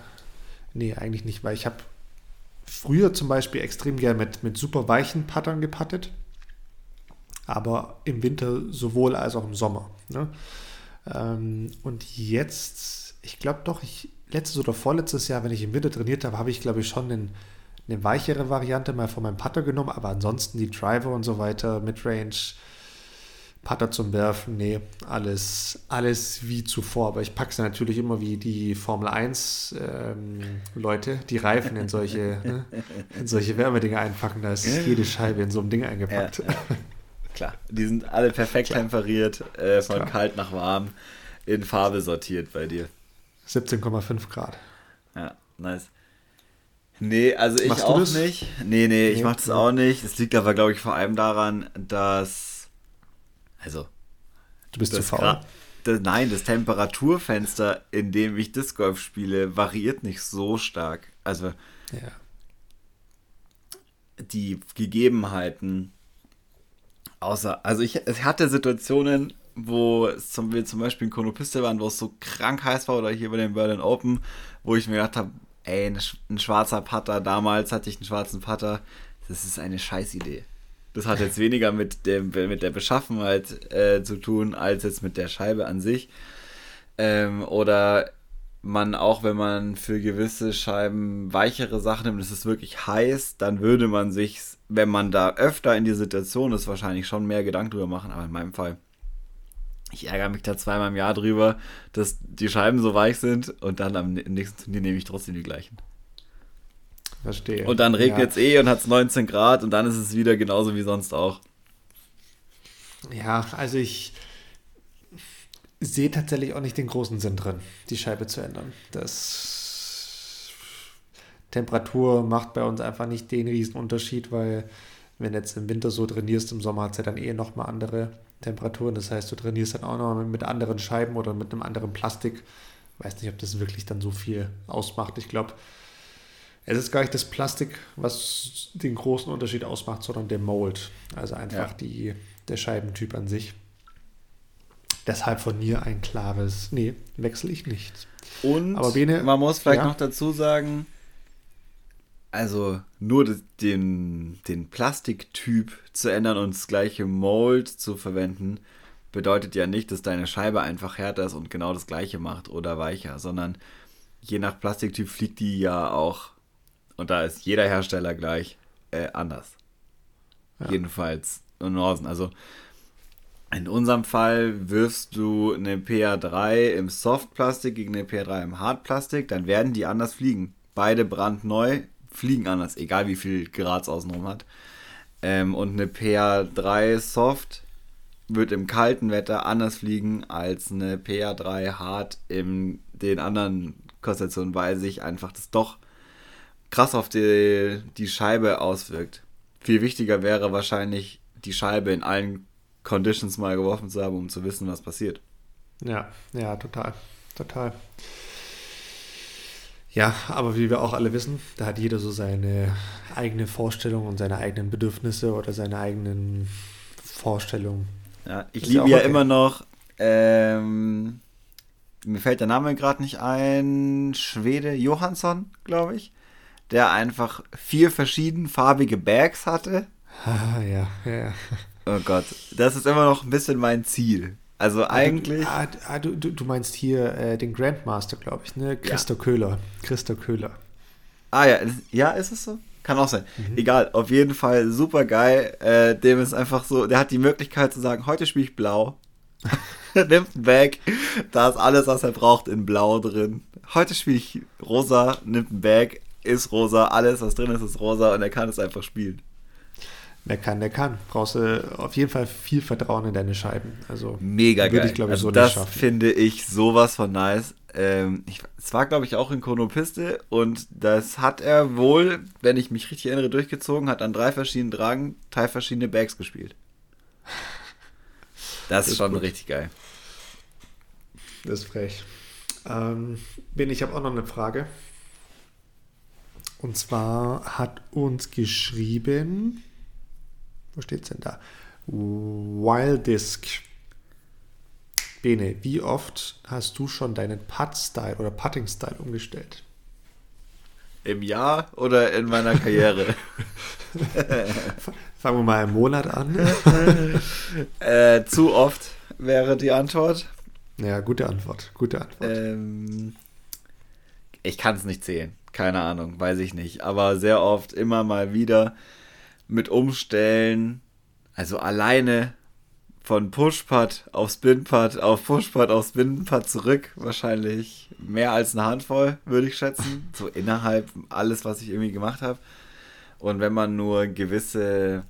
Nee, eigentlich nicht, weil ich habe früher zum Beispiel extrem gern mit, mit super weichen Puttern gepattet. Aber im Winter sowohl als auch im Sommer. Ne? Ähm, und jetzt, ich glaube doch, ich, letztes oder vorletztes Jahr, wenn ich im Winter trainiert habe, habe ich, glaube ich, schon einen, eine weichere Variante mal von meinem Putter genommen. Aber ansonsten die Driver und so weiter, Midrange, Putter zum Werfen, nee, alles, alles wie zuvor. Aber ich packe es natürlich immer wie die Formel 1 ähm, Leute, die Reifen in solche, ne, in solche Wärmedinger einpacken. Da ist jede Scheibe in so einem Ding eingepackt. Ja, ja. Klar, die sind alle perfekt Klar. temperiert, äh, von Klar. kalt nach warm, in Farbe sortiert bei dir. 17,5 Grad. Ja, nice. Nee, also ich Machst auch nicht. Nee, nee, ich nee, mach das auch nicht. Es liegt aber, glaube ich, vor allem daran, dass also. Du bist zu faul. Das, nein, das Temperaturfenster, in dem ich Disc Golf spiele, variiert nicht so stark. Also. Ja. Die Gegebenheiten. Außer, also ich, ich hatte Situationen, wo zum, wir zum Beispiel in Konopiste waren, wo es so krank heiß war, oder hier bei den Berlin Open, wo ich mir gedacht habe, ey, ein, ein schwarzer Putter, damals hatte ich einen schwarzen Putter, das ist eine Scheißidee. Das hat jetzt weniger mit, dem, mit der Beschaffenheit äh, zu tun, als jetzt mit der Scheibe an sich. Ähm, oder man auch, wenn man für gewisse Scheiben weichere Sachen nimmt, es ist wirklich heiß, dann würde man sich, wenn man da öfter in die Situation ist, wahrscheinlich schon mehr Gedanken drüber machen. Aber in meinem Fall, ich ärgere mich da zweimal im Jahr drüber, dass die Scheiben so weich sind und dann am nächsten Turnier nehme ich trotzdem die gleichen. Verstehe. Und dann regnet es ja. eh und hat es 19 Grad und dann ist es wieder genauso wie sonst auch. Ja, also ich sehe tatsächlich auch nicht den großen Sinn drin, die Scheibe zu ändern. Das Temperatur macht bei uns einfach nicht den Unterschied, weil wenn jetzt im Winter so trainierst, im Sommer hat es ja dann eh nochmal andere Temperaturen. Das heißt, du trainierst dann auch noch mit anderen Scheiben oder mit einem anderen Plastik. Ich weiß nicht, ob das wirklich dann so viel ausmacht. Ich glaube, es ist gar nicht das Plastik, was den großen Unterschied ausmacht, sondern der Mold. Also einfach ja. die, der Scheibentyp an sich. Deshalb von mir ein klares, nee, wechsle ich nicht. Und Aber Bene, man muss vielleicht ja. noch dazu sagen, also nur den, den Plastiktyp zu ändern und das gleiche Mold zu verwenden, bedeutet ja nicht, dass deine Scheibe einfach härter ist und genau das gleiche macht oder weicher, sondern je nach Plastiktyp fliegt die ja auch und da ist jeder Hersteller gleich äh, anders. Ja. Jedenfalls in Norsen. Also in unserem Fall wirfst du eine PA3 im Softplastik gegen eine PA3 im Hartplastik, dann werden die anders fliegen. Beide brandneu, fliegen anders, egal wie viel Grad außenrum hat. Ähm, und eine PA3 Soft wird im kalten Wetter anders fliegen als eine PA3 Hart in den anderen Konstellationen, weil sich einfach das doch krass auf die, die Scheibe auswirkt. Viel wichtiger wäre wahrscheinlich, die Scheibe in allen Conditions mal geworfen zu haben, um zu wissen, was passiert. Ja, ja, total. Total. Ja, aber wie wir auch alle wissen, da hat jeder so seine eigene Vorstellung und seine eigenen Bedürfnisse oder seine eigenen Vorstellungen, Ja, ich liebe ja, okay. immer noch, ähm, mir fällt der Name gerade nicht ein, Schwede Johansson, glaube ich, der einfach vier verschiedenfarbige Bags hatte. Ah, ja, ja. Oh Gott, das ist immer noch ein bisschen mein Ziel. Also ah, eigentlich. Du, ah, ah, du, du, meinst hier äh, den Grandmaster, glaube ich, ne? Christo ja. Köhler. Christo Köhler. Ah ja, ja, ist es so? Kann auch sein. Mhm. Egal, auf jeden Fall super geil. Äh, dem ist einfach so, der hat die Möglichkeit zu sagen, heute spiele ich blau. nimmt ein Bag, da ist alles, was er braucht, in blau drin. Heute spiele ich rosa, nimmt ein Bag, ist rosa, alles, was drin ist, ist rosa und er kann es einfach spielen. Wer kann, der kann. Brauchst du auf jeden Fall viel Vertrauen in deine Scheiben. Also mega geil. Ich, ich, also so das finde ich sowas von nice ähm, ich, es war, glaube ich, auch in Chronopiste und das hat er wohl, wenn ich mich richtig erinnere, durchgezogen, hat an drei verschiedenen Dragen drei verschiedene Bags gespielt. Das, das ist schon gut. richtig geil. Das ist frech. Ähm, ben, ich habe auch noch eine Frage. Und zwar hat uns geschrieben, wo steht es denn da? Wildisk Bene, wie oft hast du schon deinen Putt-Style oder Putting-Style umgestellt? Im Jahr oder in meiner Karriere? Fangen wir mal im Monat an. äh, zu oft wäre die Antwort. Ja, gute Antwort. Gute Antwort. Ähm, ich kann es nicht zählen. Keine Ahnung, weiß ich nicht. Aber sehr oft immer mal wieder mit Umstellen. Also alleine von Pushpad auf Spinpad auf Pushpad auf Spinpad zurück. Wahrscheinlich mehr als eine Handvoll, würde ich schätzen. So innerhalb alles, was ich irgendwie gemacht habe. Und wenn man nur gewisse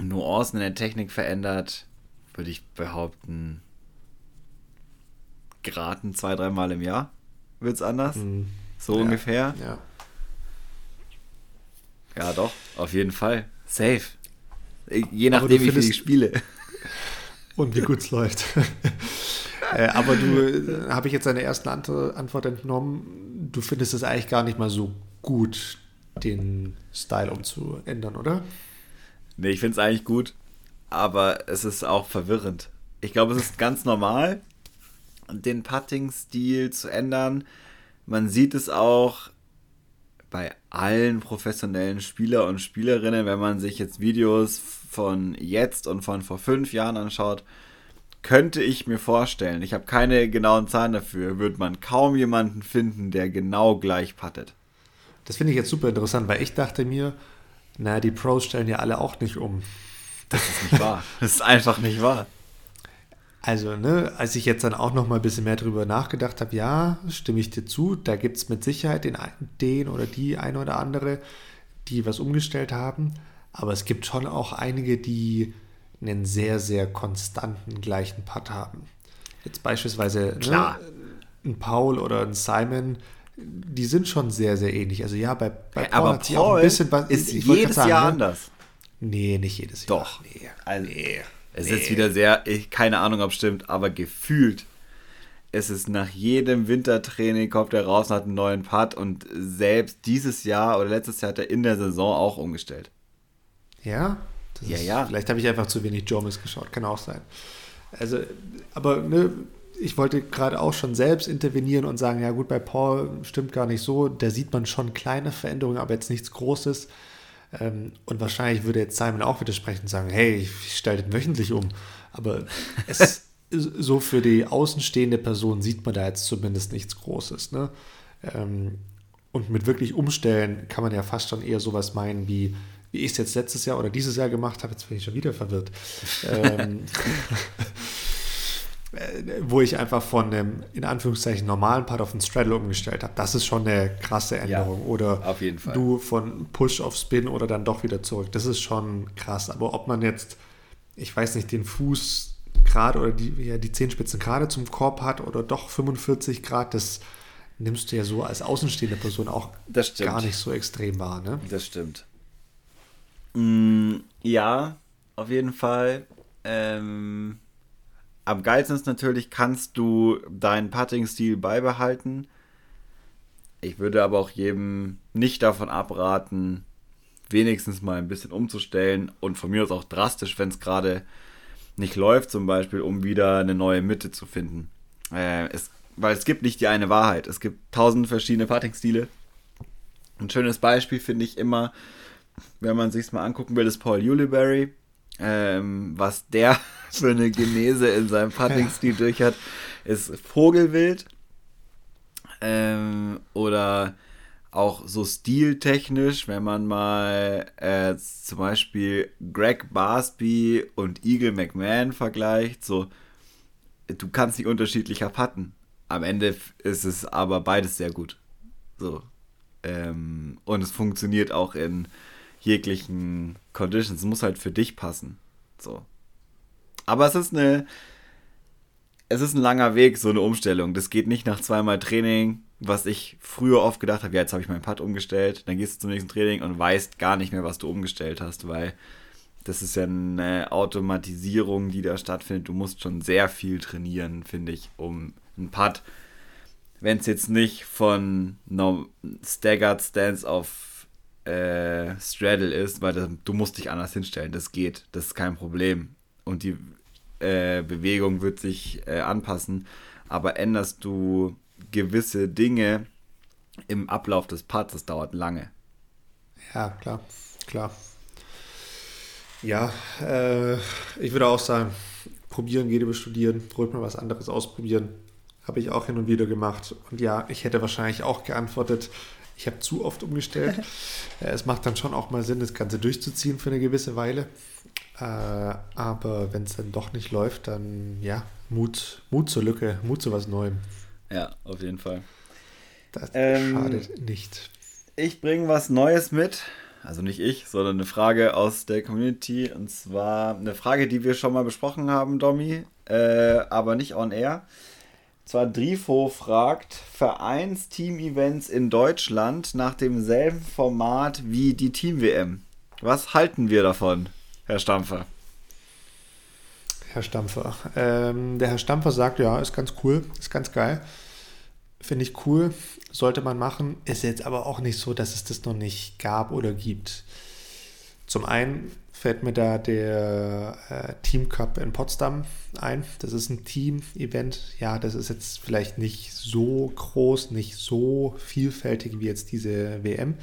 Nuancen in der Technik verändert, würde ich behaupten, geraten zwei, dreimal im Jahr wird es anders. Mhm. So ja, ungefähr. Ja. Ja, doch, auf jeden Fall. Safe. Je nachdem, wie viel ich spiele und wie gut es läuft. äh, aber du, äh, habe ich jetzt deine erste Antwort entnommen, du findest es eigentlich gar nicht mal so gut, den Style umzuändern, oder? Nee, ich finde es eigentlich gut, aber es ist auch verwirrend. Ich glaube, es ist ganz normal, den Putting-Stil zu ändern. Man sieht es auch bei allen professionellen Spieler und Spielerinnen, wenn man sich jetzt Videos von jetzt und von vor fünf Jahren anschaut, könnte ich mir vorstellen, ich habe keine genauen Zahlen dafür, wird man kaum jemanden finden, der genau gleich puttet. Das finde ich jetzt super interessant, weil ich dachte mir, naja, die Pros stellen ja alle auch nicht um. Das ist nicht wahr. Das ist einfach nicht wahr. Also, ne, als ich jetzt dann auch noch mal ein bisschen mehr drüber nachgedacht habe, ja, stimme ich dir zu, da gibt es mit Sicherheit den, den oder die eine oder andere, die was umgestellt haben. Aber es gibt schon auch einige, die einen sehr, sehr konstanten gleichen Putt haben. Jetzt beispielsweise ne, ein Paul oder ein Simon, die sind schon sehr, sehr ähnlich. Also ja, bei, bei Paul aber hat Paul auch ein bisschen was. Ist jedes sagen, Jahr ne? anders. Nee, nicht jedes Jahr. Doch. Nee. Also, nee. Es nee. ist wieder sehr, ich, keine Ahnung, ob es stimmt, aber gefühlt es ist nach jedem Wintertraining kommt er raus und hat einen neuen Putt und selbst dieses Jahr oder letztes Jahr hat er in der Saison auch umgestellt. Ja? Ja, ist, ja. Vielleicht habe ich einfach zu wenig Jomis geschaut, kann auch sein. Also, aber ne, ich wollte gerade auch schon selbst intervenieren und sagen, ja gut, bei Paul stimmt gar nicht so, da sieht man schon kleine Veränderungen, aber jetzt nichts Großes. Ähm, und wahrscheinlich würde jetzt Simon auch widersprechen und sagen, hey, ich stelle den wöchentlich um. Aber es so für die außenstehende Person sieht man da jetzt zumindest nichts Großes. Ne? Ähm, und mit wirklich umstellen kann man ja fast schon eher sowas meinen wie, wie ich es jetzt letztes Jahr oder dieses Jahr gemacht habe, jetzt bin ich schon wieder verwirrt. ähm, wo ich einfach von einem in Anführungszeichen normalen Part auf den Straddle umgestellt habe. Das ist schon eine krasse Änderung. Ja, oder auf jeden Fall. du von Push auf Spin oder dann doch wieder zurück. Das ist schon krass. Aber ob man jetzt, ich weiß nicht, den Fuß gerade oder die, ja, die Zehenspitzen gerade zum Korb hat oder doch 45 Grad, das nimmst du ja so als außenstehende Person auch gar nicht so extrem wahr. Ne? Das stimmt. Mm, ja, auf jeden Fall. Ähm, am geilsten ist natürlich, kannst du deinen Putting-Stil beibehalten. Ich würde aber auch jedem nicht davon abraten, wenigstens mal ein bisschen umzustellen und von mir aus auch drastisch, wenn es gerade nicht läuft, zum Beispiel, um wieder eine neue Mitte zu finden. Äh, es, weil es gibt nicht die eine Wahrheit. Es gibt tausend verschiedene Putting-Stile. Ein schönes Beispiel finde ich immer, wenn man sich mal angucken will, ist Paul Uliberry. Ähm, was der für eine Genese in seinem Putting-Stil durch hat, ist Vogelwild. Ähm, oder auch so stiltechnisch, wenn man mal äh, zum Beispiel Greg Barsby und Eagle McMahon vergleicht, so du kannst nicht unterschiedlicher putten. Am Ende ist es aber beides sehr gut. So. Ähm, und es funktioniert auch in jeglichen Conditions. Es muss halt für dich passen. So. Aber es ist eine. Es ist ein langer Weg, so eine Umstellung. Das geht nicht nach zweimal Training, was ich früher oft gedacht habe, ja, jetzt habe ich meinen Putt umgestellt, dann gehst du zum nächsten Training und weißt gar nicht mehr, was du umgestellt hast, weil das ist ja eine Automatisierung, die da stattfindet. Du musst schon sehr viel trainieren, finde ich, um einen Putt, wenn es jetzt nicht von no Staggered Stance auf äh, Straddle ist, weil das, du musst dich anders hinstellen. Das geht, das ist kein Problem. Und die äh, Bewegung wird sich äh, anpassen, aber änderst du gewisse Dinge im Ablauf des Parts, das dauert lange. Ja, klar, klar. Ja, äh, ich würde auch sagen, probieren geht über studieren, ruhig mal was anderes ausprobieren. Habe ich auch hin und wieder gemacht. Und ja, ich hätte wahrscheinlich auch geantwortet, ich habe zu oft umgestellt. es macht dann schon auch mal Sinn, das Ganze durchzuziehen für eine gewisse Weile. Äh, aber wenn es dann doch nicht läuft, dann ja, Mut, Mut zur Lücke, Mut zu was Neuem. Ja, auf jeden Fall. Das ähm, schadet nicht. Ich bringe was Neues mit. Also nicht ich, sondern eine Frage aus der Community. Und zwar eine Frage, die wir schon mal besprochen haben, Domi, äh, aber nicht on air. Zwar Drifo fragt Vereinsteam-Events in Deutschland nach demselben Format wie die Team-WM. Was halten wir davon, Herr Stampfer? Herr Stampfer. Ähm, der Herr Stampfer sagt, ja, ist ganz cool, ist ganz geil. Finde ich cool, sollte man machen. Ist jetzt aber auch nicht so, dass es das noch nicht gab oder gibt. Zum einen fällt mir da der äh, Team Cup in Potsdam ein. Das ist ein Team-Event. Ja, das ist jetzt vielleicht nicht so groß, nicht so vielfältig wie jetzt diese WM.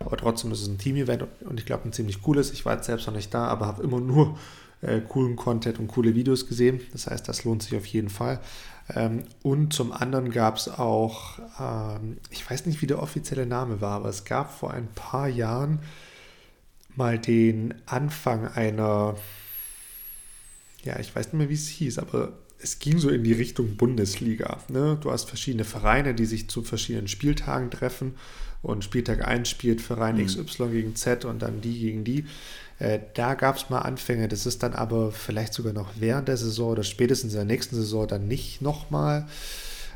Aber trotzdem ist es ein Team-Event und ich glaube ein ziemlich cooles. Ich war jetzt selbst noch nicht da, aber habe immer nur äh, coolen Content und coole Videos gesehen. Das heißt, das lohnt sich auf jeden Fall. Ähm, und zum anderen gab es auch, ähm, ich weiß nicht, wie der offizielle Name war, aber es gab vor ein paar Jahren mal den Anfang einer, ja, ich weiß nicht mehr, wie es hieß, aber es ging so in die Richtung Bundesliga. Ne? Du hast verschiedene Vereine, die sich zu verschiedenen Spieltagen treffen und Spieltag 1 spielt Verein mhm. XY gegen Z und dann die gegen die. Äh, da gab es mal Anfänge, das ist dann aber vielleicht sogar noch während der Saison oder spätestens in der nächsten Saison dann nicht nochmal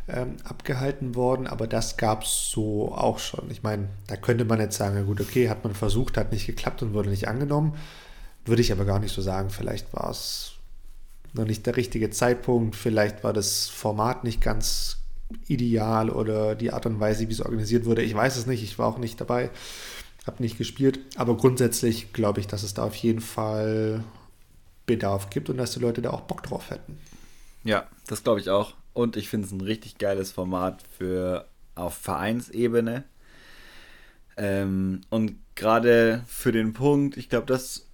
ähm, abgehalten worden, aber das gab es so auch schon. Ich meine, da könnte man jetzt sagen, ja gut, okay, hat man versucht, hat nicht geklappt und wurde nicht angenommen. Würde ich aber gar nicht so sagen. Vielleicht war es noch nicht der richtige Zeitpunkt, vielleicht war das Format nicht ganz ideal oder die Art und Weise, wie es organisiert wurde. Ich weiß es nicht, ich war auch nicht dabei habe nicht gespielt, aber grundsätzlich glaube ich, dass es da auf jeden Fall Bedarf gibt und dass die Leute da auch Bock drauf hätten. Ja, das glaube ich auch. Und ich finde es ein richtig geiles Format für auf Vereinsebene. Ähm, und gerade für den Punkt, ich glaube, das,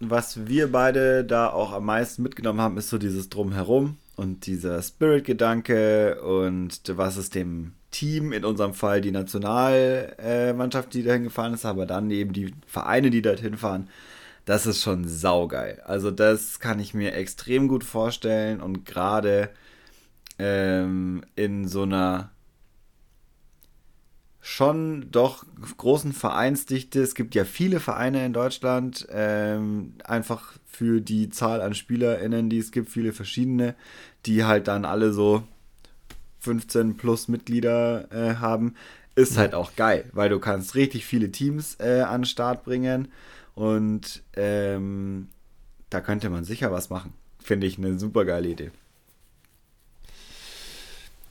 was wir beide da auch am meisten mitgenommen haben, ist so dieses Drumherum und dieser Spirit-Gedanke und was es dem Team, in unserem Fall die Nationalmannschaft, die dahin gefahren ist, aber dann eben die Vereine, die dorthin fahren. Das ist schon saugeil. Also das kann ich mir extrem gut vorstellen und gerade ähm, in so einer schon doch großen Vereinsdichte. Es gibt ja viele Vereine in Deutschland, ähm, einfach für die Zahl an SpielerInnen, die es gibt, viele verschiedene, die halt dann alle so 15 plus Mitglieder äh, haben, ist halt auch geil, weil du kannst richtig viele Teams äh, an den Start bringen und ähm, da könnte man sicher was machen. Finde ich eine super geile Idee.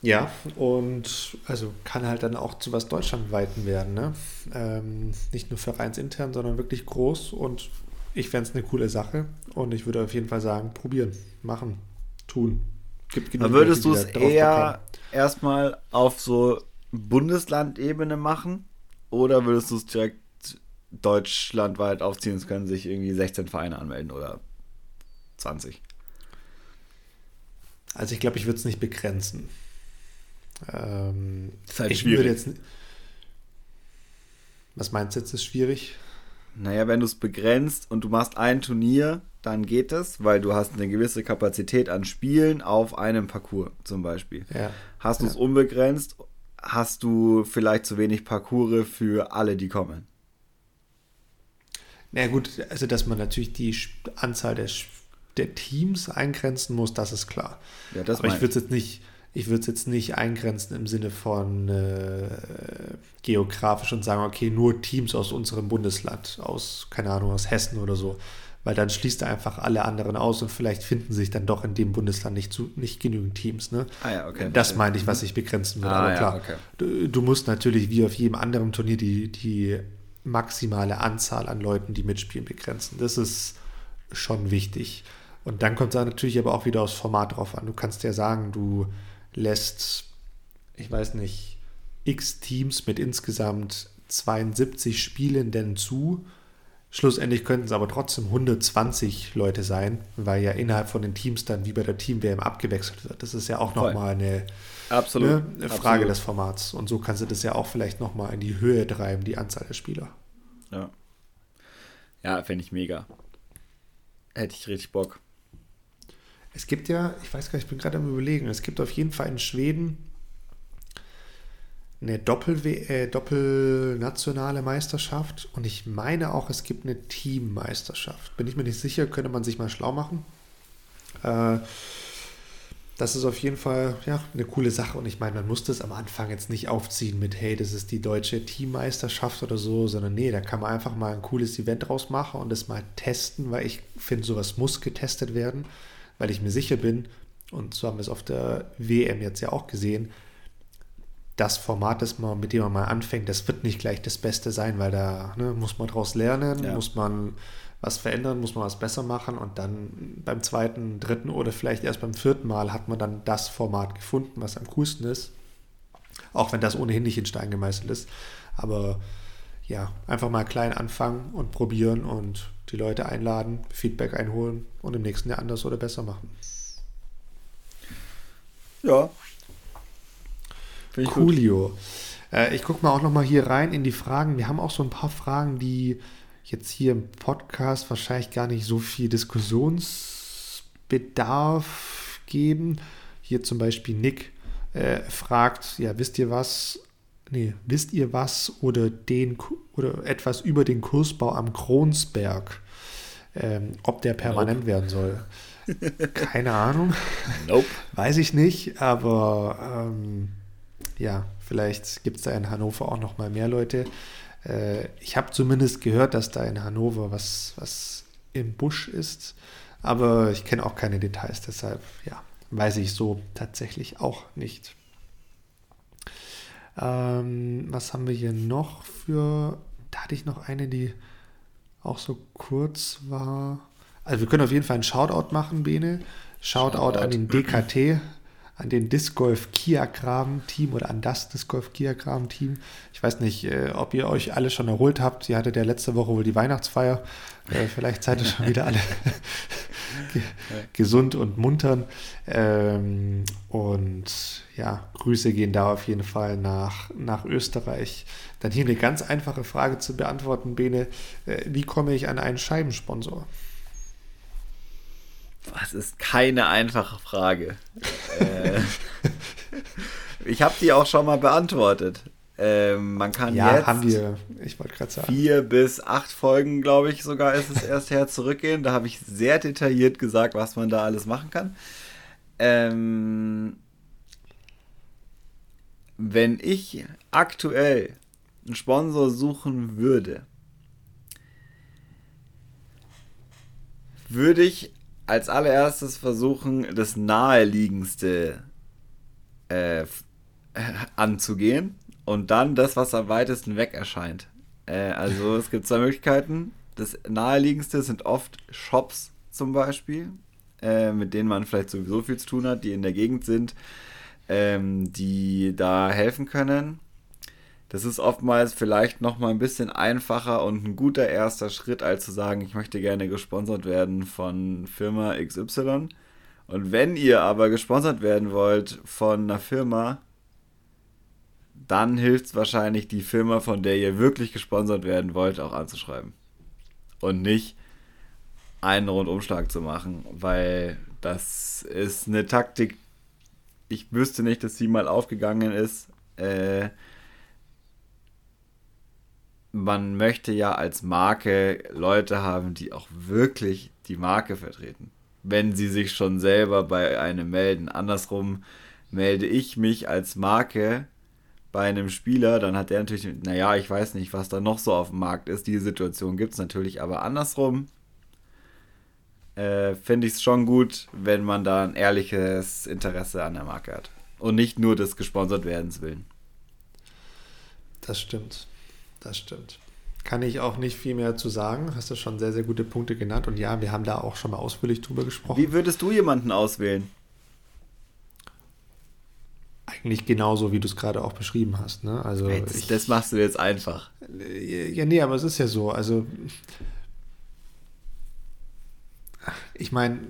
Ja, und also kann halt dann auch zu was Deutschlandweiten werden. Ne? Ähm, nicht nur vereinsintern, sondern wirklich groß und ich fände es eine coole Sache und ich würde auf jeden Fall sagen, probieren, machen, tun. Gibt genug würdest du es eher erstmal auf so Bundeslandebene machen oder würdest du es direkt deutschlandweit aufziehen? Es können sich irgendwie 16 Vereine anmelden oder 20. Also ich glaube, ich würde es nicht begrenzen. Ähm, das ist halt ich schwierig. Jetzt, was meinst du jetzt, ist schwierig? Naja, wenn du es begrenzt und du machst ein Turnier, dann geht es, weil du hast eine gewisse Kapazität an Spielen auf einem Parcours zum Beispiel. Ja. Hast du es ja. unbegrenzt, hast du vielleicht zu wenig Parcours für alle, die kommen. Na naja, gut, also dass man natürlich die Anzahl der, der Teams eingrenzen muss, das ist klar. Ja, das Aber ich würde es jetzt nicht ich würde es jetzt nicht eingrenzen im Sinne von äh, geografisch und sagen, okay, nur Teams aus unserem Bundesland, aus, keine Ahnung, aus Hessen oder so. Weil dann schließt er einfach alle anderen aus und vielleicht finden sich dann doch in dem Bundesland nicht, zu, nicht genügend Teams. Ne? Ah ja, okay. Das meine ich, was ich begrenzen würde. Ah, Aber klar, ja, okay. du, du, musst natürlich wie auf jedem anderen Turnier die, die maximale Anzahl an Leuten, die mitspielen, begrenzen. Das ist schon wichtig. Und dann kommt es natürlich aber auch wieder aufs Format drauf an. Du kannst ja sagen, du lässt, ich weiß nicht, x Teams mit insgesamt 72 Spielenden zu. Schlussendlich könnten es aber trotzdem 120 Leute sein, weil ja innerhalb von den Teams dann wie bei der Team-WM abgewechselt wird. Das ist ja auch nochmal eine, Absolut. Ne, eine Frage Absolut. des Formats. Und so kannst du das ja auch vielleicht nochmal in die Höhe treiben, die Anzahl der Spieler. Ja. Ja, fände ich mega. Hätte ich richtig Bock. Es gibt ja, ich weiß gar nicht, ich bin gerade am überlegen, es gibt auf jeden Fall in Schweden eine Doppel äh, doppelnationale Meisterschaft und ich meine auch, es gibt eine Teammeisterschaft. Bin ich mir nicht sicher, könnte man sich mal schlau machen. Äh, das ist auf jeden Fall ja, eine coole Sache und ich meine, man muss das am Anfang jetzt nicht aufziehen mit, hey, das ist die deutsche Teammeisterschaft oder so, sondern nee, da kann man einfach mal ein cooles Event draus machen und das mal testen, weil ich finde, sowas muss getestet werden weil ich mir sicher bin, und so haben wir es auf der WM jetzt ja auch gesehen, das Format, das man, mit dem man mal anfängt, das wird nicht gleich das Beste sein, weil da ne, muss man daraus lernen, ja. muss man was verändern, muss man was besser machen und dann beim zweiten, dritten oder vielleicht erst beim vierten Mal hat man dann das Format gefunden, was am coolsten ist. Auch wenn das ohnehin nicht in Stein gemeißelt ist. Aber ja, einfach mal klein anfangen und probieren und die Leute einladen, Feedback einholen und im nächsten Jahr anders oder besser machen. Ja. Coolio. Äh, ich gucke mal auch noch mal hier rein in die Fragen. Wir haben auch so ein paar Fragen, die jetzt hier im Podcast wahrscheinlich gar nicht so viel Diskussionsbedarf geben. Hier zum Beispiel Nick äh, fragt, ja, wisst ihr was? Nee, wisst ihr was oder den oder etwas über den Kursbau am Kronsberg? Ähm, ob der permanent nope. werden soll. Keine Ahnung. Nope. Weiß ich nicht, aber ähm, ja, vielleicht gibt es da in Hannover auch noch mal mehr Leute. Äh, ich habe zumindest gehört, dass da in Hannover was, was im Busch ist, aber ich kenne auch keine Details, deshalb ja, weiß ich so tatsächlich auch nicht. Ähm, was haben wir hier noch für. Da hatte ich noch eine, die auch so kurz war. Also wir können auf jeden Fall einen Shoutout machen, Bene. Shoutout, Shoutout. an den DKT, an den Disc Golf Kia Graben Team oder an das Disc Golf Kia Graben Team. Ich weiß nicht, äh, ob ihr euch alle schon erholt habt. Ihr hattet ja letzte Woche wohl die Weihnachtsfeier. Äh, vielleicht seid ihr schon wieder alle gesund und muntern. Ähm, und ja, Grüße gehen da auf jeden Fall nach, nach Österreich. Dann hier eine ganz einfache Frage zu beantworten, Bene. Äh, wie komme ich an einen Scheibensponsor? Was ist keine einfache Frage? äh, ich habe die auch schon mal beantwortet. Ähm, man kann ja, jetzt haben wir, ich wollte gerade sagen. Vier bis acht Folgen, glaube ich, sogar ist es erst her zurückgehen. Da habe ich sehr detailliert gesagt, was man da alles machen kann. Ähm, wenn ich aktuell einen Sponsor suchen würde, würde ich als allererstes versuchen, das naheliegendste äh, anzugehen und dann das, was am weitesten weg erscheint. Äh, also es gibt zwei Möglichkeiten. das naheliegendste sind oft Shops zum Beispiel, äh, mit denen man vielleicht sowieso viel zu tun hat, die in der Gegend sind, ähm, die da helfen können. Das ist oftmals vielleicht noch mal ein bisschen einfacher und ein guter erster Schritt, als zu sagen, ich möchte gerne gesponsert werden von Firma XY. Und wenn ihr aber gesponsert werden wollt von einer Firma, dann hilft es wahrscheinlich, die Firma, von der ihr wirklich gesponsert werden wollt, auch anzuschreiben. Und nicht einen Rundumschlag zu machen, weil das ist eine Taktik, ich wüsste nicht, dass sie mal aufgegangen ist. Äh, man möchte ja als Marke Leute haben, die auch wirklich die Marke vertreten. Wenn sie sich schon selber bei einem melden. Andersrum melde ich mich als Marke bei einem Spieler, dann hat der natürlich, naja, ich weiß nicht, was da noch so auf dem Markt ist. Die Situation gibt es natürlich, aber andersrum äh, finde ich es schon gut, wenn man da ein ehrliches Interesse an der Marke hat. Und nicht nur des gesponsert werdens willen. Das stimmt. Das stimmt. Kann ich auch nicht viel mehr zu sagen. Hast du schon sehr, sehr gute Punkte genannt. Und ja, wir haben da auch schon mal ausführlich drüber gesprochen. Wie würdest du jemanden auswählen? eigentlich genauso, wie du es gerade auch beschrieben hast. Ne? Also das, ich, das machst du jetzt einfach. Ja, nee, aber es ist ja so. Also ich meine,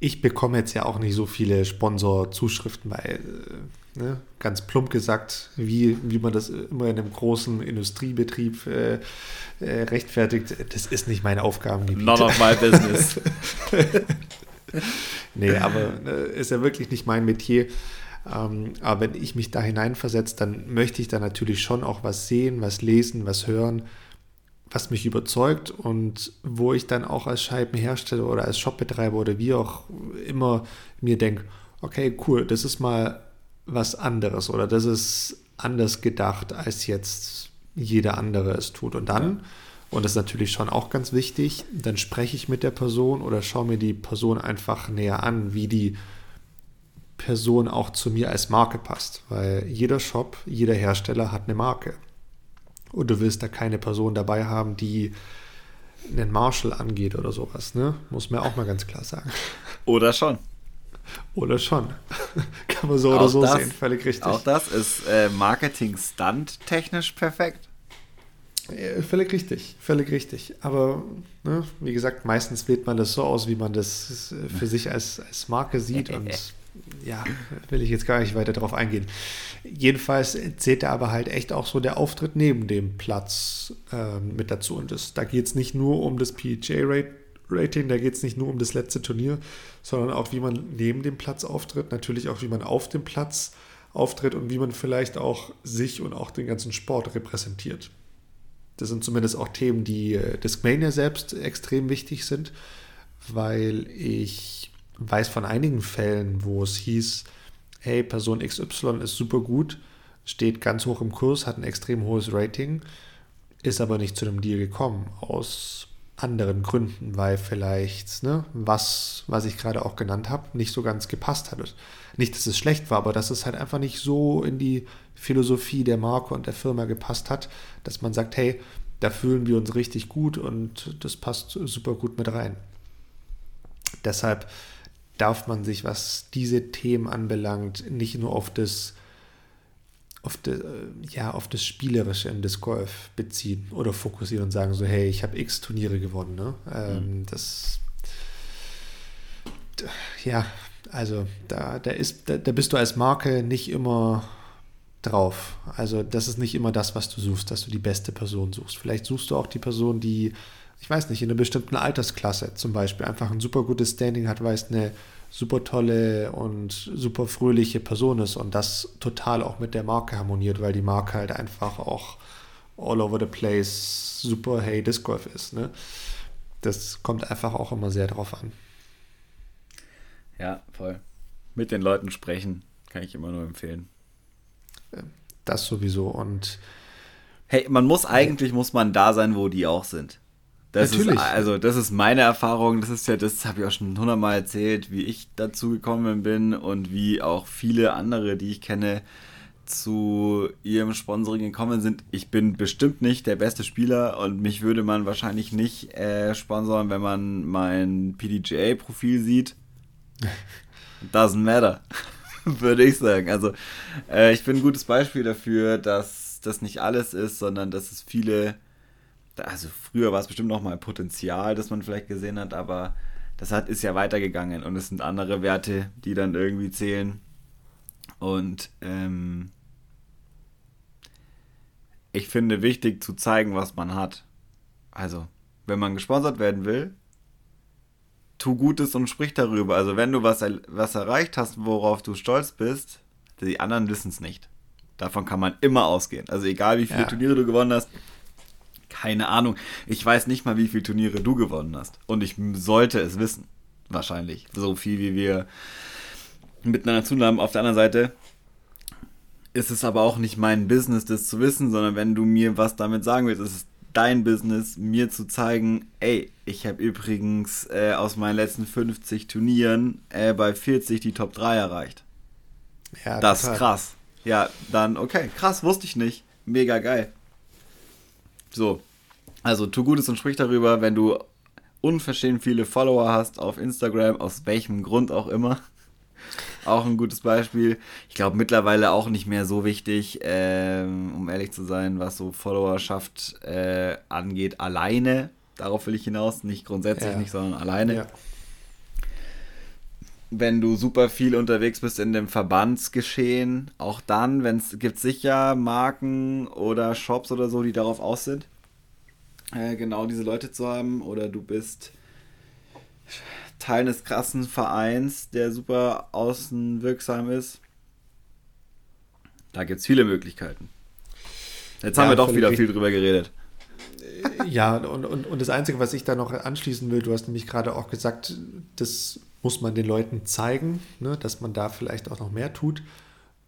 ich bekomme jetzt ja auch nicht so viele Sponsorzuschriften, weil, äh, ne, ganz plump gesagt, wie, wie man das immer in einem großen Industriebetrieb äh, äh, rechtfertigt, das ist nicht meine Aufgabengebiet. Not of my business. nee, aber äh, ist ja wirklich nicht mein Metier. Ähm, aber wenn ich mich da hineinversetze, dann möchte ich da natürlich schon auch was sehen, was lesen, was hören, was mich überzeugt und wo ich dann auch als Scheibenhersteller oder als Shopbetreiber oder wie auch immer mir denke, okay, cool, das ist mal was anderes oder das ist anders gedacht, als jetzt jeder andere es tut. Und dann, und das ist natürlich schon auch ganz wichtig, dann spreche ich mit der Person oder schaue mir die Person einfach näher an, wie die Person auch zu mir als Marke passt, weil jeder Shop, jeder Hersteller hat eine Marke. Und du willst da keine Person dabei haben, die einen Marshall angeht oder sowas, ne? Muss man auch mal ganz klar sagen. Oder schon. Oder schon. Kann man so auch oder so das, sehen, völlig richtig. Auch das ist äh, Marketing-Stunt technisch perfekt. Äh, völlig richtig, völlig richtig. Aber ne, wie gesagt, meistens wählt man das so aus, wie man das für sich als, als Marke sieht und ja, will ich jetzt gar nicht weiter darauf eingehen. Jedenfalls zählt da aber halt echt auch so der Auftritt neben dem Platz äh, mit dazu. Und das, da geht es nicht nur um das PGA-Rating, da geht es nicht nur um das letzte Turnier, sondern auch, wie man neben dem Platz auftritt, natürlich auch, wie man auf dem Platz auftritt und wie man vielleicht auch sich und auch den ganzen Sport repräsentiert. Das sind zumindest auch Themen, die äh, Discmania selbst extrem wichtig sind, weil ich weiß von einigen Fällen, wo es hieß, hey, Person XY ist super gut, steht ganz hoch im Kurs, hat ein extrem hohes Rating, ist aber nicht zu einem Deal gekommen, aus anderen Gründen, weil vielleicht ne, was, was ich gerade auch genannt habe, nicht so ganz gepasst hat. Nicht, dass es schlecht war, aber dass es halt einfach nicht so in die Philosophie der Marke und der Firma gepasst hat, dass man sagt, hey, da fühlen wir uns richtig gut und das passt super gut mit rein. Deshalb darf man sich, was diese Themen anbelangt, nicht nur auf das, auf, de, ja, auf das Spielerische im Disc Golf beziehen oder fokussieren und sagen so, hey, ich habe x Turniere gewonnen. Ne? Ähm, mhm. Das, ja, also da, da, ist, da, da bist du als Marke nicht immer drauf. Also das ist nicht immer das, was du suchst, dass du die beste Person suchst. Vielleicht suchst du auch die Person, die ich weiß nicht, in einer bestimmten Altersklasse zum Beispiel einfach ein super gutes Standing hat, weil es eine super tolle und super fröhliche Person ist und das total auch mit der Marke harmoniert, weil die Marke halt einfach auch all over the place super Hey Disc Golf ist. Ne? Das kommt einfach auch immer sehr drauf an. Ja, voll. Mit den Leuten sprechen kann ich immer nur empfehlen. Das sowieso und Hey, man muss eigentlich, muss man da sein, wo die auch sind. Das Natürlich. Ist, also, das ist meine Erfahrung. Das ist ja, das habe ich auch schon hundertmal erzählt, wie ich dazu gekommen bin und wie auch viele andere, die ich kenne, zu ihrem Sponsoring gekommen sind. Ich bin bestimmt nicht der beste Spieler und mich würde man wahrscheinlich nicht äh, sponsoren, wenn man mein PDGA-Profil sieht. Doesn't matter, würde ich sagen. Also äh, ich bin ein gutes Beispiel dafür, dass das nicht alles ist, sondern dass es viele, also früher war es bestimmt noch mal Potenzial, das man vielleicht gesehen hat, aber das hat, ist ja weitergegangen und es sind andere Werte, die dann irgendwie zählen. Und ähm, ich finde wichtig zu zeigen, was man hat. Also, wenn man gesponsert werden will, tu Gutes und sprich darüber. Also, wenn du was, was erreicht hast, worauf du stolz bist, die anderen wissen es nicht. Davon kann man immer ausgehen. Also, egal wie viele ja. Turniere du gewonnen hast, keine Ahnung. Ich weiß nicht mal, wie viele Turniere du gewonnen hast. Und ich sollte es wissen. Wahrscheinlich. So viel, wie wir miteinander zunahmen. Auf der anderen Seite ist es aber auch nicht mein Business, das zu wissen, sondern wenn du mir was damit sagen willst, ist es dein Business, mir zu zeigen, ey, ich habe übrigens äh, aus meinen letzten 50 Turnieren äh, bei 40 die Top 3 erreicht. Ja, das total. ist krass. Ja, dann, okay, krass, wusste ich nicht. Mega geil. So. Also, tu Gutes und sprich darüber, wenn du unverschämt viele Follower hast auf Instagram, aus welchem Grund auch immer. Auch ein gutes Beispiel. Ich glaube mittlerweile auch nicht mehr so wichtig, ähm, um ehrlich zu sein, was so Followerschaft äh, angeht, alleine. Darauf will ich hinaus, nicht grundsätzlich ja. nicht, sondern alleine. Ja. Wenn du super viel unterwegs bist in dem Verbandsgeschehen, auch dann, wenn es gibt sicher Marken oder Shops oder so, die darauf aus sind, äh, genau diese Leute zu haben. Oder du bist Teil eines krassen Vereins, der super außenwirksam ist. Da gibt es viele Möglichkeiten. Jetzt ja, haben wir doch wieder viel drüber geredet. Ja, und, und, und das Einzige, was ich da noch anschließen will, du hast nämlich gerade auch gesagt, das muss man den Leuten zeigen, ne, dass man da vielleicht auch noch mehr tut.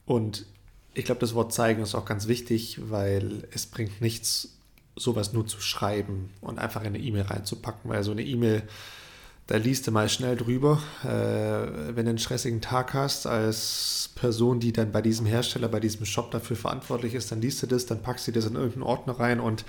Und ich glaube, das Wort zeigen ist auch ganz wichtig, weil es bringt nichts, sowas nur zu schreiben und einfach in eine E-Mail reinzupacken, weil so eine E-Mail da liest du mal schnell drüber. Äh, wenn du einen stressigen Tag hast, als Person, die dann bei diesem Hersteller, bei diesem Shop dafür verantwortlich ist, dann liest du das, dann packst du das in irgendeinen Ordner rein und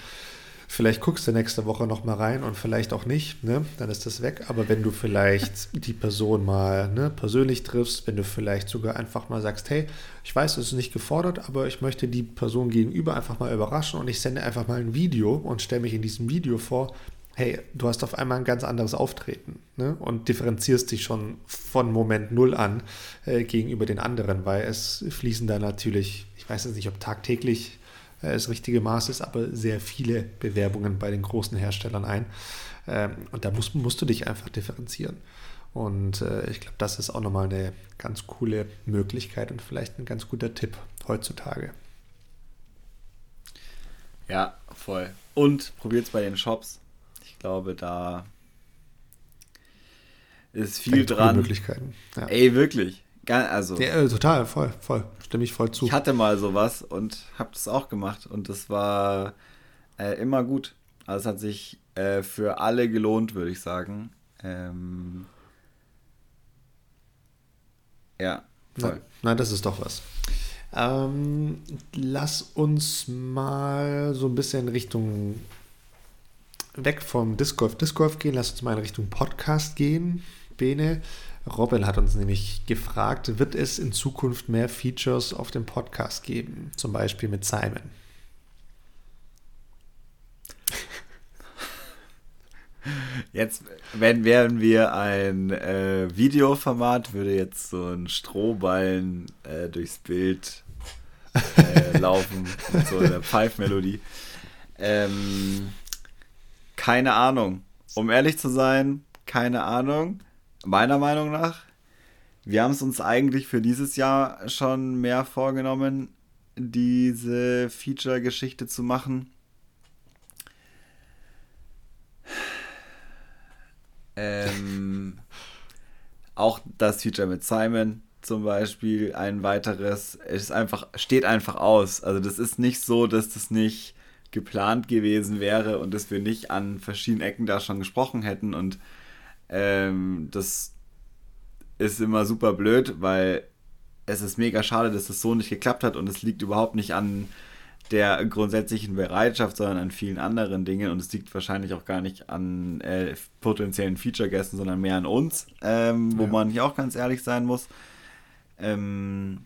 vielleicht guckst du nächste Woche nochmal rein und vielleicht auch nicht, ne? dann ist das weg. Aber wenn du vielleicht die Person mal ne, persönlich triffst, wenn du vielleicht sogar einfach mal sagst, hey, ich weiß, es ist nicht gefordert, aber ich möchte die Person gegenüber einfach mal überraschen und ich sende einfach mal ein Video und stelle mich in diesem Video vor, hey, du hast auf einmal ein ganz anderes Auftreten ne? und differenzierst dich schon von Moment Null an äh, gegenüber den anderen, weil es fließen da natürlich, ich weiß jetzt nicht, ob tagtäglich das richtige Maß ist, aber sehr viele Bewerbungen bei den großen Herstellern ein. Ähm, und da musst, musst du dich einfach differenzieren. Und äh, ich glaube, das ist auch nochmal eine ganz coole Möglichkeit und vielleicht ein ganz guter Tipp heutzutage. Ja, voll. Und probiert es bei den Shops ich glaube, da ist viel dran. Möglichkeiten. Ja. Ey, wirklich. Also, ja, äh, total, voll, voll. Stimme ich voll zu. Ich hatte mal sowas und habe das auch gemacht und das war äh, immer gut. Also es hat sich äh, für alle gelohnt, würde ich sagen. Ähm, ja, voll. Nein, nein, das ist doch was. Ähm, lass uns mal so ein bisschen Richtung weg vom Disc Golf Disc Golf gehen, lass uns mal in Richtung Podcast gehen. Bene, Robin hat uns nämlich gefragt, wird es in Zukunft mehr Features auf dem Podcast geben? Zum Beispiel mit Simon. Jetzt, wenn wären wir ein äh, Videoformat, würde jetzt so ein Strohballen äh, durchs Bild äh, laufen mit so einer Pfeifmelodie. Ähm, keine Ahnung. Um ehrlich zu sein, keine Ahnung. Meiner Meinung nach. Wir haben es uns eigentlich für dieses Jahr schon mehr vorgenommen, diese Feature-Geschichte zu machen. Ähm, auch das Feature mit Simon zum Beispiel, ein weiteres, es ist einfach, steht einfach aus. Also das ist nicht so, dass das nicht geplant gewesen wäre und dass wir nicht an verschiedenen Ecken da schon gesprochen hätten. Und ähm, das ist immer super blöd, weil es ist mega schade, dass es so nicht geklappt hat und es liegt überhaupt nicht an der grundsätzlichen Bereitschaft, sondern an vielen anderen Dingen und es liegt wahrscheinlich auch gar nicht an äh, potenziellen Feature-Gästen, sondern mehr an uns, ähm, wo ja. man hier auch ganz ehrlich sein muss. Ähm,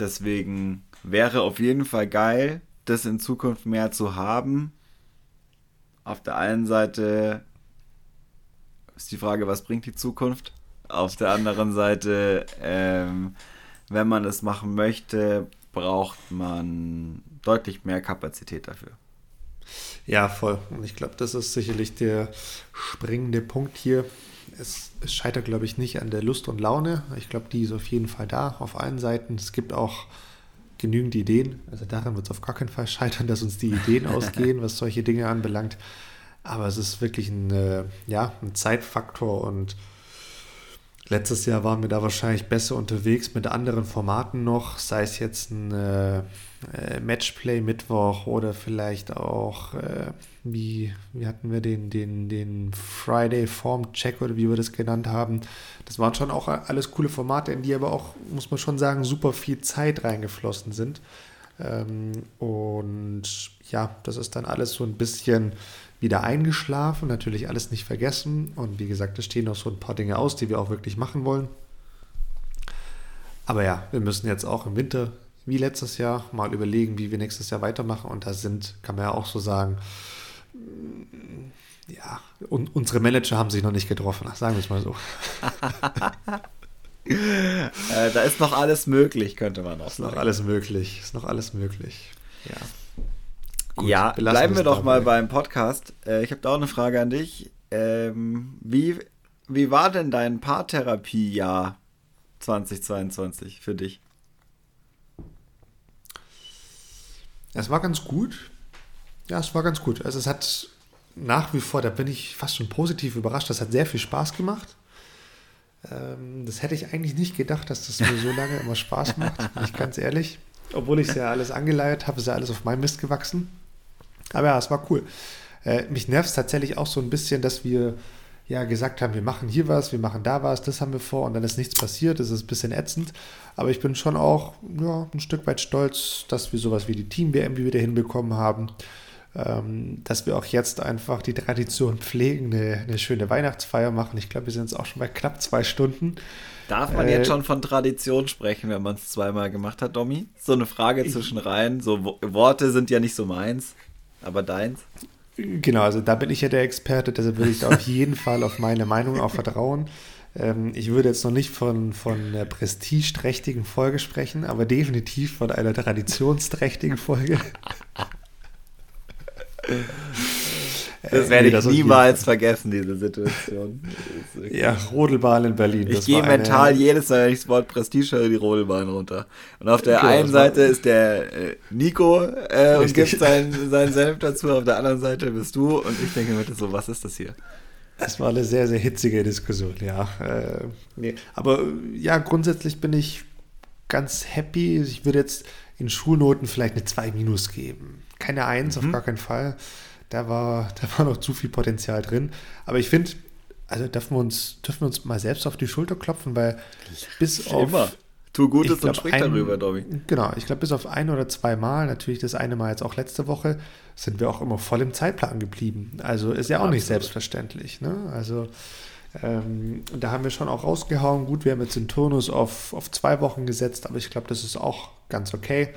deswegen wäre auf jeden Fall geil, das in Zukunft mehr zu haben. Auf der einen Seite ist die Frage, was bringt die Zukunft? Auf der anderen Seite, ähm, wenn man es machen möchte, braucht man deutlich mehr Kapazität dafür. Ja, voll. Und ich glaube, das ist sicherlich der springende Punkt hier. Es, es scheitert, glaube ich, nicht an der Lust und Laune. Ich glaube, die ist auf jeden Fall da, auf allen Seiten. Es gibt auch genügend Ideen. Also daran wird es auf gar keinen Fall scheitern, dass uns die Ideen ausgehen, was solche Dinge anbelangt. Aber es ist wirklich ein, äh, ja, ein Zeitfaktor und Letztes Jahr waren wir da wahrscheinlich besser unterwegs mit anderen Formaten noch, sei es jetzt ein äh, äh, Matchplay Mittwoch oder vielleicht auch, äh, wie, wie hatten wir den, den, den Friday Form Check oder wie wir das genannt haben. Das waren schon auch alles coole Formate, in die aber auch, muss man schon sagen, super viel Zeit reingeflossen sind. Ähm, und ja, das ist dann alles so ein bisschen wieder eingeschlafen, natürlich alles nicht vergessen. Und wie gesagt, es stehen noch so ein paar Dinge aus, die wir auch wirklich machen wollen. Aber ja, wir müssen jetzt auch im Winter, wie letztes Jahr, mal überlegen, wie wir nächstes Jahr weitermachen. Und da sind, kann man ja auch so sagen, mm, ja, und unsere Manager haben sich noch nicht getroffen, sagen wir es mal so. äh, da ist noch alles möglich, könnte man auch sagen. Ist noch alles möglich, ist noch alles möglich. Ja. Gut, ja, bleiben wir doch dabei. mal beim Podcast. Äh, ich habe da auch eine Frage an dich. Ähm, wie, wie war denn dein Paartherapiejahr 2022 für dich? Es war ganz gut. Ja, es war ganz gut. Also es hat nach wie vor, da bin ich fast schon positiv überrascht. Das hat sehr viel Spaß gemacht. Ähm, das hätte ich eigentlich nicht gedacht, dass das mir so lange immer Spaß macht, bin ich ganz ehrlich. Obwohl ich es ja alles angeleiert habe, ist ja alles auf meinem Mist gewachsen. Aber ja, es war cool. Äh, mich nervt es tatsächlich auch so ein bisschen, dass wir ja gesagt haben, wir machen hier was, wir machen da was, das haben wir vor und dann ist nichts passiert. Das ist ein bisschen ätzend. Aber ich bin schon auch ja, ein Stück weit stolz, dass wir sowas wie die Team-WM wieder hinbekommen haben. Ähm, dass wir auch jetzt einfach die Tradition pflegen, eine, eine schöne Weihnachtsfeier machen. Ich glaube, wir sind jetzt auch schon bei knapp zwei Stunden. Darf man äh, jetzt schon von Tradition sprechen, wenn man es zweimal gemacht hat, Domi? So eine Frage zwischen rein. So Worte sind ja nicht so meins. Aber deins? Genau, also da bin ich ja der Experte, deshalb würde ich da auf jeden Fall auf meine Meinung auch vertrauen. Ähm, ich würde jetzt noch nicht von, von einer prestigeträchtigen Folge sprechen, aber definitiv von einer traditionsträchtigen Folge. Das werde ich niemals vergessen, diese Situation. Ja, Rodelbahn in Berlin. Ich gehe mental eine... jedes Mal, wenn ich das Wort Prestige höre, die Rodelbahn runter. Und auf der genau, einen Seite ist der äh, Nico äh, und gibt seinen, seinen Senf dazu, auf der anderen Seite bist du und ich denke mir so, was ist das hier? Es war eine sehr, sehr hitzige Diskussion, ja. Äh, nee. Aber ja, grundsätzlich bin ich ganz happy. Ich würde jetzt in Schulnoten vielleicht eine 2 minus geben. Keine 1 mhm. auf gar keinen Fall da war, da war noch zu viel Potenzial drin. Aber ich finde, also dürfen wir, uns, dürfen wir uns mal selbst auf die Schulter klopfen, weil bis Immer. auf. Immer. Tu Gutes und sprich darüber, Dobby. Genau, ich glaube, bis auf ein oder zwei Mal, natürlich das eine Mal jetzt auch letzte Woche, sind wir auch immer voll im Zeitplan geblieben. Also ist ja auch Absolut. nicht selbstverständlich. Ne? Also ähm, da haben wir schon auch rausgehauen. Gut, wir haben jetzt den Turnus auf, auf zwei Wochen gesetzt, aber ich glaube, das ist auch ganz okay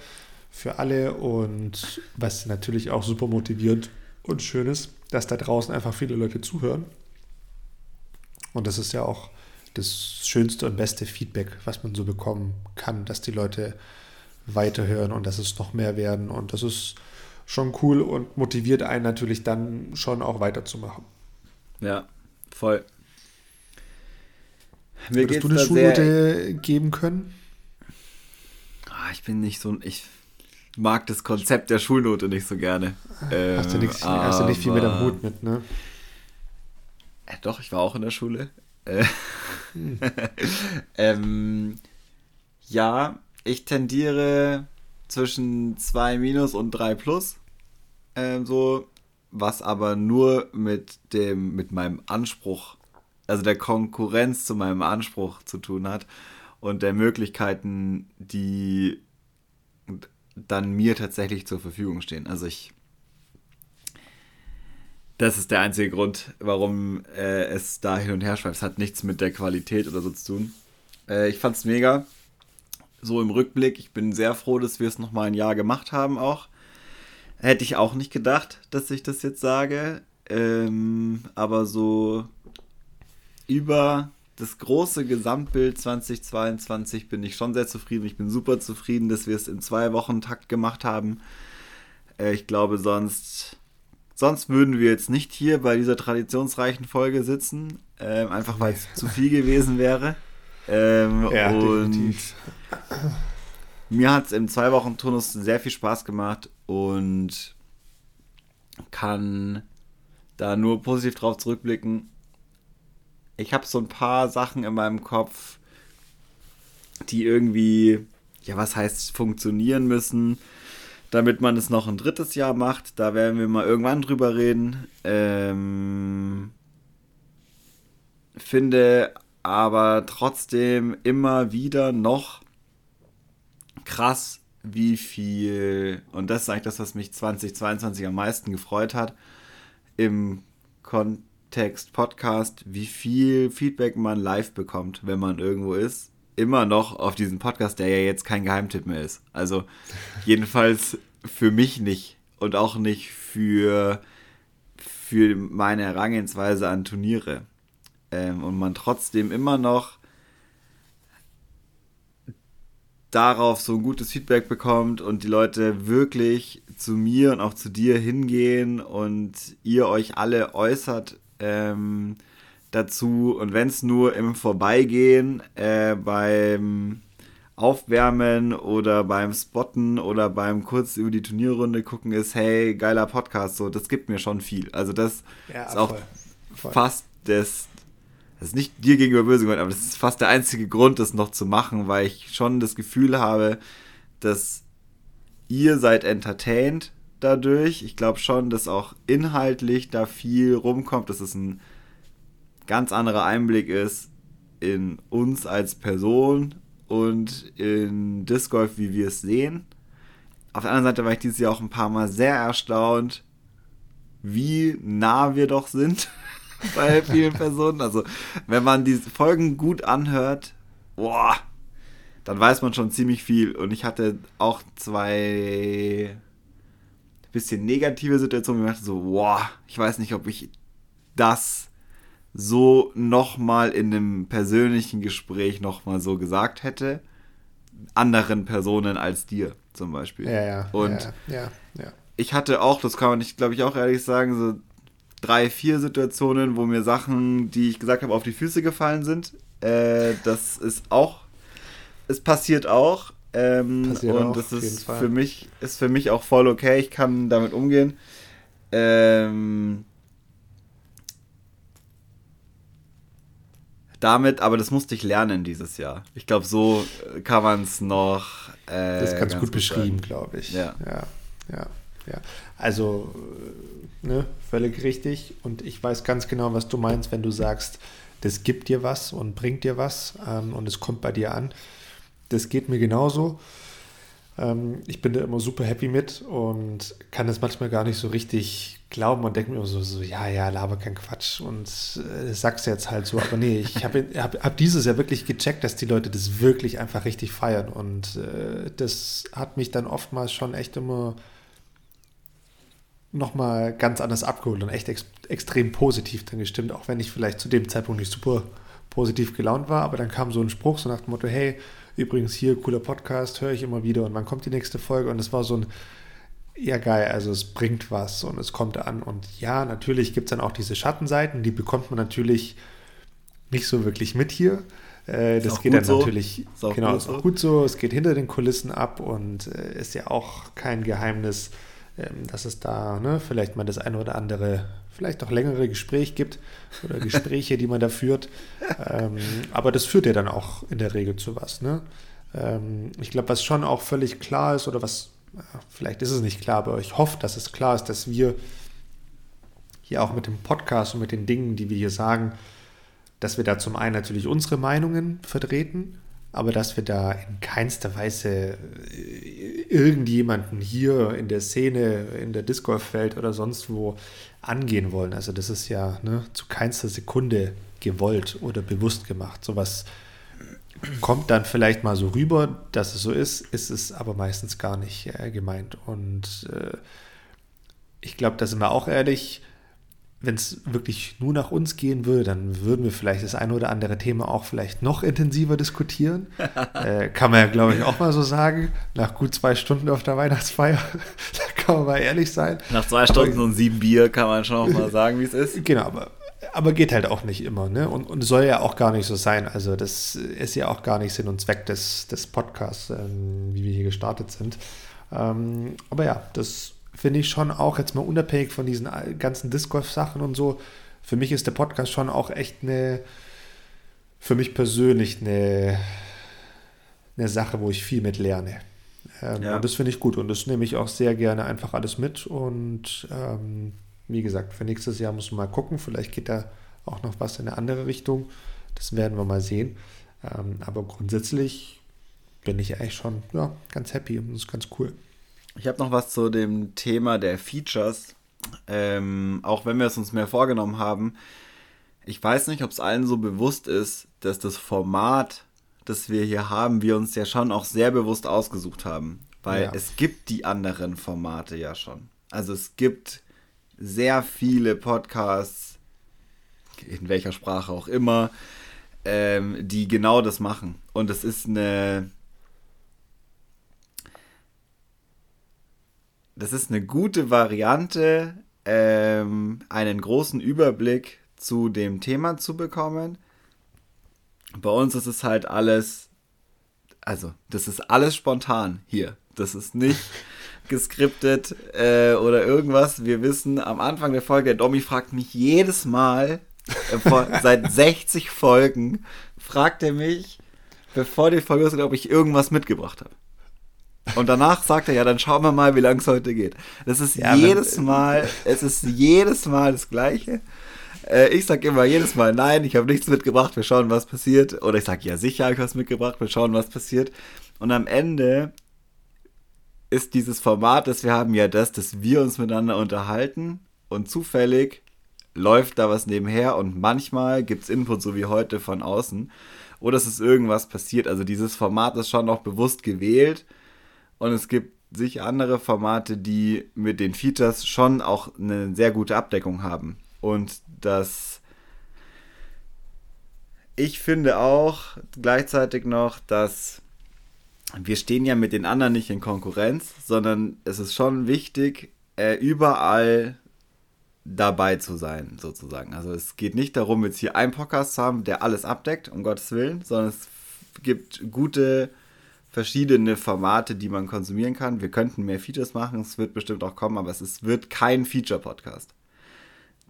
für alle und was natürlich auch super motiviert und schön ist, dass da draußen einfach viele Leute zuhören. Und das ist ja auch das schönste und beste Feedback, was man so bekommen kann, dass die Leute weiterhören und dass es noch mehr werden. Und das ist schon cool und motiviert einen natürlich dann schon auch weiterzumachen. Ja, voll. Mir Würdest du eine Schulnote geben können? Ah, ich bin nicht so, ich mag das Konzept der Schulnote nicht so gerne. Ähm, hast, du nix, hast du nicht viel mit am Hut mit, ne? Äh, doch, ich war auch in der Schule. Äh, hm. ähm, ja, ich tendiere zwischen 2 minus und 3 plus. Ähm, so, was aber nur mit dem, mit meinem Anspruch, also der Konkurrenz zu meinem Anspruch zu tun hat. und der Möglichkeiten, die dann mir tatsächlich zur Verfügung stehen. Also ich das ist der einzige Grund, warum äh, es da hin und her schweift. Es hat nichts mit der Qualität oder so zu tun. Äh, ich fand's mega. So im Rückblick, ich bin sehr froh, dass wir es nochmal ein Jahr gemacht haben auch. Hätte ich auch nicht gedacht, dass ich das jetzt sage. Ähm, aber so über das große Gesamtbild 2022 bin ich schon sehr zufrieden. Ich bin super zufrieden, dass wir es in zwei Wochen Takt gemacht haben. Äh, ich glaube, sonst Sonst würden wir jetzt nicht hier bei dieser traditionsreichen Folge sitzen, ähm, einfach weil es zu viel gewesen wäre. Ähm, ja, und definitiv. mir hat es im zwei Wochen Turnus sehr viel Spaß gemacht und kann da nur positiv drauf zurückblicken. Ich habe so ein paar Sachen in meinem Kopf, die irgendwie, ja, was heißt funktionieren müssen damit man es noch ein drittes Jahr macht. Da werden wir mal irgendwann drüber reden. Ähm, finde aber trotzdem immer wieder noch krass, wie viel, und das ist eigentlich das, was mich 2022 am meisten gefreut hat, im Kontext Podcast, wie viel Feedback man live bekommt, wenn man irgendwo ist immer noch auf diesen Podcast, der ja jetzt kein Geheimtipp mehr ist. Also jedenfalls für mich nicht und auch nicht für, für meine Herangehensweise an Turniere. Ähm, und man trotzdem immer noch darauf so ein gutes Feedback bekommt und die Leute wirklich zu mir und auch zu dir hingehen und ihr euch alle äußert ähm, dazu und wenn es nur im Vorbeigehen äh, beim Aufwärmen oder beim Spotten oder beim kurz über die Turnierrunde gucken ist, hey, geiler Podcast, so, das gibt mir schon viel. Also das ja, ist auch voll, voll. fast das, das ist nicht dir gegenüber böse gemeint, aber das ist fast der einzige Grund, das noch zu machen, weil ich schon das Gefühl habe, dass ihr seid entertained dadurch. Ich glaube schon, dass auch inhaltlich da viel rumkommt, dass es ein ganz anderer Einblick ist in uns als Person und in Disc Golf, wie wir es sehen. Auf der anderen Seite war ich dieses Jahr auch ein paar Mal sehr erstaunt, wie nah wir doch sind bei vielen Personen. Also, wenn man diese Folgen gut anhört, boah, dann weiß man schon ziemlich viel. Und ich hatte auch zwei bisschen negative Situationen, wo ich dachte so, boah, ich weiß nicht, ob ich das so nochmal in einem persönlichen Gespräch nochmal so gesagt hätte. Anderen Personen als dir zum Beispiel. Ja, ja. Und ja, ja, ja. ich hatte auch, das kann man nicht, glaube ich, auch ehrlich sagen, so drei, vier Situationen, wo mir Sachen, die ich gesagt habe, auf die Füße gefallen sind. Äh, das ist auch, es passiert auch. Ähm, und das ist für mich, ist für mich auch voll okay. Ich kann damit umgehen. Ähm, damit, aber das musste ich lernen dieses Jahr. Ich glaube, so kann man es noch. Äh, das ist ganz, gut, gut beschrieben, glaube ich. Ja. ja, ja, ja. Also, äh, ne, völlig richtig. Und ich weiß ganz genau, was du meinst, wenn du sagst, das gibt dir was und bringt dir was ähm, und es kommt bei dir an. Das geht mir genauso. Ähm, ich bin da immer super happy mit und kann das manchmal gar nicht so richtig glauben und denke mir immer so, so, ja, ja, laber kein Quatsch und äh, sag's jetzt halt so. Aber nee, ich habe hab, hab dieses Jahr wirklich gecheckt, dass die Leute das wirklich einfach richtig feiern und äh, das hat mich dann oftmals schon echt immer nochmal ganz anders abgeholt und echt ex extrem positiv dann gestimmt, auch wenn ich vielleicht zu dem Zeitpunkt nicht super positiv gelaunt war, aber dann kam so ein Spruch so nach dem Motto, hey, Übrigens hier, cooler Podcast, höre ich immer wieder und wann kommt die nächste Folge? Und es war so ein, ja geil, also es bringt was und es kommt an. Und ja, natürlich gibt es dann auch diese Schattenseiten, die bekommt man natürlich nicht so wirklich mit hier. Äh, das geht dann so. natürlich, ist genau, ist auch gut so. Es geht hinter den Kulissen ab und äh, ist ja auch kein Geheimnis, ähm, dass es da ne, vielleicht mal das eine oder andere, vielleicht auch längere Gespräch gibt oder Gespräche, die man da führt. Ähm, aber das führt ja dann auch in der Regel zu was. Ne? Ähm, ich glaube, was schon auch völlig klar ist oder was, vielleicht ist es nicht klar, aber ich hoffe, dass es klar ist, dass wir hier auch mit dem Podcast und mit den Dingen, die wir hier sagen, dass wir da zum einen natürlich unsere Meinungen vertreten, aber dass wir da in keinster Weise äh, irgendjemanden hier in der Szene, in der Disc Golf Welt oder sonst wo angehen wollen. Also das ist ja ne, zu keinster Sekunde gewollt oder bewusst gemacht. Sowas kommt dann vielleicht mal so rüber, dass es so ist, ist es aber meistens gar nicht äh, gemeint. Und äh, ich glaube, da sind wir auch ehrlich, wenn es wirklich nur nach uns gehen würde, dann würden wir vielleicht das eine oder andere Thema auch vielleicht noch intensiver diskutieren. äh, kann man ja, glaube ich, auch mal so sagen. Nach gut zwei Stunden auf der Weihnachtsfeier, da kann man mal ehrlich sein. Nach zwei Stunden aber, und sieben Bier kann man schon auch mal sagen, wie es ist. Genau, aber, aber geht halt auch nicht immer. Ne? Und, und soll ja auch gar nicht so sein. Also das ist ja auch gar nicht Sinn und Zweck des, des Podcasts, ähm, wie wir hier gestartet sind. Ähm, aber ja, das finde ich schon auch, jetzt mal unabhängig von diesen ganzen Disc Golf-Sachen und so, für mich ist der Podcast schon auch echt eine, für mich persönlich eine, eine Sache, wo ich viel mit lerne. Ähm, ja. Und das finde ich gut und das nehme ich auch sehr gerne einfach alles mit. Und ähm, wie gesagt, für nächstes Jahr muss man mal gucken. Vielleicht geht da auch noch was in eine andere Richtung. Das werden wir mal sehen. Ähm, aber grundsätzlich bin ich eigentlich schon ja, ganz happy und das ist ganz cool. Ich habe noch was zu dem Thema der Features. Ähm, auch wenn wir es uns mehr vorgenommen haben. Ich weiß nicht, ob es allen so bewusst ist, dass das Format, das wir hier haben, wir uns ja schon auch sehr bewusst ausgesucht haben. Weil ja. es gibt die anderen Formate ja schon. Also es gibt sehr viele Podcasts, in welcher Sprache auch immer, ähm, die genau das machen. Und es ist eine das ist eine gute Variante, ähm, einen großen Überblick zu dem Thema zu bekommen. Bei uns ist es halt alles, also das ist alles spontan hier. Das ist nicht geskriptet äh, oder irgendwas. Wir wissen am Anfang der Folge, der Domi fragt mich jedes Mal, äh, vor, seit 60 Folgen, fragt er mich, bevor die Folge ist, ob ich irgendwas mitgebracht habe. Und danach sagt er, ja, dann schauen wir mal, wie lange es heute geht. Das ist ja, jedes Mal, es ist jedes Mal das Gleiche. Äh, ich sage immer jedes Mal, nein, ich habe nichts mitgebracht, wir schauen, was passiert. Oder ich sage, ja, sicher habe ich was mitgebracht, wir schauen, was passiert. Und am Ende ist dieses Format, das wir haben, ja das, dass wir uns miteinander unterhalten und zufällig läuft da was nebenher und manchmal gibt es Input, so wie heute, von außen. Oder es ist irgendwas passiert. Also dieses Format ist schon auch bewusst gewählt und es gibt sicher andere Formate, die mit den Features schon auch eine sehr gute Abdeckung haben. Und das. Ich finde auch gleichzeitig noch, dass wir stehen ja mit den anderen nicht in Konkurrenz, sondern es ist schon wichtig, äh, überall dabei zu sein, sozusagen. Also es geht nicht darum, jetzt hier einen Podcast zu haben, der alles abdeckt, um Gottes Willen, sondern es gibt gute verschiedene Formate, die man konsumieren kann. Wir könnten mehr Features machen, es wird bestimmt auch kommen, aber es ist, wird kein Feature-Podcast.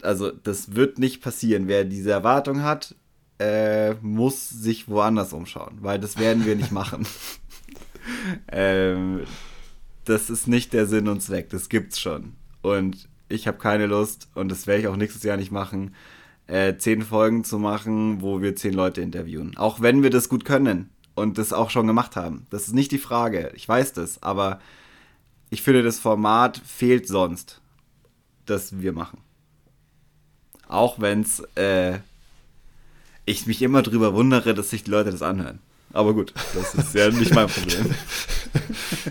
Also das wird nicht passieren. Wer diese Erwartung hat, äh, muss sich woanders umschauen, weil das werden wir nicht machen. ähm, das ist nicht der Sinn und Zweck, das gibt's schon. Und ich habe keine Lust, und das werde ich auch nächstes Jahr nicht machen, äh, zehn Folgen zu machen, wo wir zehn Leute interviewen. Auch wenn wir das gut können und das auch schon gemacht haben. Das ist nicht die Frage. Ich weiß das, aber ich finde, das Format fehlt sonst, das wir machen. Auch wenn es äh, ich mich immer drüber wundere, dass sich die Leute das anhören. Aber gut, das ist ja nicht mein Problem.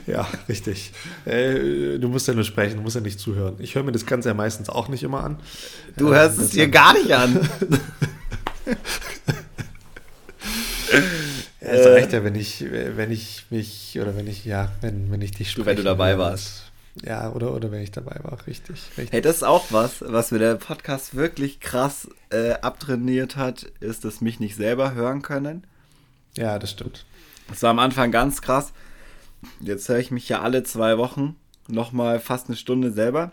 ja, richtig. Äh, du musst ja nur sprechen, du musst ja nicht zuhören. Ich höre mir das Ganze ja meistens auch nicht immer an. Du hörst äh, es dir gar nicht an. Es äh, reicht ja, wenn ich, wenn ich mich, oder wenn ich, ja, wenn, wenn ich dich spreche. Wenn du dabei warst. Ja, oder, oder wenn ich dabei war, richtig, richtig. Hey, das ist auch was, was mir der Podcast wirklich krass äh, abtrainiert hat, ist, dass mich nicht selber hören können. Ja, das stimmt. Das war am Anfang ganz krass. Jetzt höre ich mich ja alle zwei Wochen nochmal fast eine Stunde selber.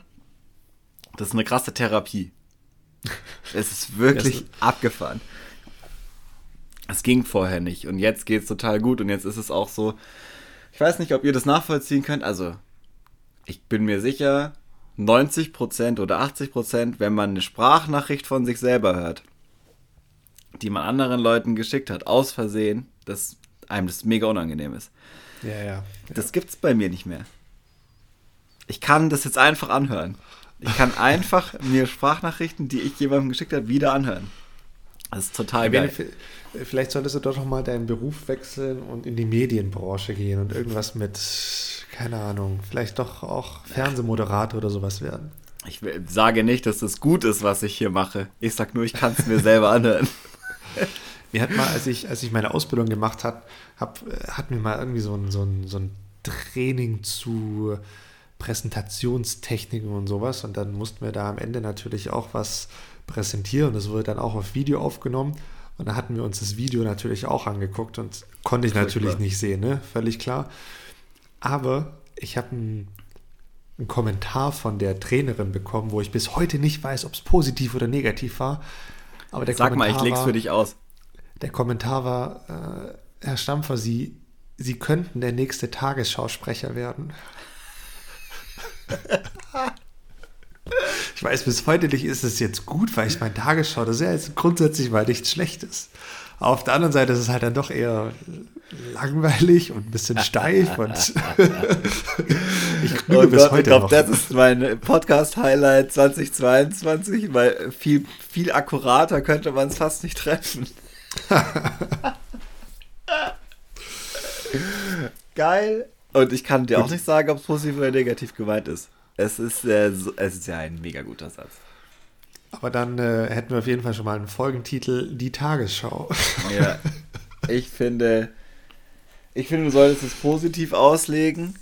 Das ist eine krasse Therapie. es ist wirklich abgefahren es ging vorher nicht und jetzt geht es total gut und jetzt ist es auch so, ich weiß nicht, ob ihr das nachvollziehen könnt, also ich bin mir sicher, 90% oder 80%, wenn man eine Sprachnachricht von sich selber hört, die man anderen Leuten geschickt hat, aus Versehen, das einem das mega unangenehm ist. Ja, ja. ja. Das gibt's bei mir nicht mehr. Ich kann das jetzt einfach anhören. Ich kann einfach mir Sprachnachrichten, die ich jemandem geschickt habe, wieder anhören. Das ist total geil. Vielleicht solltest du doch noch mal deinen Beruf wechseln und in die Medienbranche gehen und irgendwas mit, keine Ahnung, vielleicht doch auch Fernsehmoderator oder sowas werden. Ich sage nicht, dass das gut ist, was ich hier mache. Ich sage nur, ich kann es mir selber anhören. Mir hat mal, als ich, als ich meine Ausbildung gemacht habe, hab, hat mir mal irgendwie so ein, so ein, so ein Training zu Präsentationstechniken und sowas. Und dann mussten wir da am Ende natürlich auch was präsentieren. Das wurde dann auch auf Video aufgenommen. Und da hatten wir uns das Video natürlich auch angeguckt und konnte ich natürlich klar. nicht sehen, ne? Völlig klar. Aber ich habe einen, einen Kommentar von der Trainerin bekommen, wo ich bis heute nicht weiß, ob es positiv oder negativ war. Aber der Sag Kommentar mal, ich leg's war, für dich aus. Der Kommentar war, äh, Herr Stampfer, Sie, Sie könnten der nächste Tagesschausprecher werden. Ich weiß bis heute nicht, ist es jetzt gut, weil ich meine Tagesschau, das ist ja jetzt grundsätzlich mal nichts Schlechtes. Auf der anderen Seite ist es halt dann doch eher langweilig und ein bisschen steif und ich oh bis Gott, heute Ich glaube, das ist mein Podcast-Highlight 2022, weil viel, viel akkurater könnte man es fast nicht treffen. Geil. Und ich kann dir auch nicht sagen, ob es positiv oder negativ gemeint ist. Es ist, äh, so, es ist ja ein mega guter Satz. Aber dann äh, hätten wir auf jeden Fall schon mal einen Folgentitel: Die Tagesschau. Ja. Ich finde, ich finde, du solltest es positiv auslegen.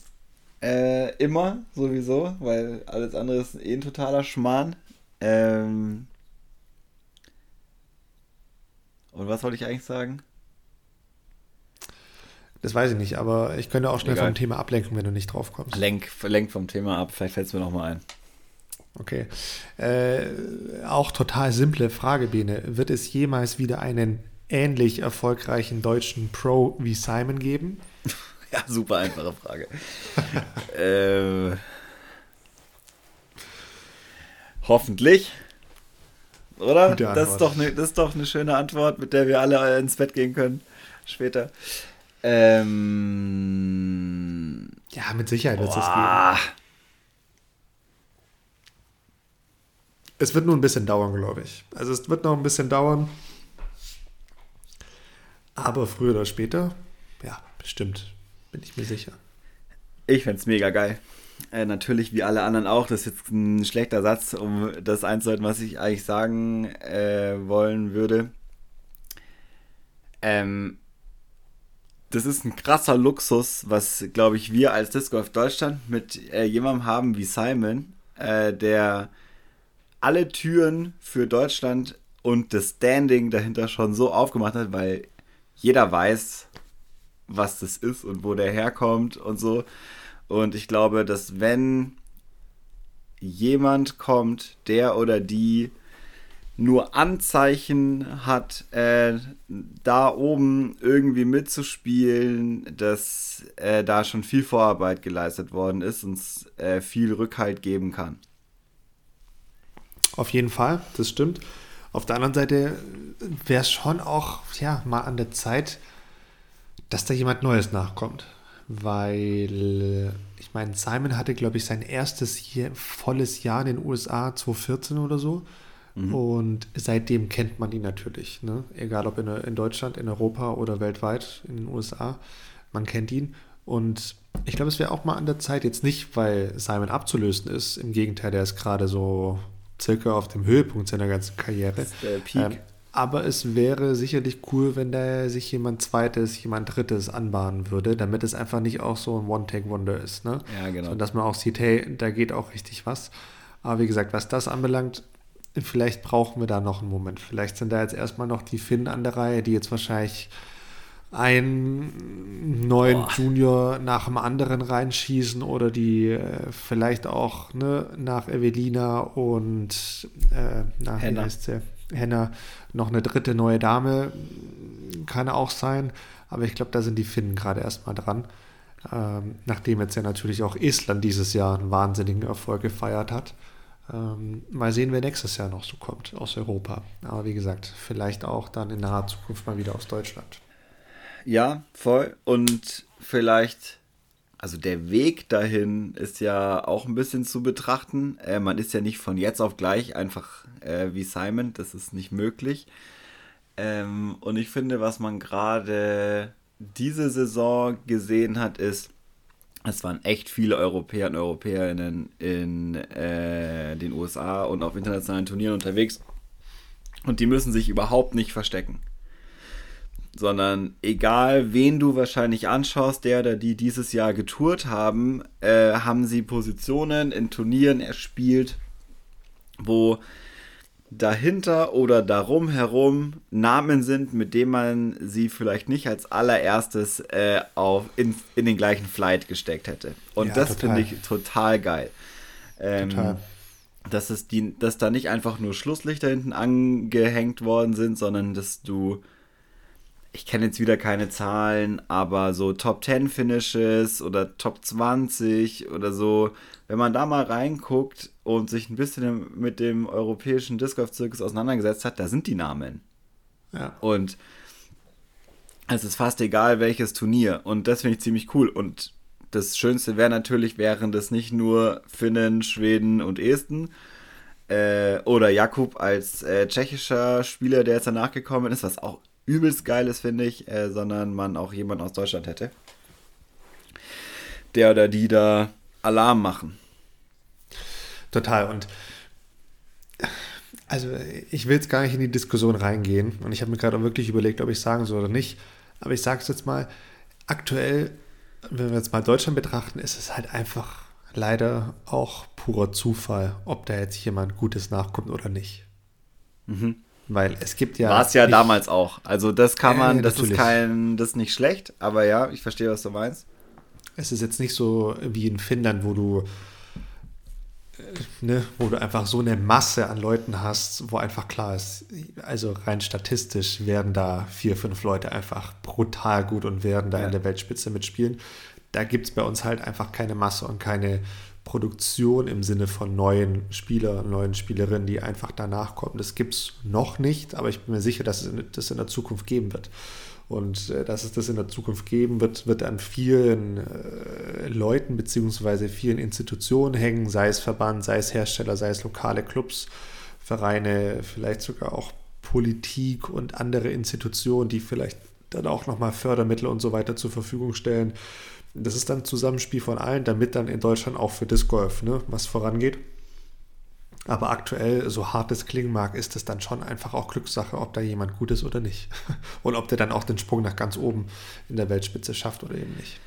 Äh, immer, sowieso, weil alles andere ist eh ein totaler Schmarrn. Ähm Und was wollte ich eigentlich sagen? Das weiß ich nicht, aber ich könnte auch schnell Egal. vom Thema ablenken, wenn du nicht drauf kommst. Lenk, lenk vom Thema ab, vielleicht fällt es mir nochmal ein. Okay. Äh, auch total simple Frage, Bene. Wird es jemals wieder einen ähnlich erfolgreichen deutschen Pro wie Simon geben? ja, super einfache Frage. äh, hoffentlich. Oder? Das ist, doch eine, das ist doch eine schöne Antwort, mit der wir alle ins Bett gehen können. Später. Ähm, ja, mit Sicherheit wird es das geben. Es wird nur ein bisschen dauern, glaube ich. Also es wird noch ein bisschen dauern. Aber früher oder später, ja, bestimmt, bin ich mir sicher. Ich fände es mega geil. Äh, natürlich wie alle anderen auch. Das ist jetzt ein schlechter Satz, um das einzuhalten, was ich eigentlich sagen äh, wollen würde. Ähm, das ist ein krasser Luxus, was, glaube ich, wir als Disc Golf Deutschland mit äh, jemandem haben wie Simon, äh, der alle Türen für Deutschland und das Standing dahinter schon so aufgemacht hat, weil jeder weiß, was das ist und wo der herkommt und so. Und ich glaube, dass wenn jemand kommt, der oder die nur Anzeichen hat, äh, da oben irgendwie mitzuspielen, dass äh, da schon viel Vorarbeit geleistet worden ist und es äh, viel Rückhalt geben kann. Auf jeden Fall, das stimmt. Auf der anderen Seite wäre es schon auch ja, mal an der Zeit, dass da jemand Neues nachkommt. Weil, ich meine, Simon hatte, glaube ich, sein erstes Jahr, volles Jahr in den USA 2014 oder so. Mhm. Und seitdem kennt man ihn natürlich. Ne? Egal ob in, in Deutschland, in Europa oder weltweit, in den USA. Man kennt ihn. Und ich glaube, es wäre auch mal an der Zeit, jetzt nicht, weil Simon abzulösen ist. Im Gegenteil, der ist gerade so circa auf dem Höhepunkt seiner ganzen Karriere. Das ist der Peak. Ähm, aber es wäre sicherlich cool, wenn da sich jemand Zweites, jemand Drittes anbahnen würde, damit es einfach nicht auch so ein One-Take-Wonder ist. Ne? Ja, genau. Und dass man auch sieht, hey, da geht auch richtig was. Aber wie gesagt, was das anbelangt, vielleicht brauchen wir da noch einen Moment. Vielleicht sind da jetzt erstmal noch die Finnen an der Reihe, die jetzt wahrscheinlich einen neuen Boah. Junior nach dem anderen reinschießen oder die äh, vielleicht auch ne, nach Evelina und äh, nach Henna. Heißt sie? Henna noch eine dritte neue Dame. Kann auch sein. Aber ich glaube, da sind die Finnen gerade erstmal dran. Ähm, nachdem jetzt ja natürlich auch Estland dieses Jahr einen wahnsinnigen Erfolg gefeiert hat. Ähm, mal sehen, wer nächstes Jahr noch so kommt aus Europa. Aber wie gesagt, vielleicht auch dann in naher Zukunft mal wieder aus Deutschland. Ja, voll. Und vielleicht, also der Weg dahin ist ja auch ein bisschen zu betrachten. Äh, man ist ja nicht von jetzt auf gleich einfach äh, wie Simon, das ist nicht möglich. Ähm, und ich finde, was man gerade diese Saison gesehen hat, ist, es waren echt viele Europäer und Europäerinnen in äh, den USA und auf internationalen Turnieren unterwegs. Und die müssen sich überhaupt nicht verstecken. Sondern egal, wen du wahrscheinlich anschaust, der oder die dieses Jahr getourt haben, äh, haben sie Positionen in Turnieren erspielt, wo dahinter oder darum herum Namen sind, mit denen man sie vielleicht nicht als allererstes äh, auf, in, in den gleichen Flight gesteckt hätte. Und ja, das finde ich total geil. Ähm, total. Dass, es die, dass da nicht einfach nur Schlusslichter hinten angehängt worden sind, sondern dass du ich kenne jetzt wieder keine Zahlen, aber so Top 10 Finishes oder Top 20 oder so, wenn man da mal reinguckt und sich ein bisschen mit dem europäischen Disc Golf Zirkus auseinandergesetzt hat, da sind die Namen. Ja. Und es ist fast egal, welches Turnier. Und das finde ich ziemlich cool. Und das Schönste wäre natürlich, wären das nicht nur Finnen, Schweden und Esten, äh, oder Jakub als äh, tschechischer Spieler, der jetzt danach gekommen ist, was auch übelst geil ist, finde ich, äh, sondern man auch jemanden aus Deutschland hätte, der oder die da Alarm machen. Total. Und also ich will jetzt gar nicht in die Diskussion reingehen und ich habe mir gerade auch wirklich überlegt, ob ich sagen soll oder nicht. Aber ich sage es jetzt mal, aktuell, wenn wir jetzt mal Deutschland betrachten, ist es halt einfach leider auch purer Zufall, ob da jetzt jemand Gutes nachkommt oder nicht. Mhm. Weil es gibt ja. War es ja damals auch. Also das kann man, äh, das ist kein, das ist nicht schlecht, aber ja, ich verstehe, was du meinst. Es ist jetzt nicht so wie in Finnland, wo du, äh, ne, wo du einfach so eine Masse an Leuten hast, wo einfach klar ist, also rein statistisch werden da vier, fünf Leute einfach brutal gut und werden da ja. in der Weltspitze mitspielen. Da gibt es bei uns halt einfach keine Masse und keine Produktion im Sinne von neuen Spielern, neuen Spielerinnen, die einfach danach kommen. Das gibt es noch nicht, aber ich bin mir sicher, dass es das in der Zukunft geben wird. Und äh, dass es das in der Zukunft geben wird, wird an vielen äh, Leuten bzw. vielen Institutionen hängen, sei es Verband, sei es Hersteller, sei es lokale Clubs, Vereine, vielleicht sogar auch Politik und andere Institutionen, die vielleicht dann auch nochmal Fördermittel und so weiter zur Verfügung stellen das ist dann ein Zusammenspiel von allen, damit dann in Deutschland auch für Disc Golf ne, was vorangeht. Aber aktuell, so hart es klingen mag, ist es dann schon einfach auch Glückssache, ob da jemand gut ist oder nicht. Und ob der dann auch den Sprung nach ganz oben in der Weltspitze schafft oder eben nicht.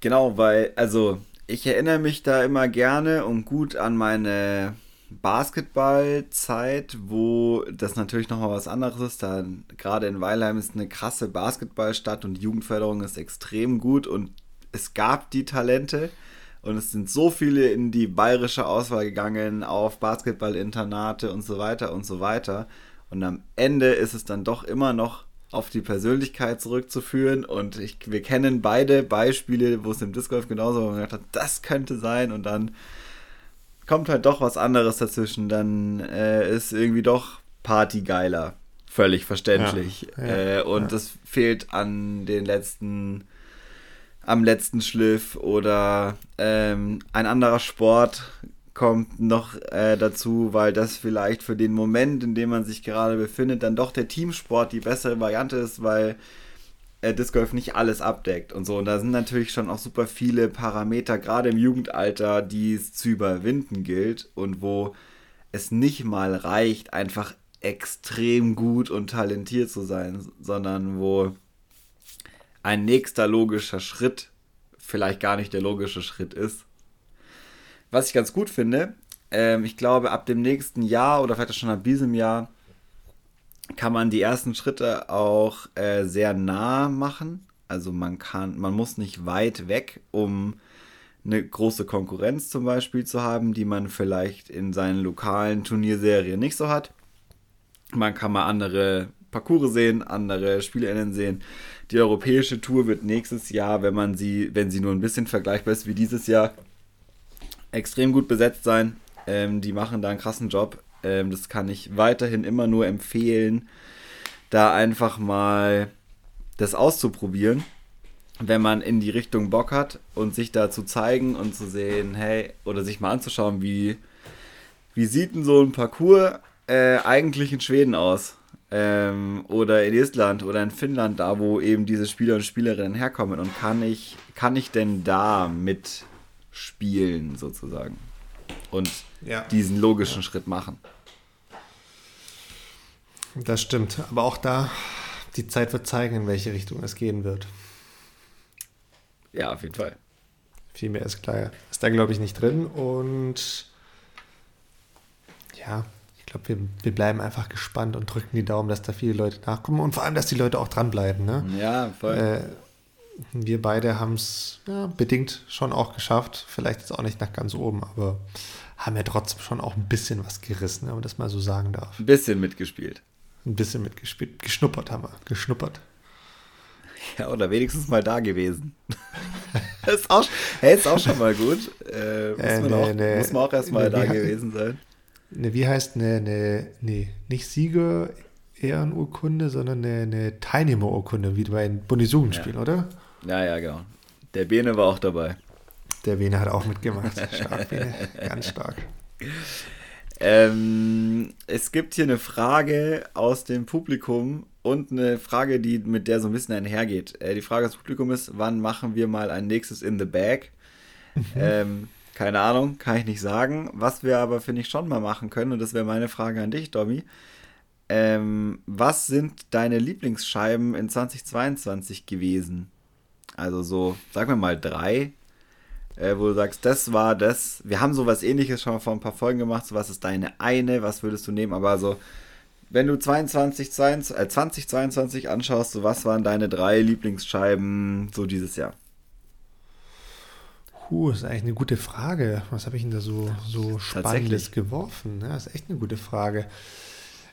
Genau, weil, also, ich erinnere mich da immer gerne und gut an meine Basketballzeit, wo das natürlich nochmal was anderes ist. Da gerade in Weilheim ist eine krasse Basketballstadt und die Jugendförderung ist extrem gut und es gab die Talente und es sind so viele in die bayerische Auswahl gegangen auf Basketballinternate und so weiter und so weiter. Und am Ende ist es dann doch immer noch auf die Persönlichkeit zurückzuführen. Und ich, wir kennen beide Beispiele, wo es im Disc Golf genauso war, gedacht hat, das könnte sein. Und dann kommt halt doch was anderes dazwischen. Dann äh, ist irgendwie doch Party geiler. Völlig verständlich. Ja, ja, äh, und ja. das fehlt an den letzten am letzten Schliff oder ähm, ein anderer Sport kommt noch äh, dazu, weil das vielleicht für den Moment, in dem man sich gerade befindet, dann doch der Teamsport die bessere Variante ist, weil äh, Disc Golf nicht alles abdeckt und so. Und da sind natürlich schon auch super viele Parameter, gerade im Jugendalter, die es zu überwinden gilt und wo es nicht mal reicht, einfach extrem gut und talentiert zu sein, sondern wo ein nächster logischer Schritt vielleicht gar nicht der logische Schritt ist. Was ich ganz gut finde, ähm, ich glaube, ab dem nächsten Jahr oder vielleicht schon ab diesem Jahr kann man die ersten Schritte auch äh, sehr nah machen. Also man kann, man muss nicht weit weg, um eine große Konkurrenz zum Beispiel zu haben, die man vielleicht in seinen lokalen Turnierserien nicht so hat. Man kann mal andere Parcours sehen, andere SpielerInnen sehen. Die europäische Tour wird nächstes Jahr, wenn man sie, wenn sie nur ein bisschen vergleichbar ist wie dieses Jahr, extrem gut besetzt sein. Ähm, die machen da einen krassen Job. Ähm, das kann ich weiterhin immer nur empfehlen, da einfach mal das auszuprobieren, wenn man in die Richtung Bock hat und sich da zu zeigen und zu sehen, hey, oder sich mal anzuschauen, wie, wie sieht denn so ein Parcours äh, eigentlich in Schweden aus? Ähm, oder in Island oder in Finnland, da wo eben diese Spieler und Spielerinnen herkommen und kann ich, kann ich denn da mitspielen sozusagen und ja. diesen logischen ja. Schritt machen? Das stimmt, aber auch da, die Zeit wird zeigen, in welche Richtung es gehen wird. Ja, auf jeden Fall. Viel mehr ist klar. Ist da, glaube ich, nicht drin und ja, glaube, wir, wir bleiben einfach gespannt und drücken die Daumen, dass da viele Leute nachkommen und vor allem, dass die Leute auch dranbleiben. Ne? Ja, voll. Äh, wir beide haben es ja, bedingt schon auch geschafft. Vielleicht jetzt auch nicht nach ganz oben, aber haben ja trotzdem schon auch ein bisschen was gerissen, wenn man das mal so sagen darf. Ein bisschen mitgespielt. Ein bisschen mitgespielt. Geschnuppert haben wir. Geschnuppert. Ja, oder wenigstens mal da gewesen. ist auch, hey, ist auch schon mal gut. Äh, muss, äh, man nee, auch, nee. muss man auch erstmal nee, da gewesen sein eine, wie heißt eine, eine, nee, nicht Sieger Ehrenurkunde, sondern eine, eine Teilnehmerurkunde, wie bei den Bundesjugendspielen, ja. oder? Ja, ja, genau. Der Bene war auch dabei. Der Bene hat auch mitgemacht. Stark, Bene. Ganz stark. Ähm, es gibt hier eine Frage aus dem Publikum und eine Frage, die mit der so ein bisschen einhergeht. Äh, die Frage aus dem Publikum ist, wann machen wir mal ein nächstes In the Bag? Mhm. Ähm, keine Ahnung, kann ich nicht sagen. Was wir aber, finde ich, schon mal machen können, und das wäre meine Frage an dich, Dobby. Ähm, was sind deine Lieblingsscheiben in 2022 gewesen? Also so, sagen wir mal drei, äh, wo du sagst, das war das. Wir haben sowas ähnliches schon mal vor ein paar Folgen gemacht. So, was ist deine eine? Was würdest du nehmen? Aber so, wenn du 22, 22, äh, 2022 anschaust, so was waren deine drei Lieblingsscheiben so dieses Jahr? Puh, ist eigentlich eine gute Frage. Was habe ich denn da so, so Spannendes geworfen? Ja, das ist echt eine gute Frage.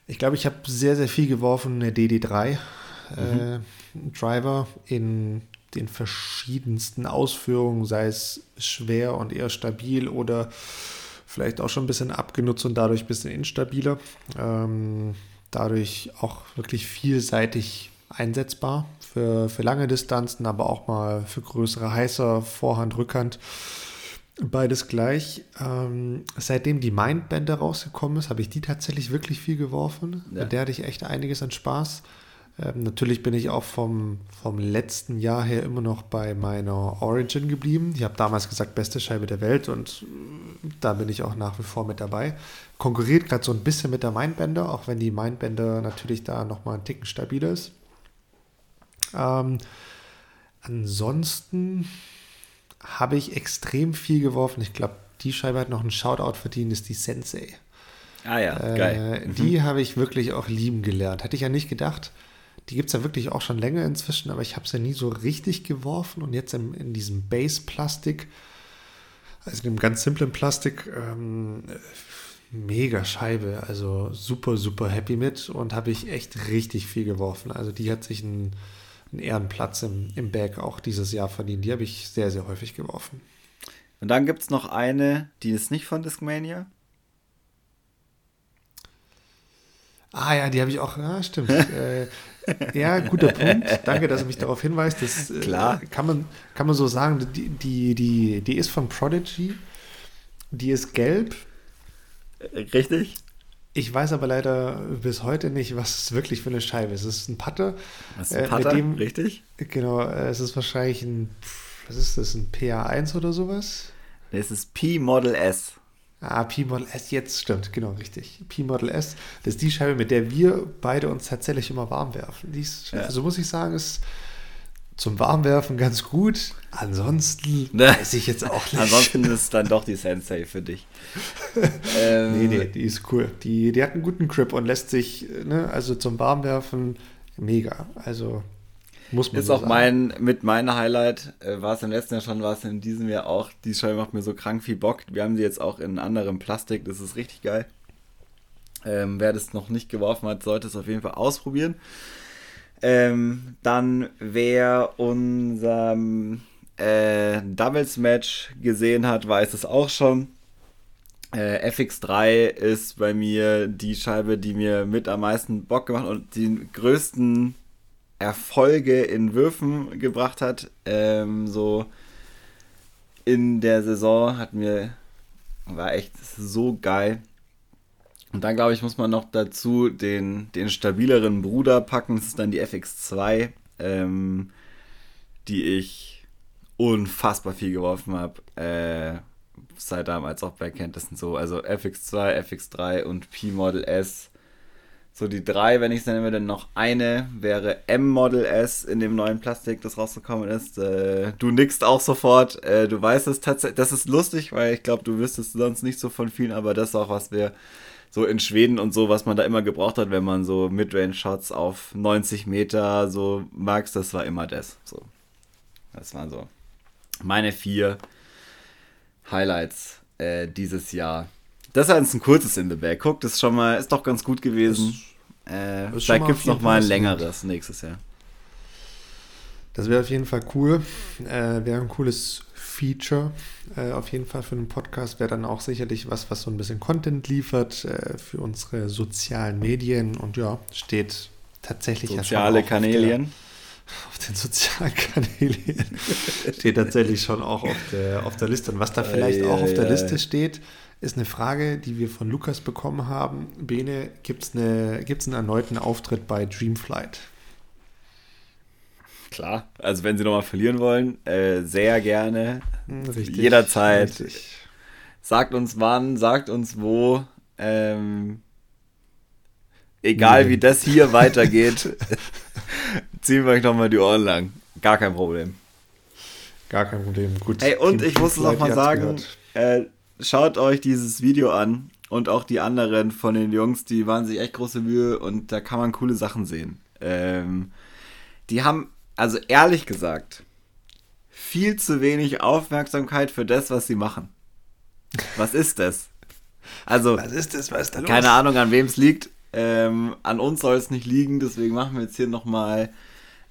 Ich glaube, ich habe sehr, sehr viel geworfen, eine DD3 mhm. äh, Driver in den verschiedensten Ausführungen, sei es schwer und eher stabil oder vielleicht auch schon ein bisschen abgenutzt und dadurch ein bisschen instabiler. Ähm, dadurch auch wirklich vielseitig einsetzbar für, für lange Distanzen, aber auch mal für größere Heißer, Vorhand, Rückhand. Beides gleich. Ähm, seitdem die Mindbänder rausgekommen ist, habe ich die tatsächlich wirklich viel geworfen. Ja. Mit der hatte ich echt einiges an Spaß. Ähm, natürlich bin ich auch vom, vom letzten Jahr her immer noch bei meiner Origin geblieben. Ich habe damals gesagt, beste Scheibe der Welt und da bin ich auch nach wie vor mit dabei. Konkurriert gerade so ein bisschen mit der Mindbänder, auch wenn die Mindbänder natürlich da nochmal einen Ticken stabiler ist. Ähm, ansonsten habe ich extrem viel geworfen. Ich glaube, die Scheibe hat noch einen Shoutout verdient, ist die Sensei. Ah ja, äh, geil. Mhm. Die habe ich wirklich auch lieben gelernt. Hätte ich ja nicht gedacht. Die gibt es ja wirklich auch schon länger inzwischen, aber ich habe sie ja nie so richtig geworfen. Und jetzt in, in diesem Base-Plastik, also in einem ganz simplen Plastik, ähm, mega Scheibe. Also super, super happy mit und habe ich echt richtig viel geworfen. Also die hat sich ein einen Ehrenplatz im, im Bag auch dieses Jahr verdient. Die habe ich sehr, sehr häufig geworfen. Und dann gibt es noch eine, die ist nicht von Discmania. Ah ja, die habe ich auch, ja, stimmt. äh, ja, guter Punkt. Danke, dass du mich darauf hinweist. Das äh, Klar. kann, man, kann man so sagen, die, die, die, die ist von Prodigy. Die ist gelb. Richtig. Ich weiß aber leider bis heute nicht, was es wirklich für eine Scheibe ist. Es ist ein Putter. Was ist ein äh, Putter? Äh, dem, Richtig? Genau, äh, es ist wahrscheinlich ein, was ist das, ein PA1 oder sowas? Das ist P-Model S. Ah, P-Model S, jetzt stimmt, genau, richtig. P-Model S, das ist die Scheibe, mit der wir beide uns tatsächlich immer warm werfen. Ist, ja. Also muss ich sagen, ist zum Warmwerfen ganz gut. Ansonsten ne? weiß ich jetzt auch nicht. Ansonsten ist es dann doch die Sensei für dich. ähm, nee, nee, die ist cool. Die, die hat einen guten Grip und lässt sich, ne, also zum Warmwerfen mega. Also muss man Ist so auch sagen. mein, mit meinem Highlight, äh, war es im letzten Jahr schon, war es in diesem Jahr auch. Die Scheibe macht mir so krank viel Bock. Wir haben sie jetzt auch in anderem Plastik, das ist richtig geil. Ähm, wer das noch nicht geworfen hat, sollte es auf jeden Fall ausprobieren. Ähm, dann, wer unser äh, Doubles-Match gesehen hat, weiß es auch schon. Äh, FX3 ist bei mir die Scheibe, die mir mit am meisten Bock gemacht und den größten Erfolge in Würfen gebracht hat. Ähm, so in der Saison hat mir war echt so geil. Und dann glaube ich, muss man noch dazu den, den stabileren Bruder packen. Das ist dann die FX2, ähm, die ich unfassbar viel geworfen habe. Äh, seit damals auch bei Kenntnissen so. Also FX2, FX3 und P-Model S so die drei, wenn ich es nennen würde, noch eine wäre M-Model S in dem neuen Plastik, das rausgekommen ist. Äh, du nickst auch sofort. Äh, du weißt es tatsächlich. Das ist lustig, weil ich glaube, du wüsstest sonst nicht so von vielen, aber das ist auch, was wir so in Schweden und so, was man da immer gebraucht hat, wenn man so Midrange-Shots auf 90 Meter so magst, das war immer das. So. Das waren so meine vier Highlights äh, dieses Jahr. Das ist ein kurzes in the Bag. Guck, das ist schon mal, ist doch ganz gut gewesen. Äh, vielleicht gibt es noch mal ein längeres nächstes Jahr. Das wäre auf jeden Fall cool. Äh, wäre ein cooles Feature. Äh, auf jeden Fall für einen Podcast wäre dann auch sicherlich was, was so ein bisschen Content liefert äh, für unsere sozialen Medien. Und ja, steht tatsächlich Soziale Kanälien. Auf, den sozialen Kanälien steht tatsächlich schon auch auf der, auf der Liste. Und was da vielleicht auch auf der Liste steht, ist eine Frage, die wir von Lukas bekommen haben. Bene, gibt es eine, gibt's einen erneuten Auftritt bei Dreamflight? Klar, also wenn sie nochmal verlieren wollen, äh, sehr gerne. Richtig, jederzeit. Richtig. Sagt uns wann, sagt uns wo. Ähm, egal nee. wie das hier weitergeht, ziehen wir euch nochmal die Ohren lang. Gar kein Problem. Gar kein Problem. Gut. Ey, und ich muss noch mal sagen, äh, schaut euch dieses Video an und auch die anderen von den Jungs, die waren sich echt große Mühe und da kann man coole Sachen sehen. Ähm, die haben, also ehrlich gesagt, viel zu wenig Aufmerksamkeit für das, was sie machen. Was ist das? Also, was ist das? Was ist da los? Keine Ahnung, an wem es liegt. Ähm, an uns soll es nicht liegen, deswegen machen wir jetzt hier nochmal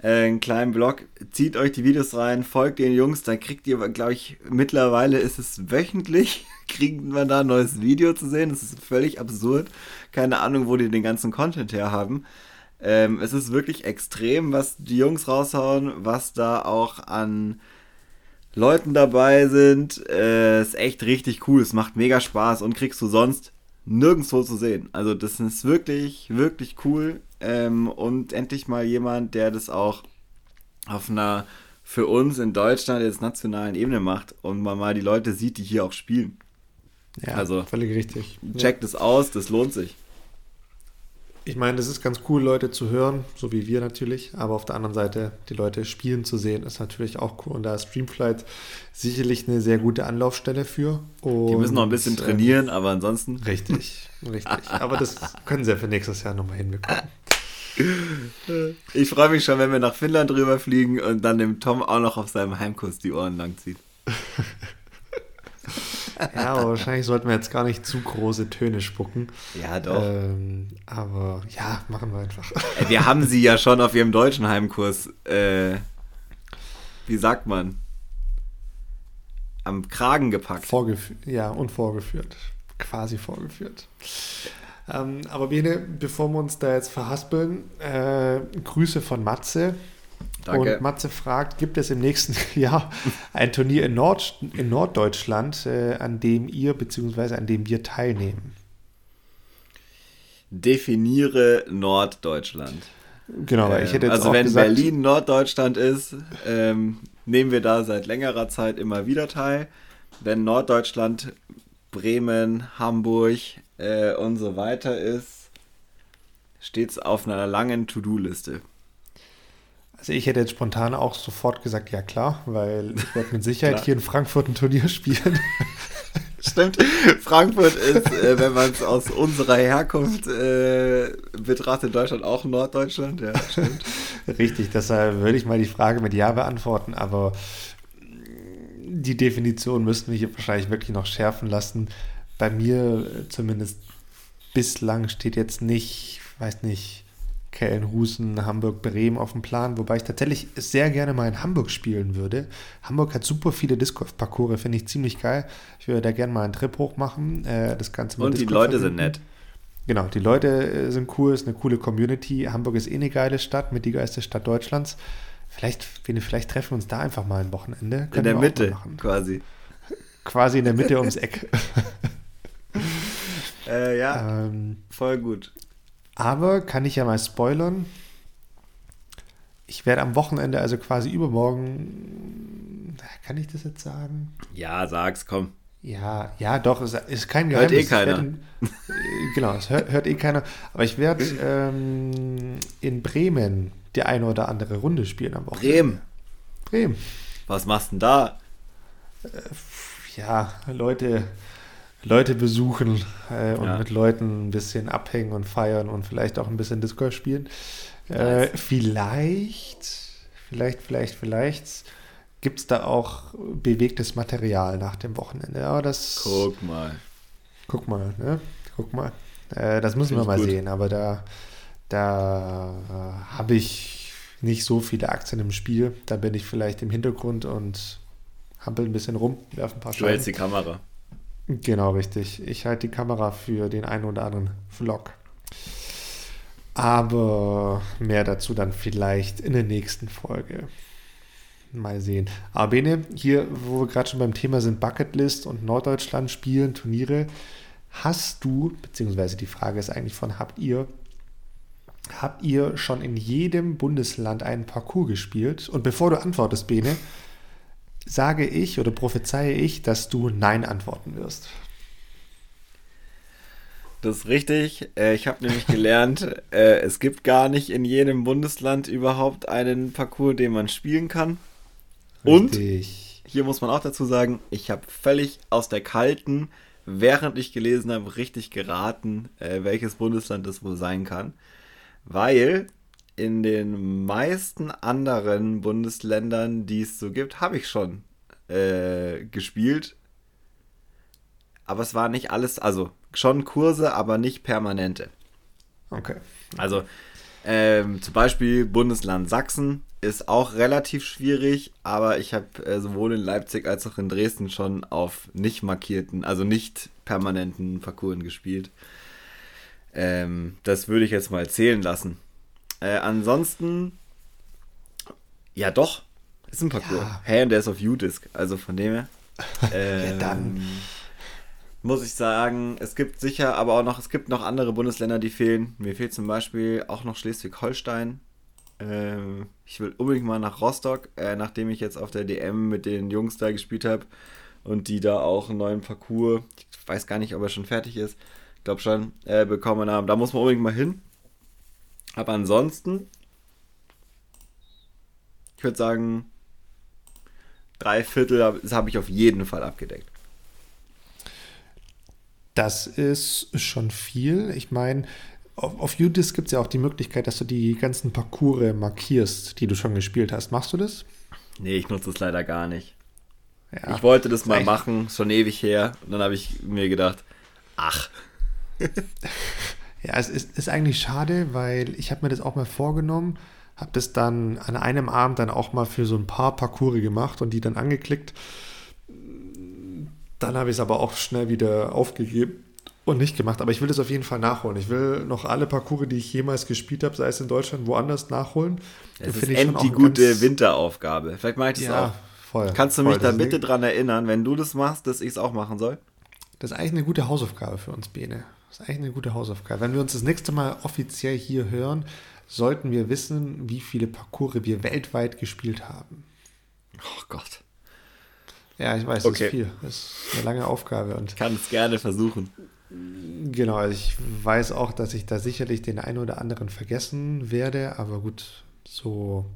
äh, einen kleinen Blog. Zieht euch die Videos rein, folgt den Jungs, da kriegt ihr, glaube ich, mittlerweile ist es wöchentlich kriegt man da ein neues Video zu sehen. Das ist völlig absurd. Keine Ahnung, wo die den ganzen Content her haben. Ähm, es ist wirklich extrem, was die Jungs raushauen, was da auch an Leuten dabei sind. Äh, ist echt richtig cool. Es macht mega Spaß und kriegst du sonst nirgendwo zu sehen. Also das ist wirklich, wirklich cool. Ähm, und endlich mal jemand, der das auch auf einer für uns in Deutschland jetzt nationalen Ebene macht und man mal die Leute sieht, die hier auch spielen. Ja, also, völlig richtig. Checkt es aus, das lohnt sich. Ich meine, es ist ganz cool, Leute zu hören, so wie wir natürlich, aber auf der anderen Seite die Leute spielen zu sehen, ist natürlich auch cool. Und da ist Streamflight sicherlich eine sehr gute Anlaufstelle für. Und, die müssen noch ein bisschen trainieren, äh, aber ansonsten. Richtig, richtig. aber das können sie ja für nächstes Jahr nochmal hinbekommen. Ich freue mich schon, wenn wir nach Finnland rüberfliegen und dann dem Tom auch noch auf seinem Heimkurs die Ohren langzieht. Ja, aber wahrscheinlich sollten wir jetzt gar nicht zu große Töne spucken. Ja, doch. Ähm, aber ja, machen wir einfach. Wir haben sie ja schon auf ihrem deutschen Heimkurs, äh, wie sagt man, am Kragen gepackt. Vorgeführt, ja, und vorgeführt. Quasi vorgeführt. Ähm, aber Bene, bevor wir uns da jetzt verhaspeln, äh, Grüße von Matze. Danke. Und Matze fragt, gibt es im nächsten Jahr ein Turnier in, Nord, in Norddeutschland, äh, an dem ihr bzw. an dem wir teilnehmen? Definiere Norddeutschland. Genau, weil ich hätte jetzt Also wenn gesagt, Berlin Norddeutschland ist, ähm, nehmen wir da seit längerer Zeit immer wieder teil. Wenn Norddeutschland Bremen, Hamburg äh, und so weiter ist, steht es auf einer langen To-Do-Liste. Also ich hätte jetzt spontan auch sofort gesagt, ja klar, weil ich werde mit Sicherheit hier in Frankfurt ein Turnier spielen. Stimmt, Frankfurt ist, äh, wenn man es aus unserer Herkunft äh, betrachtet, Deutschland auch Norddeutschland, ja, stimmt. Richtig, deshalb würde ich mal die Frage mit Ja beantworten, aber die Definition müssten wir hier wahrscheinlich wirklich noch schärfen lassen. Bei mir zumindest bislang steht jetzt nicht, weiß nicht, Kellenhusen, Hamburg, Bremen auf dem Plan, wobei ich tatsächlich sehr gerne mal in Hamburg spielen würde. Hamburg hat super viele Disc-Golf-Parcours, finde ich ziemlich geil. Ich würde da gerne mal einen Trip hochmachen. Äh, das Ganze Und die Leute sind nett. Genau, die Leute äh, sind cool, ist eine coole Community. Hamburg ist eh eine geile Stadt, mit die geilste Stadt Deutschlands. Vielleicht, vielleicht treffen wir uns da einfach mal ein Wochenende. Können in der Mitte, quasi. Quasi in der Mitte ums Eck. äh, ja, ähm, voll gut. Aber kann ich ja mal spoilern. Ich werde am Wochenende, also quasi übermorgen, kann ich das jetzt sagen? Ja, sag's, komm. Ja, ja, doch, es ist kein Geheimnis. Hört eh keiner. In, genau, es hört, hört, eh keiner. Aber ich werde ähm, in Bremen die eine oder andere Runde spielen am Wochenende. Bremen? Bremen. Was machst du denn da? Äh, ja, Leute, Leute besuchen äh, und ja. mit Leuten ein bisschen abhängen und feiern und vielleicht auch ein bisschen Discord spielen. Äh, vielleicht, vielleicht, vielleicht, vielleicht gibt es da auch bewegtes Material nach dem Wochenende. Ja, das, guck mal. Guck mal, ne? Guck mal. Äh, das müssen Find wir mal gut. sehen, aber da, da habe ich nicht so viele Aktien im Spiel. Da bin ich vielleicht im Hintergrund und hampel ein bisschen rum, werfe ein paar Scheiben. Du hältst die Kamera. Genau, richtig. Ich halte die Kamera für den einen oder anderen Vlog. Aber mehr dazu dann vielleicht in der nächsten Folge. Mal sehen. Aber Bene, hier, wo wir gerade schon beim Thema sind, Bucketlist und Norddeutschland spielen, Turniere. Hast du, beziehungsweise die Frage ist eigentlich von, habt ihr, habt ihr schon in jedem Bundesland einen Parcours gespielt? Und bevor du antwortest, Bene, sage ich oder prophezeie ich, dass du Nein antworten wirst. Das ist richtig. Äh, ich habe nämlich gelernt, äh, es gibt gar nicht in jedem Bundesland überhaupt einen Parcours, den man spielen kann. Richtig. Und hier muss man auch dazu sagen, ich habe völlig aus der kalten, während ich gelesen habe, richtig geraten, äh, welches Bundesland es wohl sein kann. Weil in den meisten anderen Bundesländern, die es so gibt, habe ich schon äh, gespielt. Aber es war nicht alles, also schon Kurse, aber nicht permanente. Okay. Also ähm, zum Beispiel Bundesland Sachsen ist auch relativ schwierig, aber ich habe äh, sowohl in Leipzig als auch in Dresden schon auf nicht markierten, also nicht permanenten Parcours gespielt. Ähm, das würde ich jetzt mal zählen lassen. Äh, ansonsten, ja doch, ist ein Parcours. Ja. Hey, und der ist auf U-Disc, also von dem her. Ähm, ja, dann. Muss ich sagen, es gibt sicher, aber auch noch, es gibt noch andere Bundesländer, die fehlen. Mir fehlt zum Beispiel auch noch Schleswig-Holstein. Ähm, ich will unbedingt mal nach Rostock, äh, nachdem ich jetzt auf der DM mit den Jungs da gespielt habe und die da auch einen neuen Parcours, ich weiß gar nicht, ob er schon fertig ist, ich glaube schon, äh, bekommen haben. Da muss man unbedingt mal hin. Aber ansonsten, ich würde sagen, drei Viertel habe ich auf jeden Fall abgedeckt. Das ist schon viel. Ich meine, auf, auf UDIS gibt es ja auch die Möglichkeit, dass du die ganzen Parcours markierst, die du schon gespielt hast. Machst du das? Nee, ich nutze es leider gar nicht. Ja, ich wollte das mal machen, schon ewig her. Und dann habe ich mir gedacht, ach. ja, es ist, ist eigentlich schade, weil ich habe mir das auch mal vorgenommen, habe das dann an einem Abend dann auch mal für so ein paar Parcours gemacht und die dann angeklickt. Dann habe ich es aber auch schnell wieder aufgegeben und nicht gemacht. Aber ich will das auf jeden Fall nachholen. Ich will noch alle Parcours, die ich jemals gespielt habe, sei es in Deutschland, woanders nachholen. Das ist echt die gute Winteraufgabe. Vielleicht mache ich das ja, auch. Voll, Kannst du mich da bitte dran erinnern, wenn du das machst, dass ich es auch machen soll? Das ist eigentlich eine gute Hausaufgabe für uns, Bene. Das ist eigentlich eine gute Hausaufgabe. Wenn wir uns das nächste Mal offiziell hier hören, sollten wir wissen, wie viele Parcours wir weltweit gespielt haben. Oh Gott. Ja, ich weiß, das okay. ist viel. Das ist eine lange Aufgabe. Und ich kann es gerne versuchen. Genau, also ich weiß auch, dass ich da sicherlich den einen oder anderen vergessen werde, aber gut, so,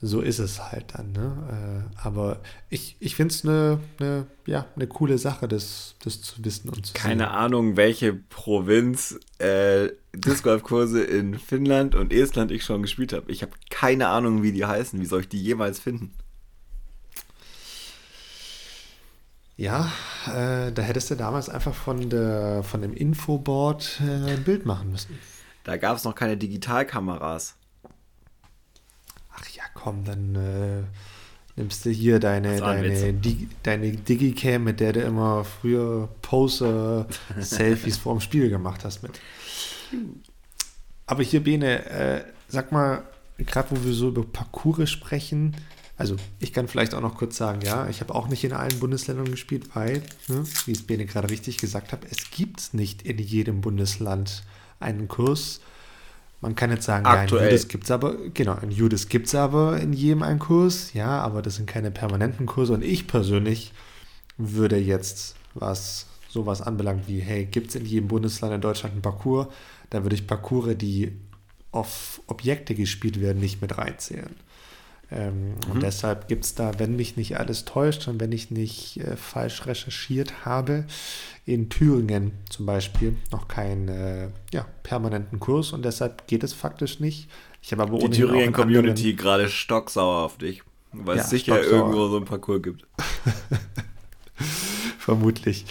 so ist es halt dann. Ne? Äh, aber ich, ich finde es eine, eine, ja, eine coole Sache, das, das zu wissen und zu Keine sehen. Ahnung, welche Provinz äh, Disc Golf Kurse in Finnland und Estland ich schon gespielt habe. Ich habe keine Ahnung, wie die heißen. Wie soll ich die jemals finden? Ja, äh, da hättest du damals einfach von, der, von dem Infoboard äh, ein Bild machen müssen. Da gab es noch keine Digitalkameras. Ach ja, komm, dann äh, nimmst du hier deine, deine, Di deine Digicam, mit der du immer früher Poser-Selfies vorm Spiel gemacht hast mit. Aber hier, Bene, äh, sag mal, gerade wo wir so über Parcours sprechen, also ich kann vielleicht auch noch kurz sagen, ja, ich habe auch nicht in allen Bundesländern gespielt, weil, ne, wie es Bene gerade richtig gesagt hat, es gibt nicht in jedem Bundesland einen Kurs. Man kann jetzt sagen, Aktuell. ja, in Judas gibt es aber, genau, in Judas gibt es aber in jedem einen Kurs, ja, aber das sind keine permanenten Kurse und ich persönlich würde jetzt, was sowas anbelangt wie, hey, gibt es in jedem Bundesland in Deutschland einen Parcours, da würde ich Parcours, die auf Objekte gespielt werden, nicht mit reinzählen. Ähm, mhm. Und deshalb gibt es da, wenn mich nicht alles täuscht und wenn ich nicht äh, falsch recherchiert habe, in Thüringen zum Beispiel noch keinen äh, ja, permanenten Kurs und deshalb geht es faktisch nicht. Ich habe aber Die Thüringen-Community gerade stocksauer auf dich, weil ja, es sicher irgendwo so ein Parcours gibt. Vermutlich.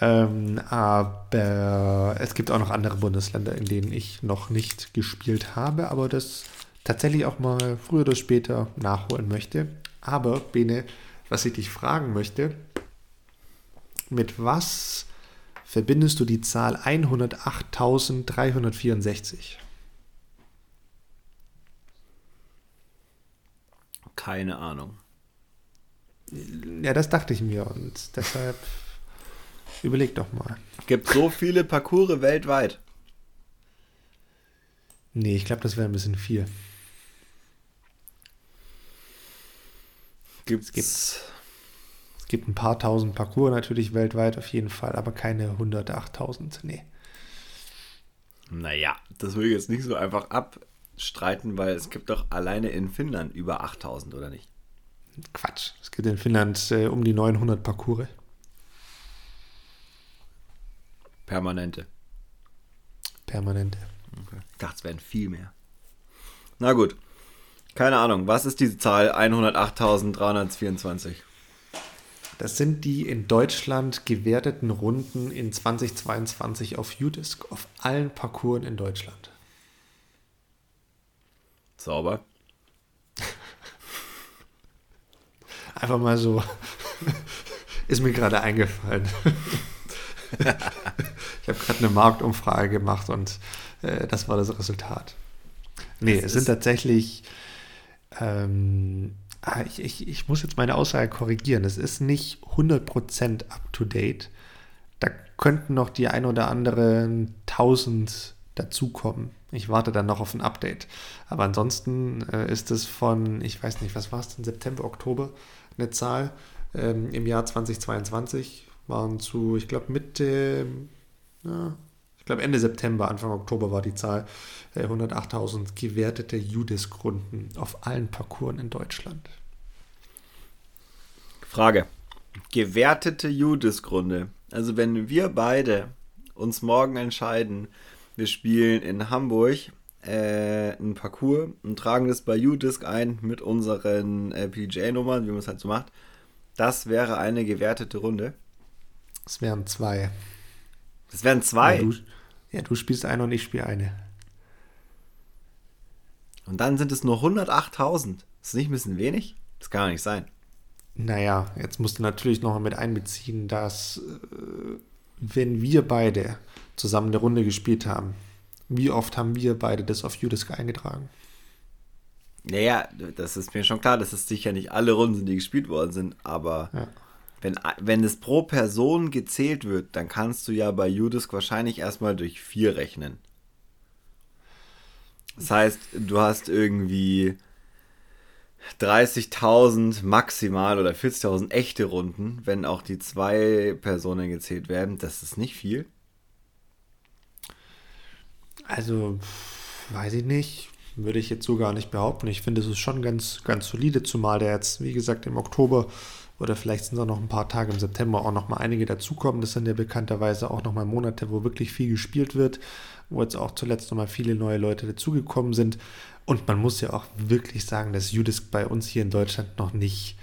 Ähm, aber es gibt auch noch andere Bundesländer, in denen ich noch nicht gespielt habe, aber das tatsächlich auch mal früher oder später nachholen möchte. Aber, Bene, was ich dich fragen möchte, mit was verbindest du die Zahl 108.364? Keine Ahnung. Ja, das dachte ich mir und deshalb überleg doch mal. Gibt so viele Parcours weltweit? Nee, ich glaube, das wäre ein bisschen viel. Gibt's? Es gibt, es gibt ein paar tausend Parcours natürlich weltweit auf jeden Fall, aber keine 108.000, nee. Naja, das will ich jetzt nicht so einfach abstreiten, weil es gibt doch alleine in Finnland über 8000, oder nicht? Quatsch, es gibt in Finnland äh, um die 900 Parcours. Permanente. Permanente. Okay. Ich dachte, es wären viel mehr. Na gut. Keine Ahnung. Was ist diese Zahl 108.324? Das sind die in Deutschland gewerteten Runden in 2022 auf UDisc, auf allen Parcours in Deutschland. Sauber. Einfach mal so. Ist mir gerade eingefallen. ich habe gerade eine Marktumfrage gemacht und äh, das war das Resultat. Nee, das es sind tatsächlich ähm, ah, ich, ich, ich muss jetzt meine Aussage korrigieren. Es ist nicht 100% up-to-date. Da könnten noch die ein oder anderen 1000 dazukommen. Ich warte dann noch auf ein Update. Aber ansonsten äh, ist es von, ich weiß nicht, was war es denn, September, Oktober, eine Zahl. Ähm, Im Jahr 2022 waren zu, ich glaube, Mitte, ja, ich glaube Ende September, Anfang Oktober war die Zahl, 108.000 äh, gewertete Judis-Grunden auf allen Parcours in Deutschland. Frage. Gewertete Judis-Gründe. Also wenn wir beide uns morgen entscheiden, wir spielen in Hamburg äh, ein Parcours und tragen das bei Udisk ein mit unseren äh, PGA-Nummern, wie man es halt so macht. Das wäre eine gewertete Runde. Es wären zwei. Das wären zwei. Ja du, ja, du spielst eine und ich spiele eine. Und dann sind es nur 108.000. Ist nicht ein bisschen wenig? Das kann doch nicht sein. Naja, jetzt musst du natürlich noch mit einbeziehen, dass äh, wenn wir beide zusammen eine Runde gespielt haben, wie oft haben wir beide das auf Udisk eingetragen? Naja, das ist mir schon klar, dass es sicher nicht alle Runden sind, die gespielt worden sind, aber ja. Wenn, wenn es pro Person gezählt wird, dann kannst du ja bei Udisk wahrscheinlich erstmal durch vier rechnen. Das heißt, du hast irgendwie 30.000 maximal oder 40.000 echte Runden, wenn auch die zwei Personen gezählt werden. Das ist nicht viel. Also, weiß ich nicht. Würde ich jetzt so gar nicht behaupten. Ich finde, es ist schon ganz, ganz solide, zumal der jetzt, wie gesagt, im Oktober oder vielleicht sind auch noch ein paar Tage im September auch noch mal einige dazukommen. Das sind ja bekannterweise auch noch mal Monate, wo wirklich viel gespielt wird, wo jetzt auch zuletzt noch mal viele neue Leute dazugekommen sind. Und man muss ja auch wirklich sagen, dass Judisk bei uns hier in Deutschland noch nicht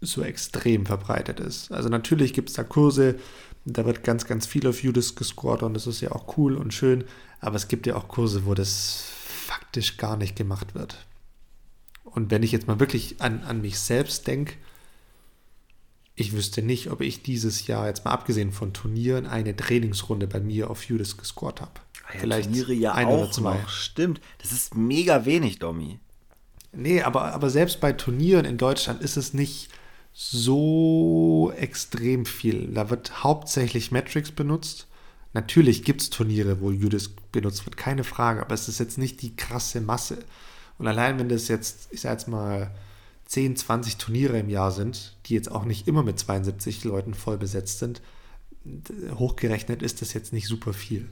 so extrem verbreitet ist. Also natürlich gibt es da Kurse, da wird ganz, ganz viel auf Judisk gescored und das ist ja auch cool und schön, aber es gibt ja auch Kurse, wo das faktisch gar nicht gemacht wird. Und wenn ich jetzt mal wirklich an, an mich selbst denke, ich wüsste nicht, ob ich dieses Jahr, jetzt mal abgesehen von Turnieren, eine Trainingsrunde bei mir auf Judas gescored habe. Ah ja, Vielleicht Turniere ja ein auch oder zwei. Noch. Stimmt, das ist mega wenig, Domi. Nee, aber, aber selbst bei Turnieren in Deutschland ist es nicht so extrem viel. Da wird hauptsächlich Metrics benutzt. Natürlich gibt es Turniere, wo Judas benutzt wird, keine Frage, aber es ist jetzt nicht die krasse Masse. Und allein wenn das jetzt, ich sag jetzt mal, 10, 20 Turniere im Jahr sind, die jetzt auch nicht immer mit 72 Leuten voll besetzt sind, hochgerechnet ist das jetzt nicht super viel.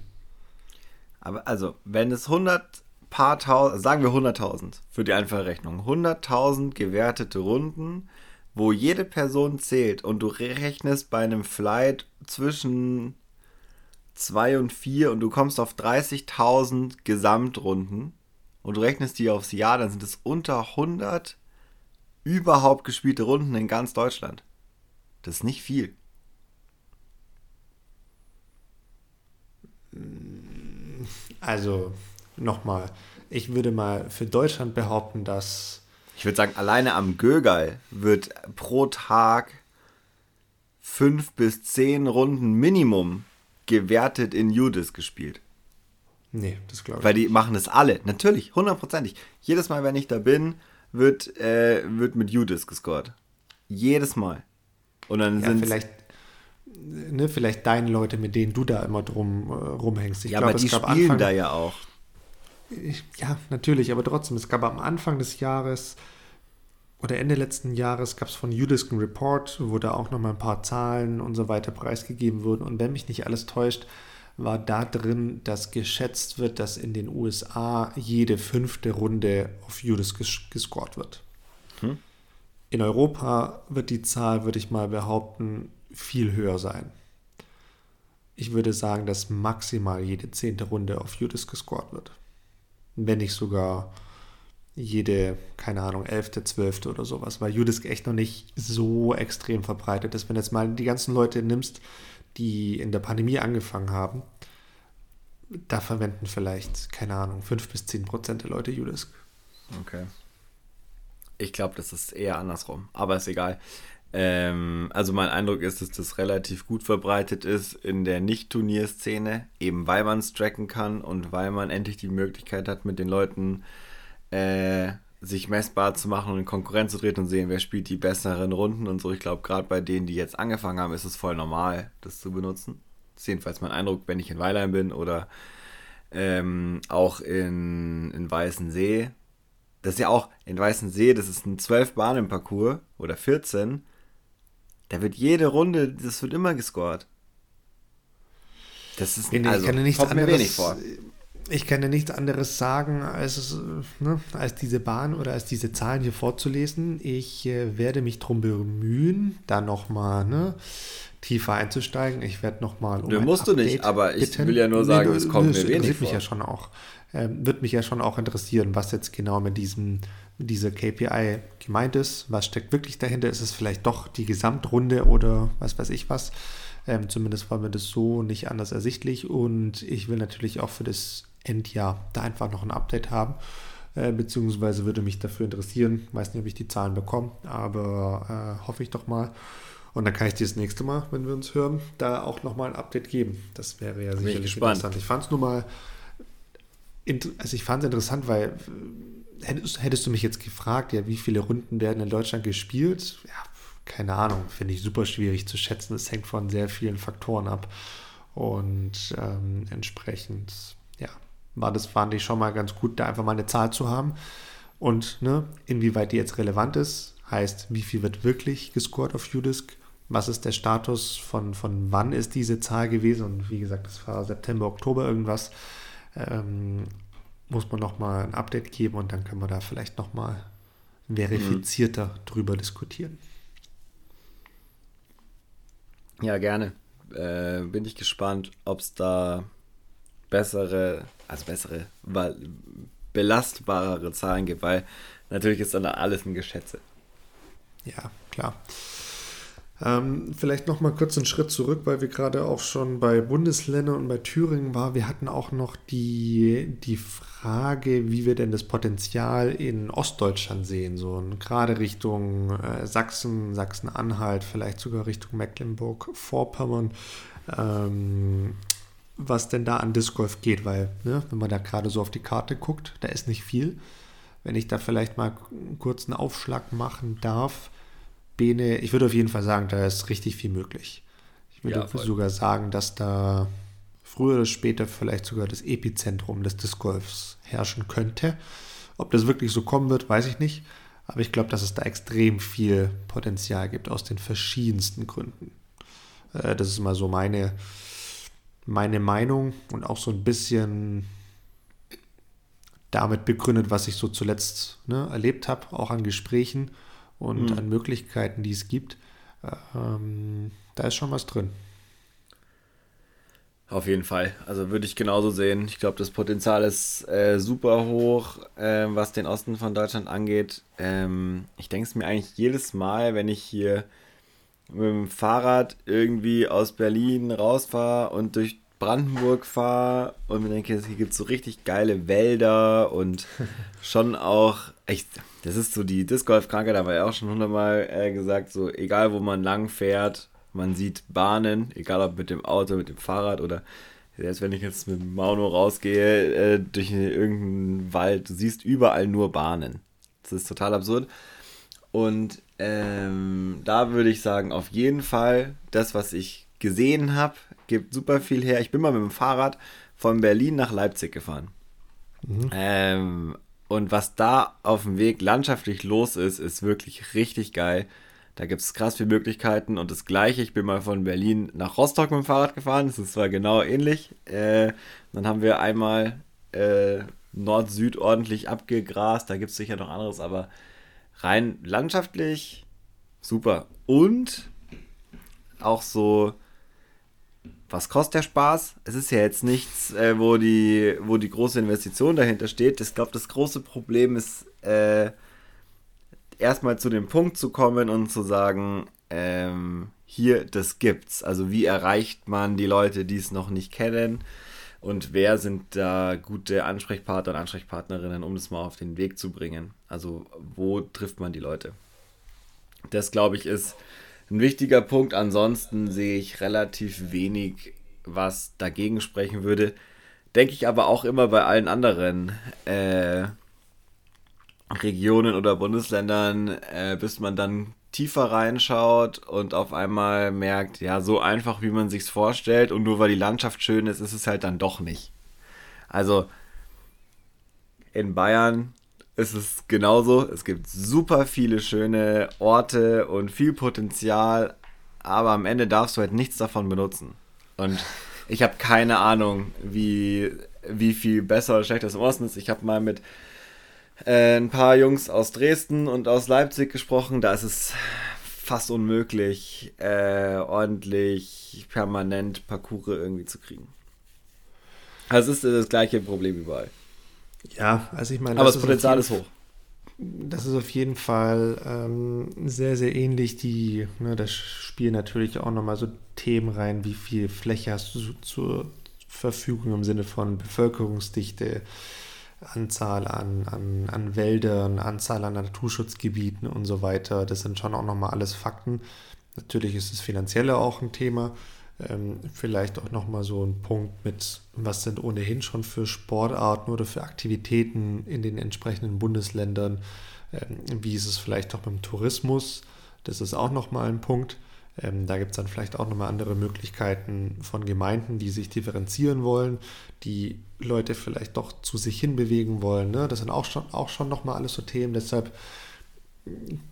Aber also, wenn es 100 paar tausend, sagen wir 100.000 für die einfache Rechnung, 100.000 gewertete Runden, wo jede Person zählt und du rechnest bei einem Flight zwischen 2 und 4 und du kommst auf 30.000 Gesamtrunden und du rechnest die aufs Jahr, dann sind es unter 100 überhaupt gespielte Runden in ganz Deutschland. Das ist nicht viel. Also, nochmal, ich würde mal für Deutschland behaupten, dass. Ich würde sagen, alleine am Gögal wird pro Tag fünf bis zehn Runden Minimum gewertet in Judas gespielt. Nee, das glaube ich. Weil die machen das alle. Natürlich, hundertprozentig. Jedes Mal, wenn ich da bin, wird, äh, wird mit Judas gescored. Jedes Mal. Und dann ja, sind vielleicht, ne, vielleicht deine Leute, mit denen du da immer drum äh, rumhängst. Ich ja, glaub, aber die spielen Anfang, da ja auch. Ich, ja, natürlich, aber trotzdem, es gab am Anfang des Jahres oder Ende letzten Jahres gab es von Judas einen Report, wo da auch nochmal ein paar Zahlen und so weiter preisgegeben wurden. Und wenn mich nicht alles täuscht, war da drin, dass geschätzt wird, dass in den USA jede fünfte Runde auf Judas ges gescored wird. Hm. In Europa wird die Zahl, würde ich mal behaupten, viel höher sein. Ich würde sagen, dass maximal jede zehnte Runde auf Judas gescored wird. Wenn nicht sogar jede, keine Ahnung, elfte, zwölfte oder sowas, weil Judas echt noch nicht so extrem verbreitet ist. Wenn du jetzt mal die ganzen Leute nimmst, die in der Pandemie angefangen haben, da verwenden vielleicht, keine Ahnung, 5 bis 10 Prozent der Leute Udisk. Okay. Ich glaube, das ist eher andersrum, aber ist egal. Ähm, also mein Eindruck ist, dass das relativ gut verbreitet ist in der Nicht-Turnierszene, eben weil man es tracken kann und weil man endlich die Möglichkeit hat, mit den Leuten äh, sich messbar zu machen und in Konkurrenz zu treten und sehen, wer spielt die besseren Runden und so. Ich glaube, gerade bei denen, die jetzt angefangen haben, ist es voll normal, das zu benutzen. Das ist jedenfalls mein Eindruck, wenn ich in Weilheim bin oder ähm, auch in, in Weißensee. Das ist ja auch in Weißensee, das ist ein 12-Bahnen-Parcours oder 14. Da wird jede Runde, das wird immer gescored. Das ist nee, also, ich kann nichts kommt mir wenig vor ich kann ja nichts anderes sagen, als, ne, als diese Bahn oder als diese Zahlen hier vorzulesen. Ich äh, werde mich darum bemühen, da nochmal ne, tiefer einzusteigen. Ich werde nochmal. Um musst du nicht, aber ich bitten. will ja nur sagen, nee, es kommt mir wenig vor. mich ja schon auch. Ähm, wird mich ja schon auch interessieren, was jetzt genau mit diesem dieser KPI gemeint ist. Was steckt wirklich dahinter? Ist es vielleicht doch die Gesamtrunde oder was weiß ich was? Ähm, zumindest war mir das so nicht anders ersichtlich. Und ich will natürlich auch für das Endjahr da einfach noch ein Update haben. Äh, beziehungsweise würde mich dafür interessieren. Weiß nicht, ob ich die Zahlen bekomme, aber äh, hoffe ich doch mal. Und dann kann ich dir das nächste Mal, wenn wir uns hören, da auch nochmal ein Update geben. Das wäre ja sicherlich interessant. Ich fand es nur mal, also ich fand es interessant, weil hättest, hättest, du mich jetzt gefragt, ja, wie viele Runden werden in Deutschland gespielt? Ja, keine Ahnung, finde ich super schwierig zu schätzen. Es hängt von sehr vielen Faktoren ab. Und ähm, entsprechend war das, fand ich schon mal ganz gut, da einfach mal eine Zahl zu haben. Und ne, inwieweit die jetzt relevant ist, heißt, wie viel wird wirklich gescored auf Udisk? Was ist der Status von, von wann ist diese Zahl gewesen? Und wie gesagt, das war September, Oktober irgendwas. Ähm, muss man nochmal ein Update geben und dann können wir da vielleicht nochmal verifizierter mhm. drüber diskutieren. Ja, gerne. Äh, bin ich gespannt, ob es da bessere, also bessere, belastbarere Zahlen gibt, weil natürlich ist dann alles ein Geschätze. Ja, klar. Ähm, vielleicht noch mal kurz einen Schritt zurück, weil wir gerade auch schon bei Bundesländern und bei Thüringen waren. Wir hatten auch noch die, die Frage, wie wir denn das Potenzial in Ostdeutschland sehen, so gerade Richtung äh, Sachsen, Sachsen-Anhalt, vielleicht sogar Richtung Mecklenburg-Vorpommern. Ähm, was denn da an Disc Golf geht, weil, ne, wenn man da gerade so auf die Karte guckt, da ist nicht viel. Wenn ich da vielleicht mal einen kurzen Aufschlag machen darf, Bene, ich würde auf jeden Fall sagen, da ist richtig viel möglich. Ich würde ja, sogar sagen, dass da früher oder später vielleicht sogar das Epizentrum des Disc Golfs herrschen könnte. Ob das wirklich so kommen wird, weiß ich nicht. Aber ich glaube, dass es da extrem viel Potenzial gibt aus den verschiedensten Gründen. Äh, das ist mal so meine, meine Meinung und auch so ein bisschen damit begründet, was ich so zuletzt ne, erlebt habe, auch an Gesprächen und mhm. an Möglichkeiten, die es gibt. Ähm, da ist schon was drin. Auf jeden Fall. Also würde ich genauso sehen. Ich glaube, das Potenzial ist äh, super hoch, äh, was den Osten von Deutschland angeht. Ähm, ich denke es mir eigentlich jedes Mal, wenn ich hier mit dem Fahrrad irgendwie aus Berlin rausfahre und durch Brandenburg fahre und mir denke, hier gibt es so richtig geile Wälder und schon auch, echt, das ist so die Disc Golf Krankheit, da war ja auch schon hundertmal äh, gesagt, so egal wo man lang fährt, man sieht Bahnen, egal ob mit dem Auto, mit dem Fahrrad oder selbst wenn ich jetzt mit dem Mauno rausgehe äh, durch irgendeinen Wald, du siehst überall nur Bahnen. Das ist total absurd. Und ähm, da würde ich sagen, auf jeden Fall das, was ich gesehen habe, gibt super viel her. Ich bin mal mit dem Fahrrad von Berlin nach Leipzig gefahren. Mhm. Ähm, und was da auf dem Weg landschaftlich los ist, ist wirklich richtig geil. Da gibt es krass viele Möglichkeiten und das gleiche, ich bin mal von Berlin nach Rostock mit dem Fahrrad gefahren, das ist zwar genau ähnlich. Äh, dann haben wir einmal äh, Nord-Süd ordentlich abgegrast, da gibt es sicher noch anderes, aber rein landschaftlich super. Und auch so was kostet der Spaß? Es ist ja jetzt nichts, äh, wo, die, wo die große Investition dahinter steht. Ich glaube, das große Problem ist, äh, erstmal zu dem Punkt zu kommen und zu sagen, ähm, hier, das gibt's. Also wie erreicht man die Leute, die es noch nicht kennen? Und wer sind da gute Ansprechpartner und Ansprechpartnerinnen, um das mal auf den Weg zu bringen? Also wo trifft man die Leute? Das, glaube ich, ist ein wichtiger Punkt. Ansonsten sehe ich relativ wenig, was dagegen sprechen würde. Denke ich aber auch immer bei allen anderen äh, Regionen oder Bundesländern, äh, bis man dann tiefer reinschaut und auf einmal merkt, ja, so einfach wie man sich's vorstellt und nur weil die Landschaft schön ist, ist es halt dann doch nicht. Also in Bayern ist es genauso. Es gibt super viele schöne Orte und viel Potenzial, aber am Ende darfst du halt nichts davon benutzen. Und ich habe keine Ahnung, wie, wie viel besser oder schlechter es im Osten ist. Ich habe mal mit äh, ein paar Jungs aus Dresden und aus Leipzig gesprochen. Da ist es fast unmöglich, äh, ordentlich permanent Parcours irgendwie zu kriegen. Also es ist das gleiche Problem überall. Ja, also ich meine. Aber das Potenzial ist, hoch. Das ist auf jeden Fall ähm, sehr, sehr ähnlich. Die, ne, das spielen natürlich auch nochmal so Themen rein, wie viel Fläche hast du zur Verfügung im Sinne von Bevölkerungsdichte, Anzahl an, an, an Wäldern, Anzahl an Naturschutzgebieten und so weiter. Das sind schon auch nochmal alles Fakten. Natürlich ist das Finanzielle auch ein Thema. Ähm, vielleicht auch nochmal so ein Punkt mit, was sind ohnehin schon für Sportarten oder für Aktivitäten in den entsprechenden Bundesländern. Ähm, wie ist es vielleicht auch beim Tourismus? Das ist auch nochmal ein Punkt. Ähm, da gibt es dann vielleicht auch nochmal andere Möglichkeiten von Gemeinden, die sich differenzieren wollen, die Leute vielleicht doch zu sich hinbewegen wollen. Ne? Das sind auch schon, auch schon nochmal alles so Themen. Deshalb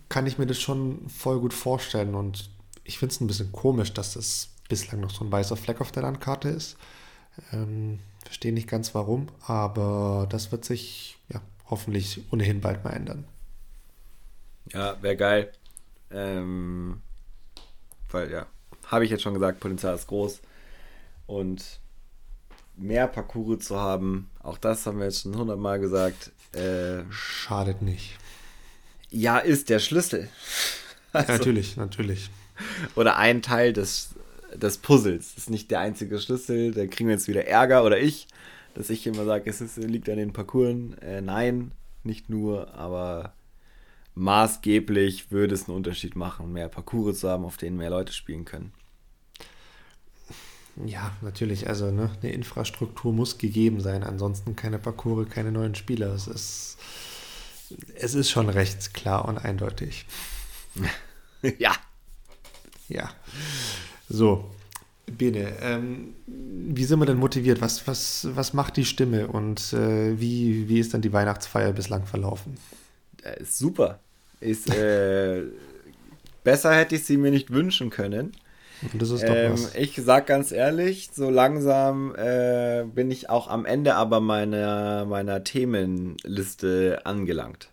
kann ich mir das schon voll gut vorstellen und ich finde es ein bisschen komisch, dass das bislang noch so ein weißer Fleck auf der Landkarte ist. Ähm, verstehe nicht ganz warum, aber das wird sich ja hoffentlich ohnehin bald mal ändern. Ja, wäre geil. Ähm, weil ja, habe ich jetzt schon gesagt, Potenzial ist groß. Und mehr Parcours zu haben, auch das haben wir jetzt schon hundertmal gesagt. Äh, Schadet nicht. Ja, ist der Schlüssel. Also, ja, natürlich, natürlich. oder ein Teil des, des Puzzles. Das ist nicht der einzige Schlüssel. Da kriegen wir jetzt wieder Ärger oder ich, dass ich immer sage, es ist, liegt an den Parcours. Äh, nein, nicht nur, aber maßgeblich würde es einen Unterschied machen, mehr Parcours zu haben, auf denen mehr Leute spielen können. Ja, natürlich. Also ne, eine Infrastruktur muss gegeben sein. Ansonsten keine Parcours, keine neuen Spieler. Es ist, es ist schon recht klar und eindeutig. ja. Ja. So, Bene, ähm, wie sind wir denn motiviert? Was, was, was macht die Stimme und äh, wie, wie ist dann die Weihnachtsfeier bislang verlaufen? Äh, ist super. Ist, äh, besser hätte ich sie mir nicht wünschen können. Das ist doch ähm, was. Ich sag ganz ehrlich, so langsam äh, bin ich auch am Ende aber meiner, meiner Themenliste angelangt.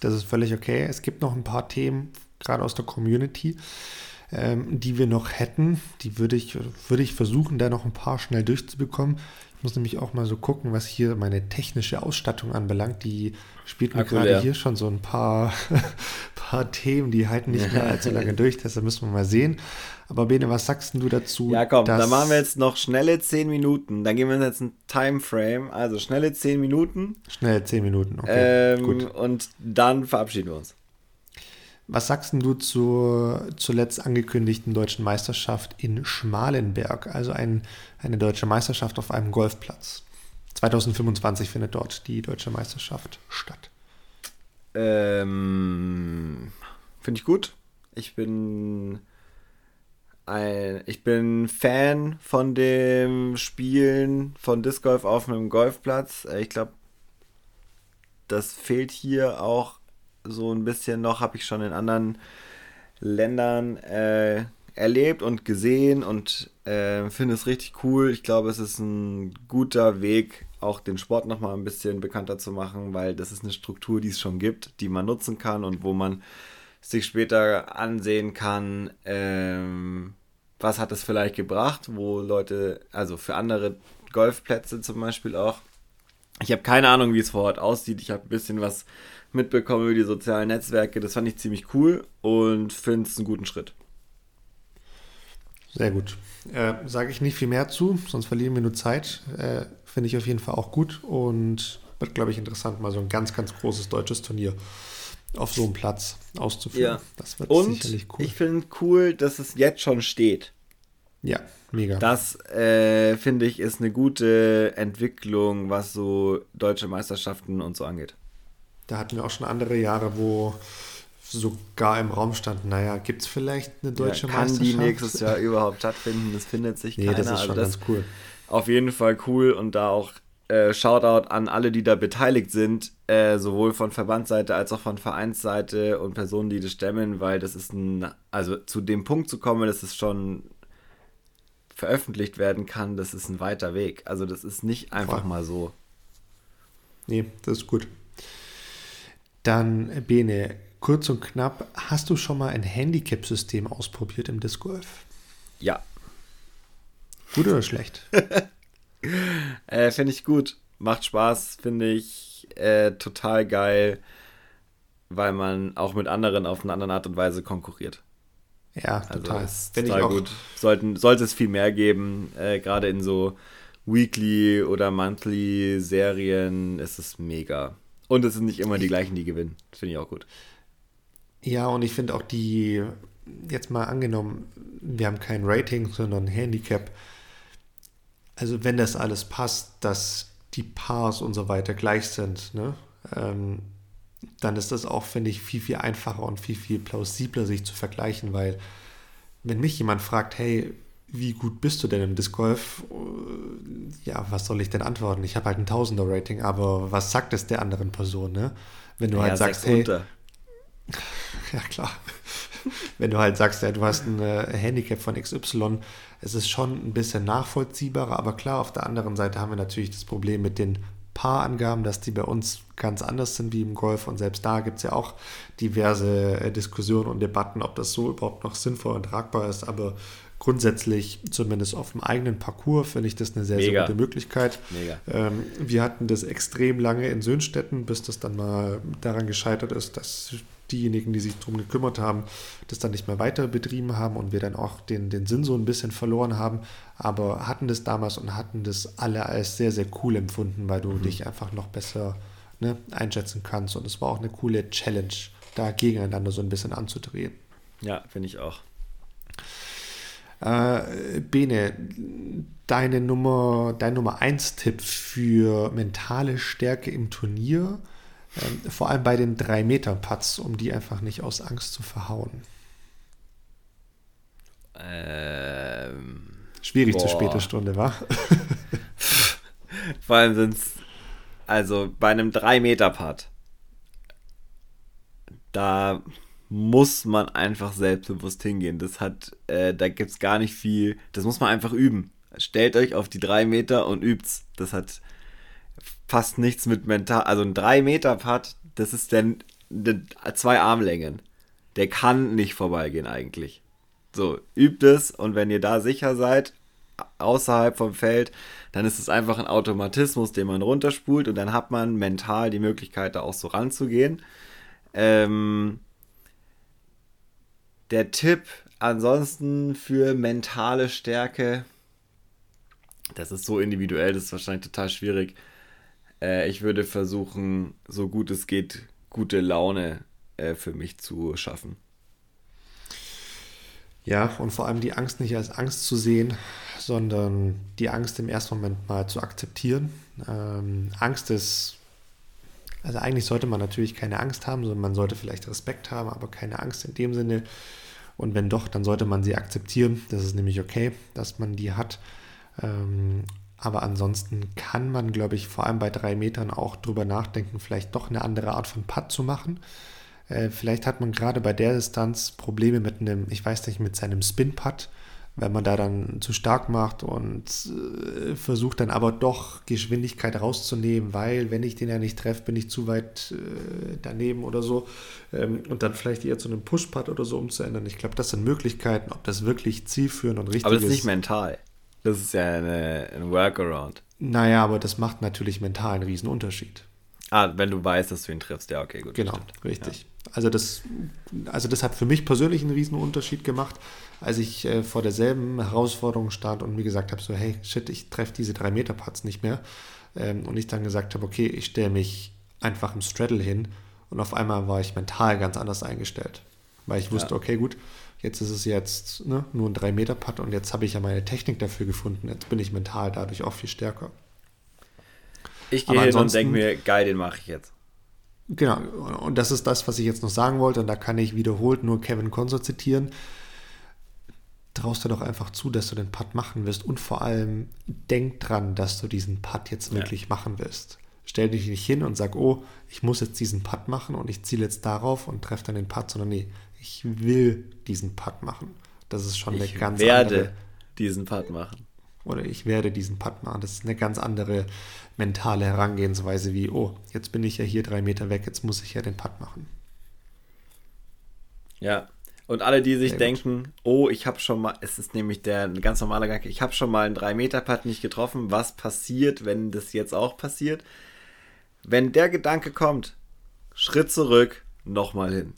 Das ist völlig okay. Es gibt noch ein paar Themen, gerade aus der Community, ähm, die wir noch hätten. Die würde ich, würde ich versuchen, da noch ein paar schnell durchzubekommen. Ich muss nämlich auch mal so gucken, was hier meine technische Ausstattung anbelangt. Die spielt mir gerade hier schon so ein paar, paar Themen, die halten nicht mehr allzu lange durch. Deshalb müssen wir mal sehen. Aber Bene, was sagst du dazu? Ja, komm, dann machen wir jetzt noch schnelle 10 Minuten. Dann geben wir uns jetzt ein Timeframe. Also schnelle 10 Minuten. Schnelle 10 Minuten, okay. Ähm, gut. Und dann verabschieden wir uns. Was sagst du zur zuletzt angekündigten deutschen Meisterschaft in Schmalenberg, also ein, eine deutsche Meisterschaft auf einem Golfplatz? 2025 findet dort die deutsche Meisterschaft statt. Ähm, Finde ich gut. Ich bin ein, ich bin Fan von dem Spielen von Disc Golf auf einem Golfplatz. Ich glaube, das fehlt hier auch so ein bisschen noch, habe ich schon in anderen Ländern äh, erlebt und gesehen und äh, finde es richtig cool. Ich glaube, es ist ein guter Weg, auch den Sport nochmal ein bisschen bekannter zu machen, weil das ist eine Struktur, die es schon gibt, die man nutzen kann und wo man sich später ansehen kann, ähm, was hat es vielleicht gebracht, wo Leute, also für andere Golfplätze zum Beispiel auch. Ich habe keine Ahnung, wie es vor Ort aussieht. Ich habe ein bisschen was mitbekommen über die sozialen Netzwerke. Das fand ich ziemlich cool und finde es einen guten Schritt. Sehr gut. Äh, Sage ich nicht viel mehr zu, sonst verlieren wir nur Zeit. Äh, finde ich auf jeden Fall auch gut und wird, glaube ich, interessant, mal so ein ganz, ganz großes deutsches Turnier auf so einem Platz auszuführen. Ja. Das wird und sicherlich cool. Ich finde cool, dass es jetzt schon steht. Ja, mega. Das äh, finde ich ist eine gute Entwicklung, was so deutsche Meisterschaften und so angeht. Da hatten wir auch schon andere Jahre, wo sogar im Raum stand, naja, gibt es vielleicht eine deutsche ja, kann Meisterschaft? Kann die nächstes Jahr überhaupt stattfinden? Das findet sich nee, keiner. das ist schon also das ganz cool. Auf jeden Fall cool und da auch äh, Shoutout an alle, die da beteiligt sind, äh, sowohl von Verbandsseite als auch von Vereinsseite und Personen, die das stemmen, weil das ist ein, also zu dem Punkt zu kommen, dass es schon veröffentlicht werden kann, das ist ein weiter Weg. Also das ist nicht einfach Voll. mal so. Nee, das ist gut. Dann, Bene, kurz und knapp, hast du schon mal ein Handicap-System ausprobiert im Disc Golf? Ja. Gut oder schlecht? äh, finde ich gut. Macht Spaß, finde ich äh, total geil, weil man auch mit anderen auf eine andere Art und Weise konkurriert. Ja, also total. Also total ich gut. Sollten, sollte es viel mehr geben, äh, gerade in so Weekly- oder Monthly-Serien ist es mega. Und es sind nicht immer die gleichen, die gewinnen. Das finde ich auch gut. Ja, und ich finde auch die, jetzt mal angenommen, wir haben kein Rating, sondern Handicap. Also wenn das alles passt, dass die Pars und so weiter gleich sind, ne? Ähm, dann ist das auch, finde ich, viel, viel einfacher und viel, viel plausibler, sich zu vergleichen, weil wenn mich jemand fragt, hey, wie gut bist du denn im Disc Golf? Ja, was soll ich denn antworten? Ich habe halt ein Tausender-Rating, aber was sagt es der anderen Person, ne? Wenn du ja, halt sagst, hey. Unter. Ja, klar. Wenn du halt sagst, ja, du hast ein äh, Handicap von XY, es ist schon ein bisschen nachvollziehbarer, aber klar, auf der anderen Seite haben wir natürlich das Problem mit den Paarangaben, dass die bei uns ganz anders sind wie im Golf und selbst da gibt es ja auch diverse äh, Diskussionen und Debatten, ob das so überhaupt noch sinnvoll und tragbar ist, aber grundsätzlich, zumindest auf dem eigenen Parcours, finde ich das eine sehr, Mega. sehr gute Möglichkeit. Ähm, wir hatten das extrem lange in Söhnstetten, bis das dann mal daran gescheitert ist, dass diejenigen, die sich darum gekümmert haben, das dann nicht mehr weiter betrieben haben und wir dann auch den, den Sinn so ein bisschen verloren haben, aber hatten das damals und hatten das alle als sehr, sehr cool empfunden, weil du mhm. dich einfach noch besser ne, einschätzen kannst. Und es war auch eine coole Challenge, da gegeneinander so ein bisschen anzudrehen. Ja, finde ich auch. Äh, Bene, deine Nummer, dein Nummer 1 Tipp für mentale Stärke im Turnier, äh, vor allem bei den 3 Meter Putts, um die einfach nicht aus Angst zu verhauen. Ähm, Schwierig boah. zur späten Stunde, wa? vor allem sind es, also bei einem 3 Meter Putt, da muss man einfach selbstbewusst hingehen. Das hat, äh, da gibt es gar nicht viel. Das muss man einfach üben. Stellt euch auf die drei Meter und übt's. Das hat fast nichts mit mental. Also ein 3 Meter Putt, das ist dann zwei Armlängen. Der kann nicht vorbeigehen eigentlich. So, übt es und wenn ihr da sicher seid, außerhalb vom Feld, dann ist es einfach ein Automatismus, den man runterspult und dann hat man mental die Möglichkeit, da auch so ranzugehen. Ähm, der Tipp ansonsten für mentale Stärke, das ist so individuell, das ist wahrscheinlich total schwierig. Äh, ich würde versuchen, so gut es geht, gute Laune äh, für mich zu schaffen. Ja, und vor allem die Angst nicht als Angst zu sehen, sondern die Angst im ersten Moment mal zu akzeptieren. Ähm, Angst ist, also eigentlich sollte man natürlich keine Angst haben, sondern man sollte vielleicht Respekt haben, aber keine Angst in dem Sinne, und wenn doch, dann sollte man sie akzeptieren. Das ist nämlich okay, dass man die hat. Ähm, aber ansonsten kann man, glaube ich, vor allem bei drei Metern auch drüber nachdenken, vielleicht doch eine andere Art von Putt zu machen. Äh, vielleicht hat man gerade bei der Distanz Probleme mit einem, ich weiß nicht, mit seinem Spin-Putt wenn man da dann zu stark macht und äh, versucht dann aber doch Geschwindigkeit rauszunehmen, weil wenn ich den ja nicht treffe, bin ich zu weit äh, daneben oder so ähm, und dann vielleicht eher zu einem Push-Putt oder so umzuändern. Ich glaube, das sind Möglichkeiten, ob das wirklich zielführend und richtig ist. Aber das ist nicht mental. Das ist ja eine, ein Workaround. Naja, aber das macht natürlich mental einen riesen Unterschied. Ah, wenn du weißt, dass du ihn triffst, ja, okay, gut. Genau, richtig. Ja. Also das, also das hat für mich persönlich einen riesen Unterschied gemacht, als ich äh, vor derselben Herausforderung stand und mir gesagt habe, so hey, shit, ich treffe diese 3 Meter Putts nicht mehr. Ähm, und ich dann gesagt habe, okay, ich stelle mich einfach im Straddle hin und auf einmal war ich mental ganz anders eingestellt. Weil ich wusste, ja. okay, gut, jetzt ist es jetzt ne, nur ein 3 Meter Putt und jetzt habe ich ja meine Technik dafür gefunden. Jetzt bin ich mental dadurch auch viel stärker. Ich gehe hin und denke mir, geil, den mache ich jetzt. Genau, und das ist das, was ich jetzt noch sagen wollte, und da kann ich wiederholt nur Kevin Consor zitieren. Traust du doch einfach zu, dass du den Putt machen wirst und vor allem denk dran, dass du diesen Putt jetzt wirklich ja. machen wirst. Stell dich nicht hin und sag, oh, ich muss jetzt diesen Putt machen und ich ziele jetzt darauf und treffe dann den Putt, sondern nee, ich will diesen Putt machen. Das ist schon ich eine ganz andere. Ich werde diesen Putt machen. Oder ich werde diesen Putt machen. Das ist eine ganz andere mentale Herangehensweise wie, oh, jetzt bin ich ja hier drei Meter weg, jetzt muss ich ja den Putt machen. Ja, und alle, die sich Sehr denken, oh, ich habe schon mal, es ist nämlich der ganz normale Gedanke, ich habe schon mal einen 3-Meter-Putt nicht getroffen, was passiert, wenn das jetzt auch passiert? Wenn der Gedanke kommt, Schritt zurück, nochmal hin.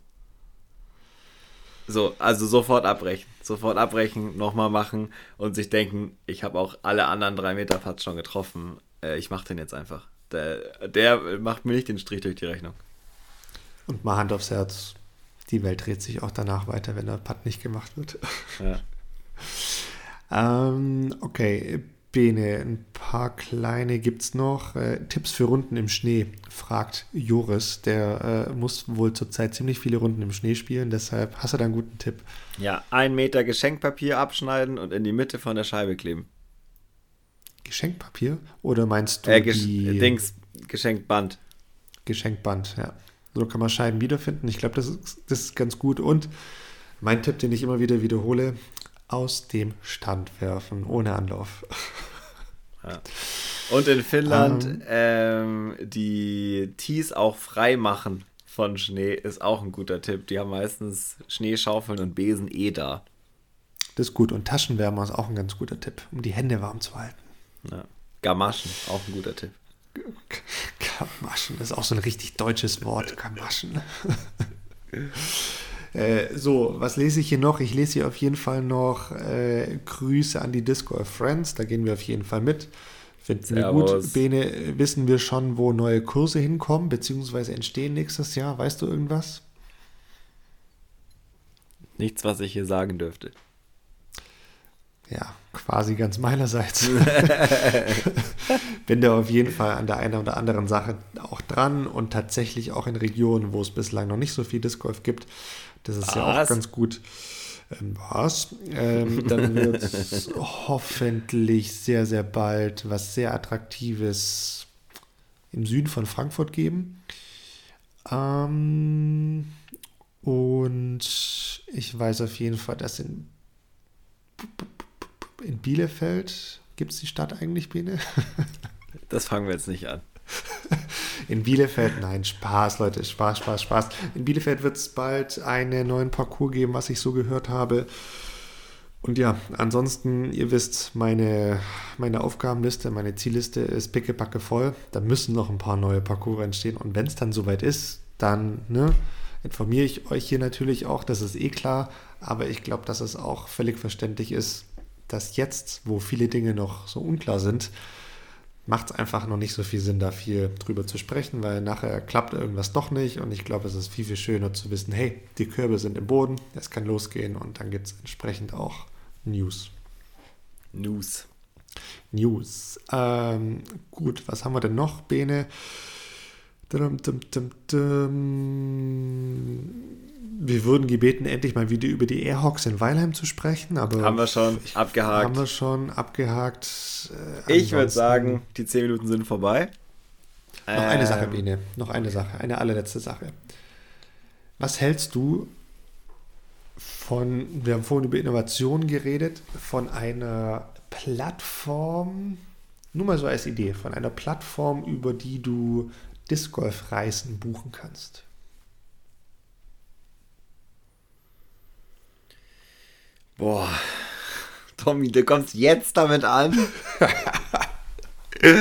So, also sofort abbrechen. Sofort abbrechen, nochmal machen und sich denken, ich habe auch alle anderen 3-Meter-Putts schon getroffen äh, ich mache den jetzt einfach. Der, der macht mir nicht den Strich durch die Rechnung. Und mal Hand aufs Herz, die Welt dreht sich auch danach weiter, wenn der Putt nicht gemacht wird. Ja. ähm, okay, Bene, ein paar kleine gibt es noch. Äh, Tipps für Runden im Schnee, fragt Joris. Der äh, muss wohl zurzeit ziemlich viele Runden im Schnee spielen, deshalb hast du da einen guten Tipp. Ja, ein Meter Geschenkpapier abschneiden und in die Mitte von der Scheibe kleben. Geschenkpapier? Oder meinst du äh, Gesch die... Dings, Geschenkband. Geschenkband, ja. So kann man Scheiben wiederfinden. Ich glaube, das ist, das ist ganz gut. Und mein Tipp, den ich immer wieder wiederhole, aus dem Stand werfen, ohne Anlauf. Ja. Und in Finnland um, ähm, die Tees auch frei machen von Schnee ist auch ein guter Tipp. Die haben meistens Schneeschaufeln und Besen eh da. Das ist gut. Und Taschenwärmer ist auch ein ganz guter Tipp, um die Hände warm zu halten. Ja. Gamaschen, auch ein guter Tipp. Gamaschen, das ist auch so ein richtig deutsches Wort, Gamaschen. Äh, so, was lese ich hier noch? Ich lese hier auf jeden Fall noch äh, Grüße an die Disco of Friends. Da gehen wir auf jeden Fall mit. Finden wir gut. Bene, wissen wir schon, wo neue Kurse hinkommen, beziehungsweise entstehen nächstes Jahr? Weißt du irgendwas? Nichts, was ich hier sagen dürfte. Ja, quasi ganz meinerseits. Bin da auf jeden Fall an der einen oder anderen Sache auch dran und tatsächlich auch in Regionen, wo es bislang noch nicht so viel Disc Golf gibt. Das ist was? ja auch ganz gut. Ähm, was? Ähm, dann wird es hoffentlich sehr, sehr bald was sehr Attraktives im Süden von Frankfurt geben. Ähm, und ich weiß auf jeden Fall, dass in, in Bielefeld gibt es die Stadt eigentlich, Biene? das fangen wir jetzt nicht an. In Bielefeld, nein, Spaß, Leute, Spaß, Spaß, Spaß. In Bielefeld wird es bald einen neuen Parcours geben, was ich so gehört habe. Und ja, ansonsten, ihr wisst, meine, meine Aufgabenliste, meine Zielliste ist pickepacke voll. Da müssen noch ein paar neue Parcours entstehen. Und wenn es dann soweit ist, dann ne, informiere ich euch hier natürlich auch, das ist eh klar. Aber ich glaube, dass es auch völlig verständlich ist, dass jetzt, wo viele Dinge noch so unklar sind, macht es einfach noch nicht so viel Sinn, da viel drüber zu sprechen, weil nachher klappt irgendwas doch nicht und ich glaube, es ist viel, viel schöner zu wissen, hey, die Körbe sind im Boden, es kann losgehen und dann gibt es entsprechend auch News. News. News. Ähm, gut, was haben wir denn noch, Bene? Dum, dum, dum, wir wurden gebeten, endlich mal wieder über die Airhawks in Weilheim zu sprechen, aber haben wir schon abgehakt. Haben wir schon abgehakt. Äh, ich würde sagen, die zehn Minuten sind vorbei. Noch ähm, eine Sache, Bene. Noch eine Sache, eine allerletzte Sache. Was hältst du von, wir haben vorhin über Innovation geredet, von einer Plattform, nur mal so als Idee, von einer Plattform, über die du Disc Golf Reisen buchen kannst? Boah, Tommy, du kommst jetzt damit an.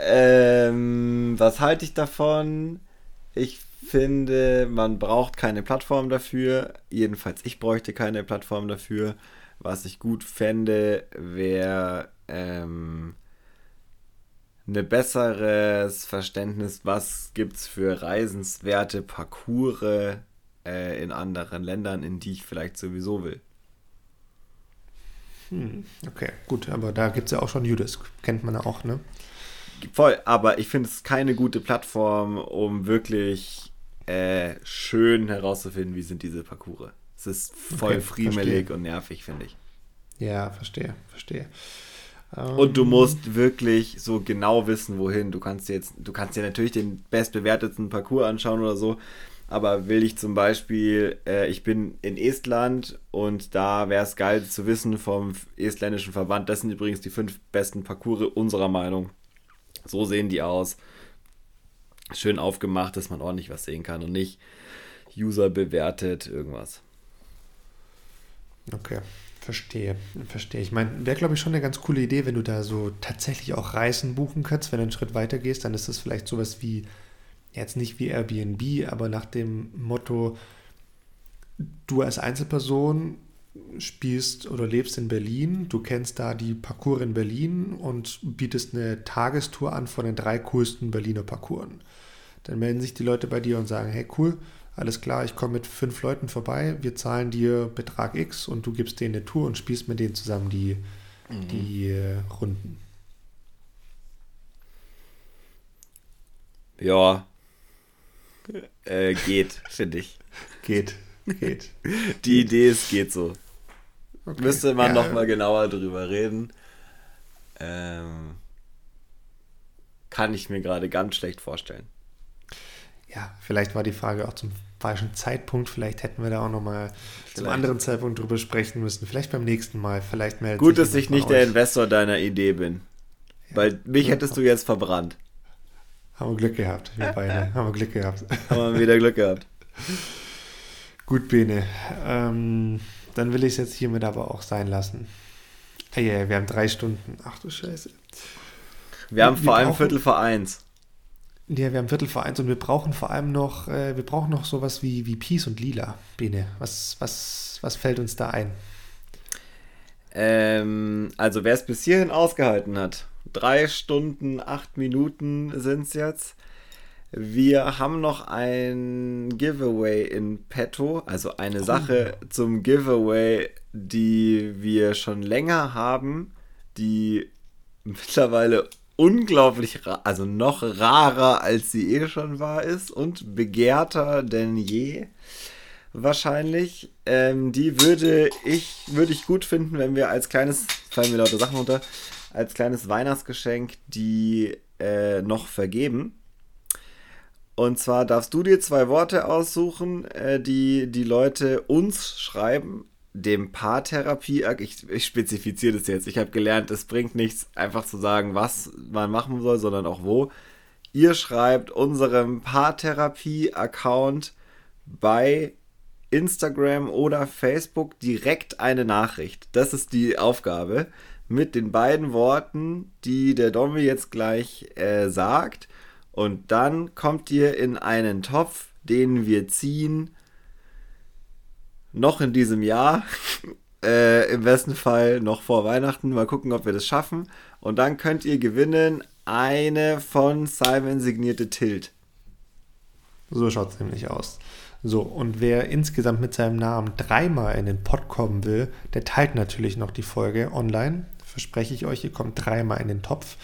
ähm, was halte ich davon? Ich finde, man braucht keine Plattform dafür. Jedenfalls, ich bräuchte keine Plattform dafür. Was ich gut fände, wäre ähm, ein besseres Verständnis, was gibt es für reisenswerte Parcours äh, in anderen Ländern, in die ich vielleicht sowieso will. Hm, okay, gut, aber da gibt es ja auch schon Udisk, kennt man ja auch, ne? Voll, aber ich finde es keine gute Plattform, um wirklich äh, schön herauszufinden, wie sind diese Parcours. Es ist voll okay, friemelig und nervig, finde ich. Ja, verstehe, verstehe. Und du ähm, musst wirklich so genau wissen, wohin. Du kannst jetzt, du kannst dir natürlich den bestbewerteten Parcours anschauen oder so, aber will ich zum Beispiel, äh, ich bin in Estland und da wäre es geil zu wissen vom estländischen Verband, das sind übrigens die fünf besten Parcours unserer Meinung. So sehen die aus. Schön aufgemacht, dass man ordentlich was sehen kann und nicht User bewertet, irgendwas. Okay, verstehe, verstehe. Ich meine, wäre glaube ich schon eine ganz coole Idee, wenn du da so tatsächlich auch Reisen buchen kannst. Wenn du einen Schritt weiter gehst, dann ist das vielleicht sowas wie jetzt nicht wie Airbnb, aber nach dem Motto, du als Einzelperson spielst oder lebst in Berlin, du kennst da die Parcours in Berlin und bietest eine Tagestour an von den drei coolsten Berliner Parcours. Dann melden sich die Leute bei dir und sagen, hey cool, alles klar, ich komme mit fünf Leuten vorbei, wir zahlen dir Betrag X und du gibst denen eine Tour und spielst mit denen zusammen die, mhm. die äh, Runden. Ja, äh, geht, finde ich. Geht, geht. Die Idee ist, geht so. Okay. Müsste man ja, noch mal genauer drüber reden. Ähm, kann ich mir gerade ganz schlecht vorstellen. Ja, vielleicht war die Frage auch zum falschen Zeitpunkt. Vielleicht hätten wir da auch noch mal vielleicht. zum anderen Zeitpunkt drüber sprechen müssen. Vielleicht beim nächsten Mal. Vielleicht meldet Gut, dass ich nicht euch. der Investor deiner Idee bin. Ja. Weil mich hättest du jetzt verbrannt. Haben wir Glück gehabt, wir beide. Haben wir Glück gehabt. Haben wir wieder Glück gehabt. Gut, Bene. Ähm, dann will ich es jetzt hiermit aber auch sein lassen. Ah, yeah, wir haben drei Stunden. Ach du Scheiße. Wir haben vor allem Viertel vor eins. Ja, wir haben Viertel vor eins und wir brauchen vor allem noch, äh, wir brauchen noch sowas wie, wie Peace und Lila, Bene. Was, was, was fällt uns da ein? Ähm, also wer es bis hierhin ausgehalten hat, drei Stunden, acht Minuten sind es jetzt. Wir haben noch ein Giveaway in petto, also eine oh. Sache zum Giveaway, die wir schon länger haben, die mittlerweile unglaublich, also noch rarer als sie eh schon war ist und begehrter denn je wahrscheinlich. Ähm, die würde ich, würde ich gut finden, wenn wir als kleines, fallen mir lauter Sachen runter, als kleines Weihnachtsgeschenk die äh, noch vergeben. Und zwar darfst du dir zwei Worte aussuchen, äh, die die Leute uns schreiben dem Paartherapie, ich, ich spezifiziere das jetzt. Ich habe gelernt, es bringt nichts, einfach zu sagen, was man machen soll, sondern auch wo. Ihr schreibt unserem Paartherapie-Account bei Instagram oder Facebook direkt eine Nachricht. Das ist die Aufgabe. Mit den beiden Worten, die der Domi jetzt gleich äh, sagt. Und dann kommt ihr in einen Topf, den wir ziehen noch in diesem Jahr. Äh, Im besten Fall noch vor Weihnachten. Mal gucken, ob wir das schaffen. Und dann könnt ihr gewinnen eine von Simon signierte Tilt. So schaut es nämlich aus. So, und wer insgesamt mit seinem Namen dreimal in den Pod kommen will, der teilt natürlich noch die Folge online. Verspreche ich euch, ihr kommt dreimal in den Topf.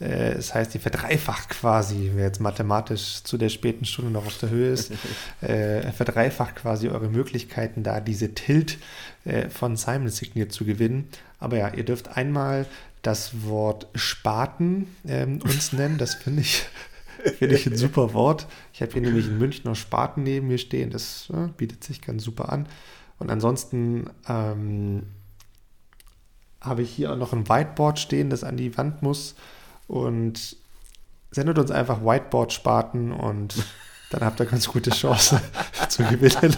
Äh, das heißt, die verdreifacht quasi, wer jetzt mathematisch zu der späten Stunde noch auf der Höhe ist, äh, verdreifacht quasi eure Möglichkeiten, da diese Tilt äh, von Simon signiert zu gewinnen. Aber ja, ihr dürft einmal das Wort Spaten ähm, uns nennen. Das finde ich, find ich ein super Wort. Ich habe hier nämlich in München noch Spaten neben mir stehen. Das äh, bietet sich ganz super an. Und ansonsten ähm, habe ich hier auch noch ein Whiteboard stehen, das an die Wand muss und sendet uns einfach Whiteboard-Spaten und dann habt ihr ganz gute Chance zu gewinnen.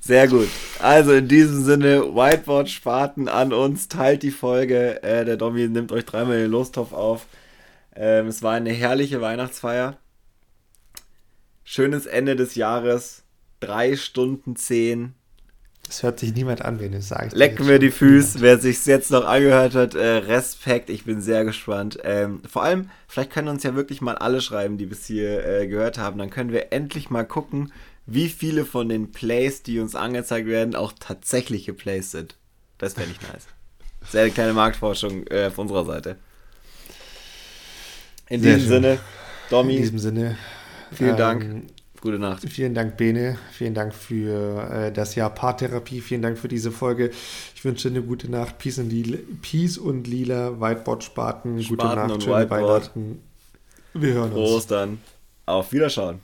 Sehr gut. Also in diesem Sinne, Whiteboard-Spaten an uns, teilt die Folge. Äh, der Domi nimmt euch dreimal den Lostopf auf. Ähm, es war eine herrliche Weihnachtsfeier. Schönes Ende des Jahres. Drei Stunden zehn. Das hört sich niemand an, wenn du sagst. Lecken mir die Füße, wer sich jetzt noch angehört hat. Äh, Respekt, ich bin sehr gespannt. Ähm, vor allem, vielleicht können uns ja wirklich mal alle schreiben, die bis hier äh, gehört haben. Dann können wir endlich mal gucken, wie viele von den Plays, die uns angezeigt werden, auch tatsächliche Plays sind. Das wäre nicht nice. Sehr kleine Marktforschung äh, auf unserer Seite. In sehr diesem schön. Sinne, Domi. In diesem Sinne. Vielen ähm, Dank. Gute Nacht. Vielen Dank, Bene. Vielen Dank für äh, das Jahr Paartherapie. Vielen Dank für diese Folge. Ich wünsche eine gute Nacht. Peace und Lila, Peace und Lila Whiteboard-Spaten. Gute Nacht, schöne Weihnachten. Wir hören uns. Prost dann. Auf Wiederschauen.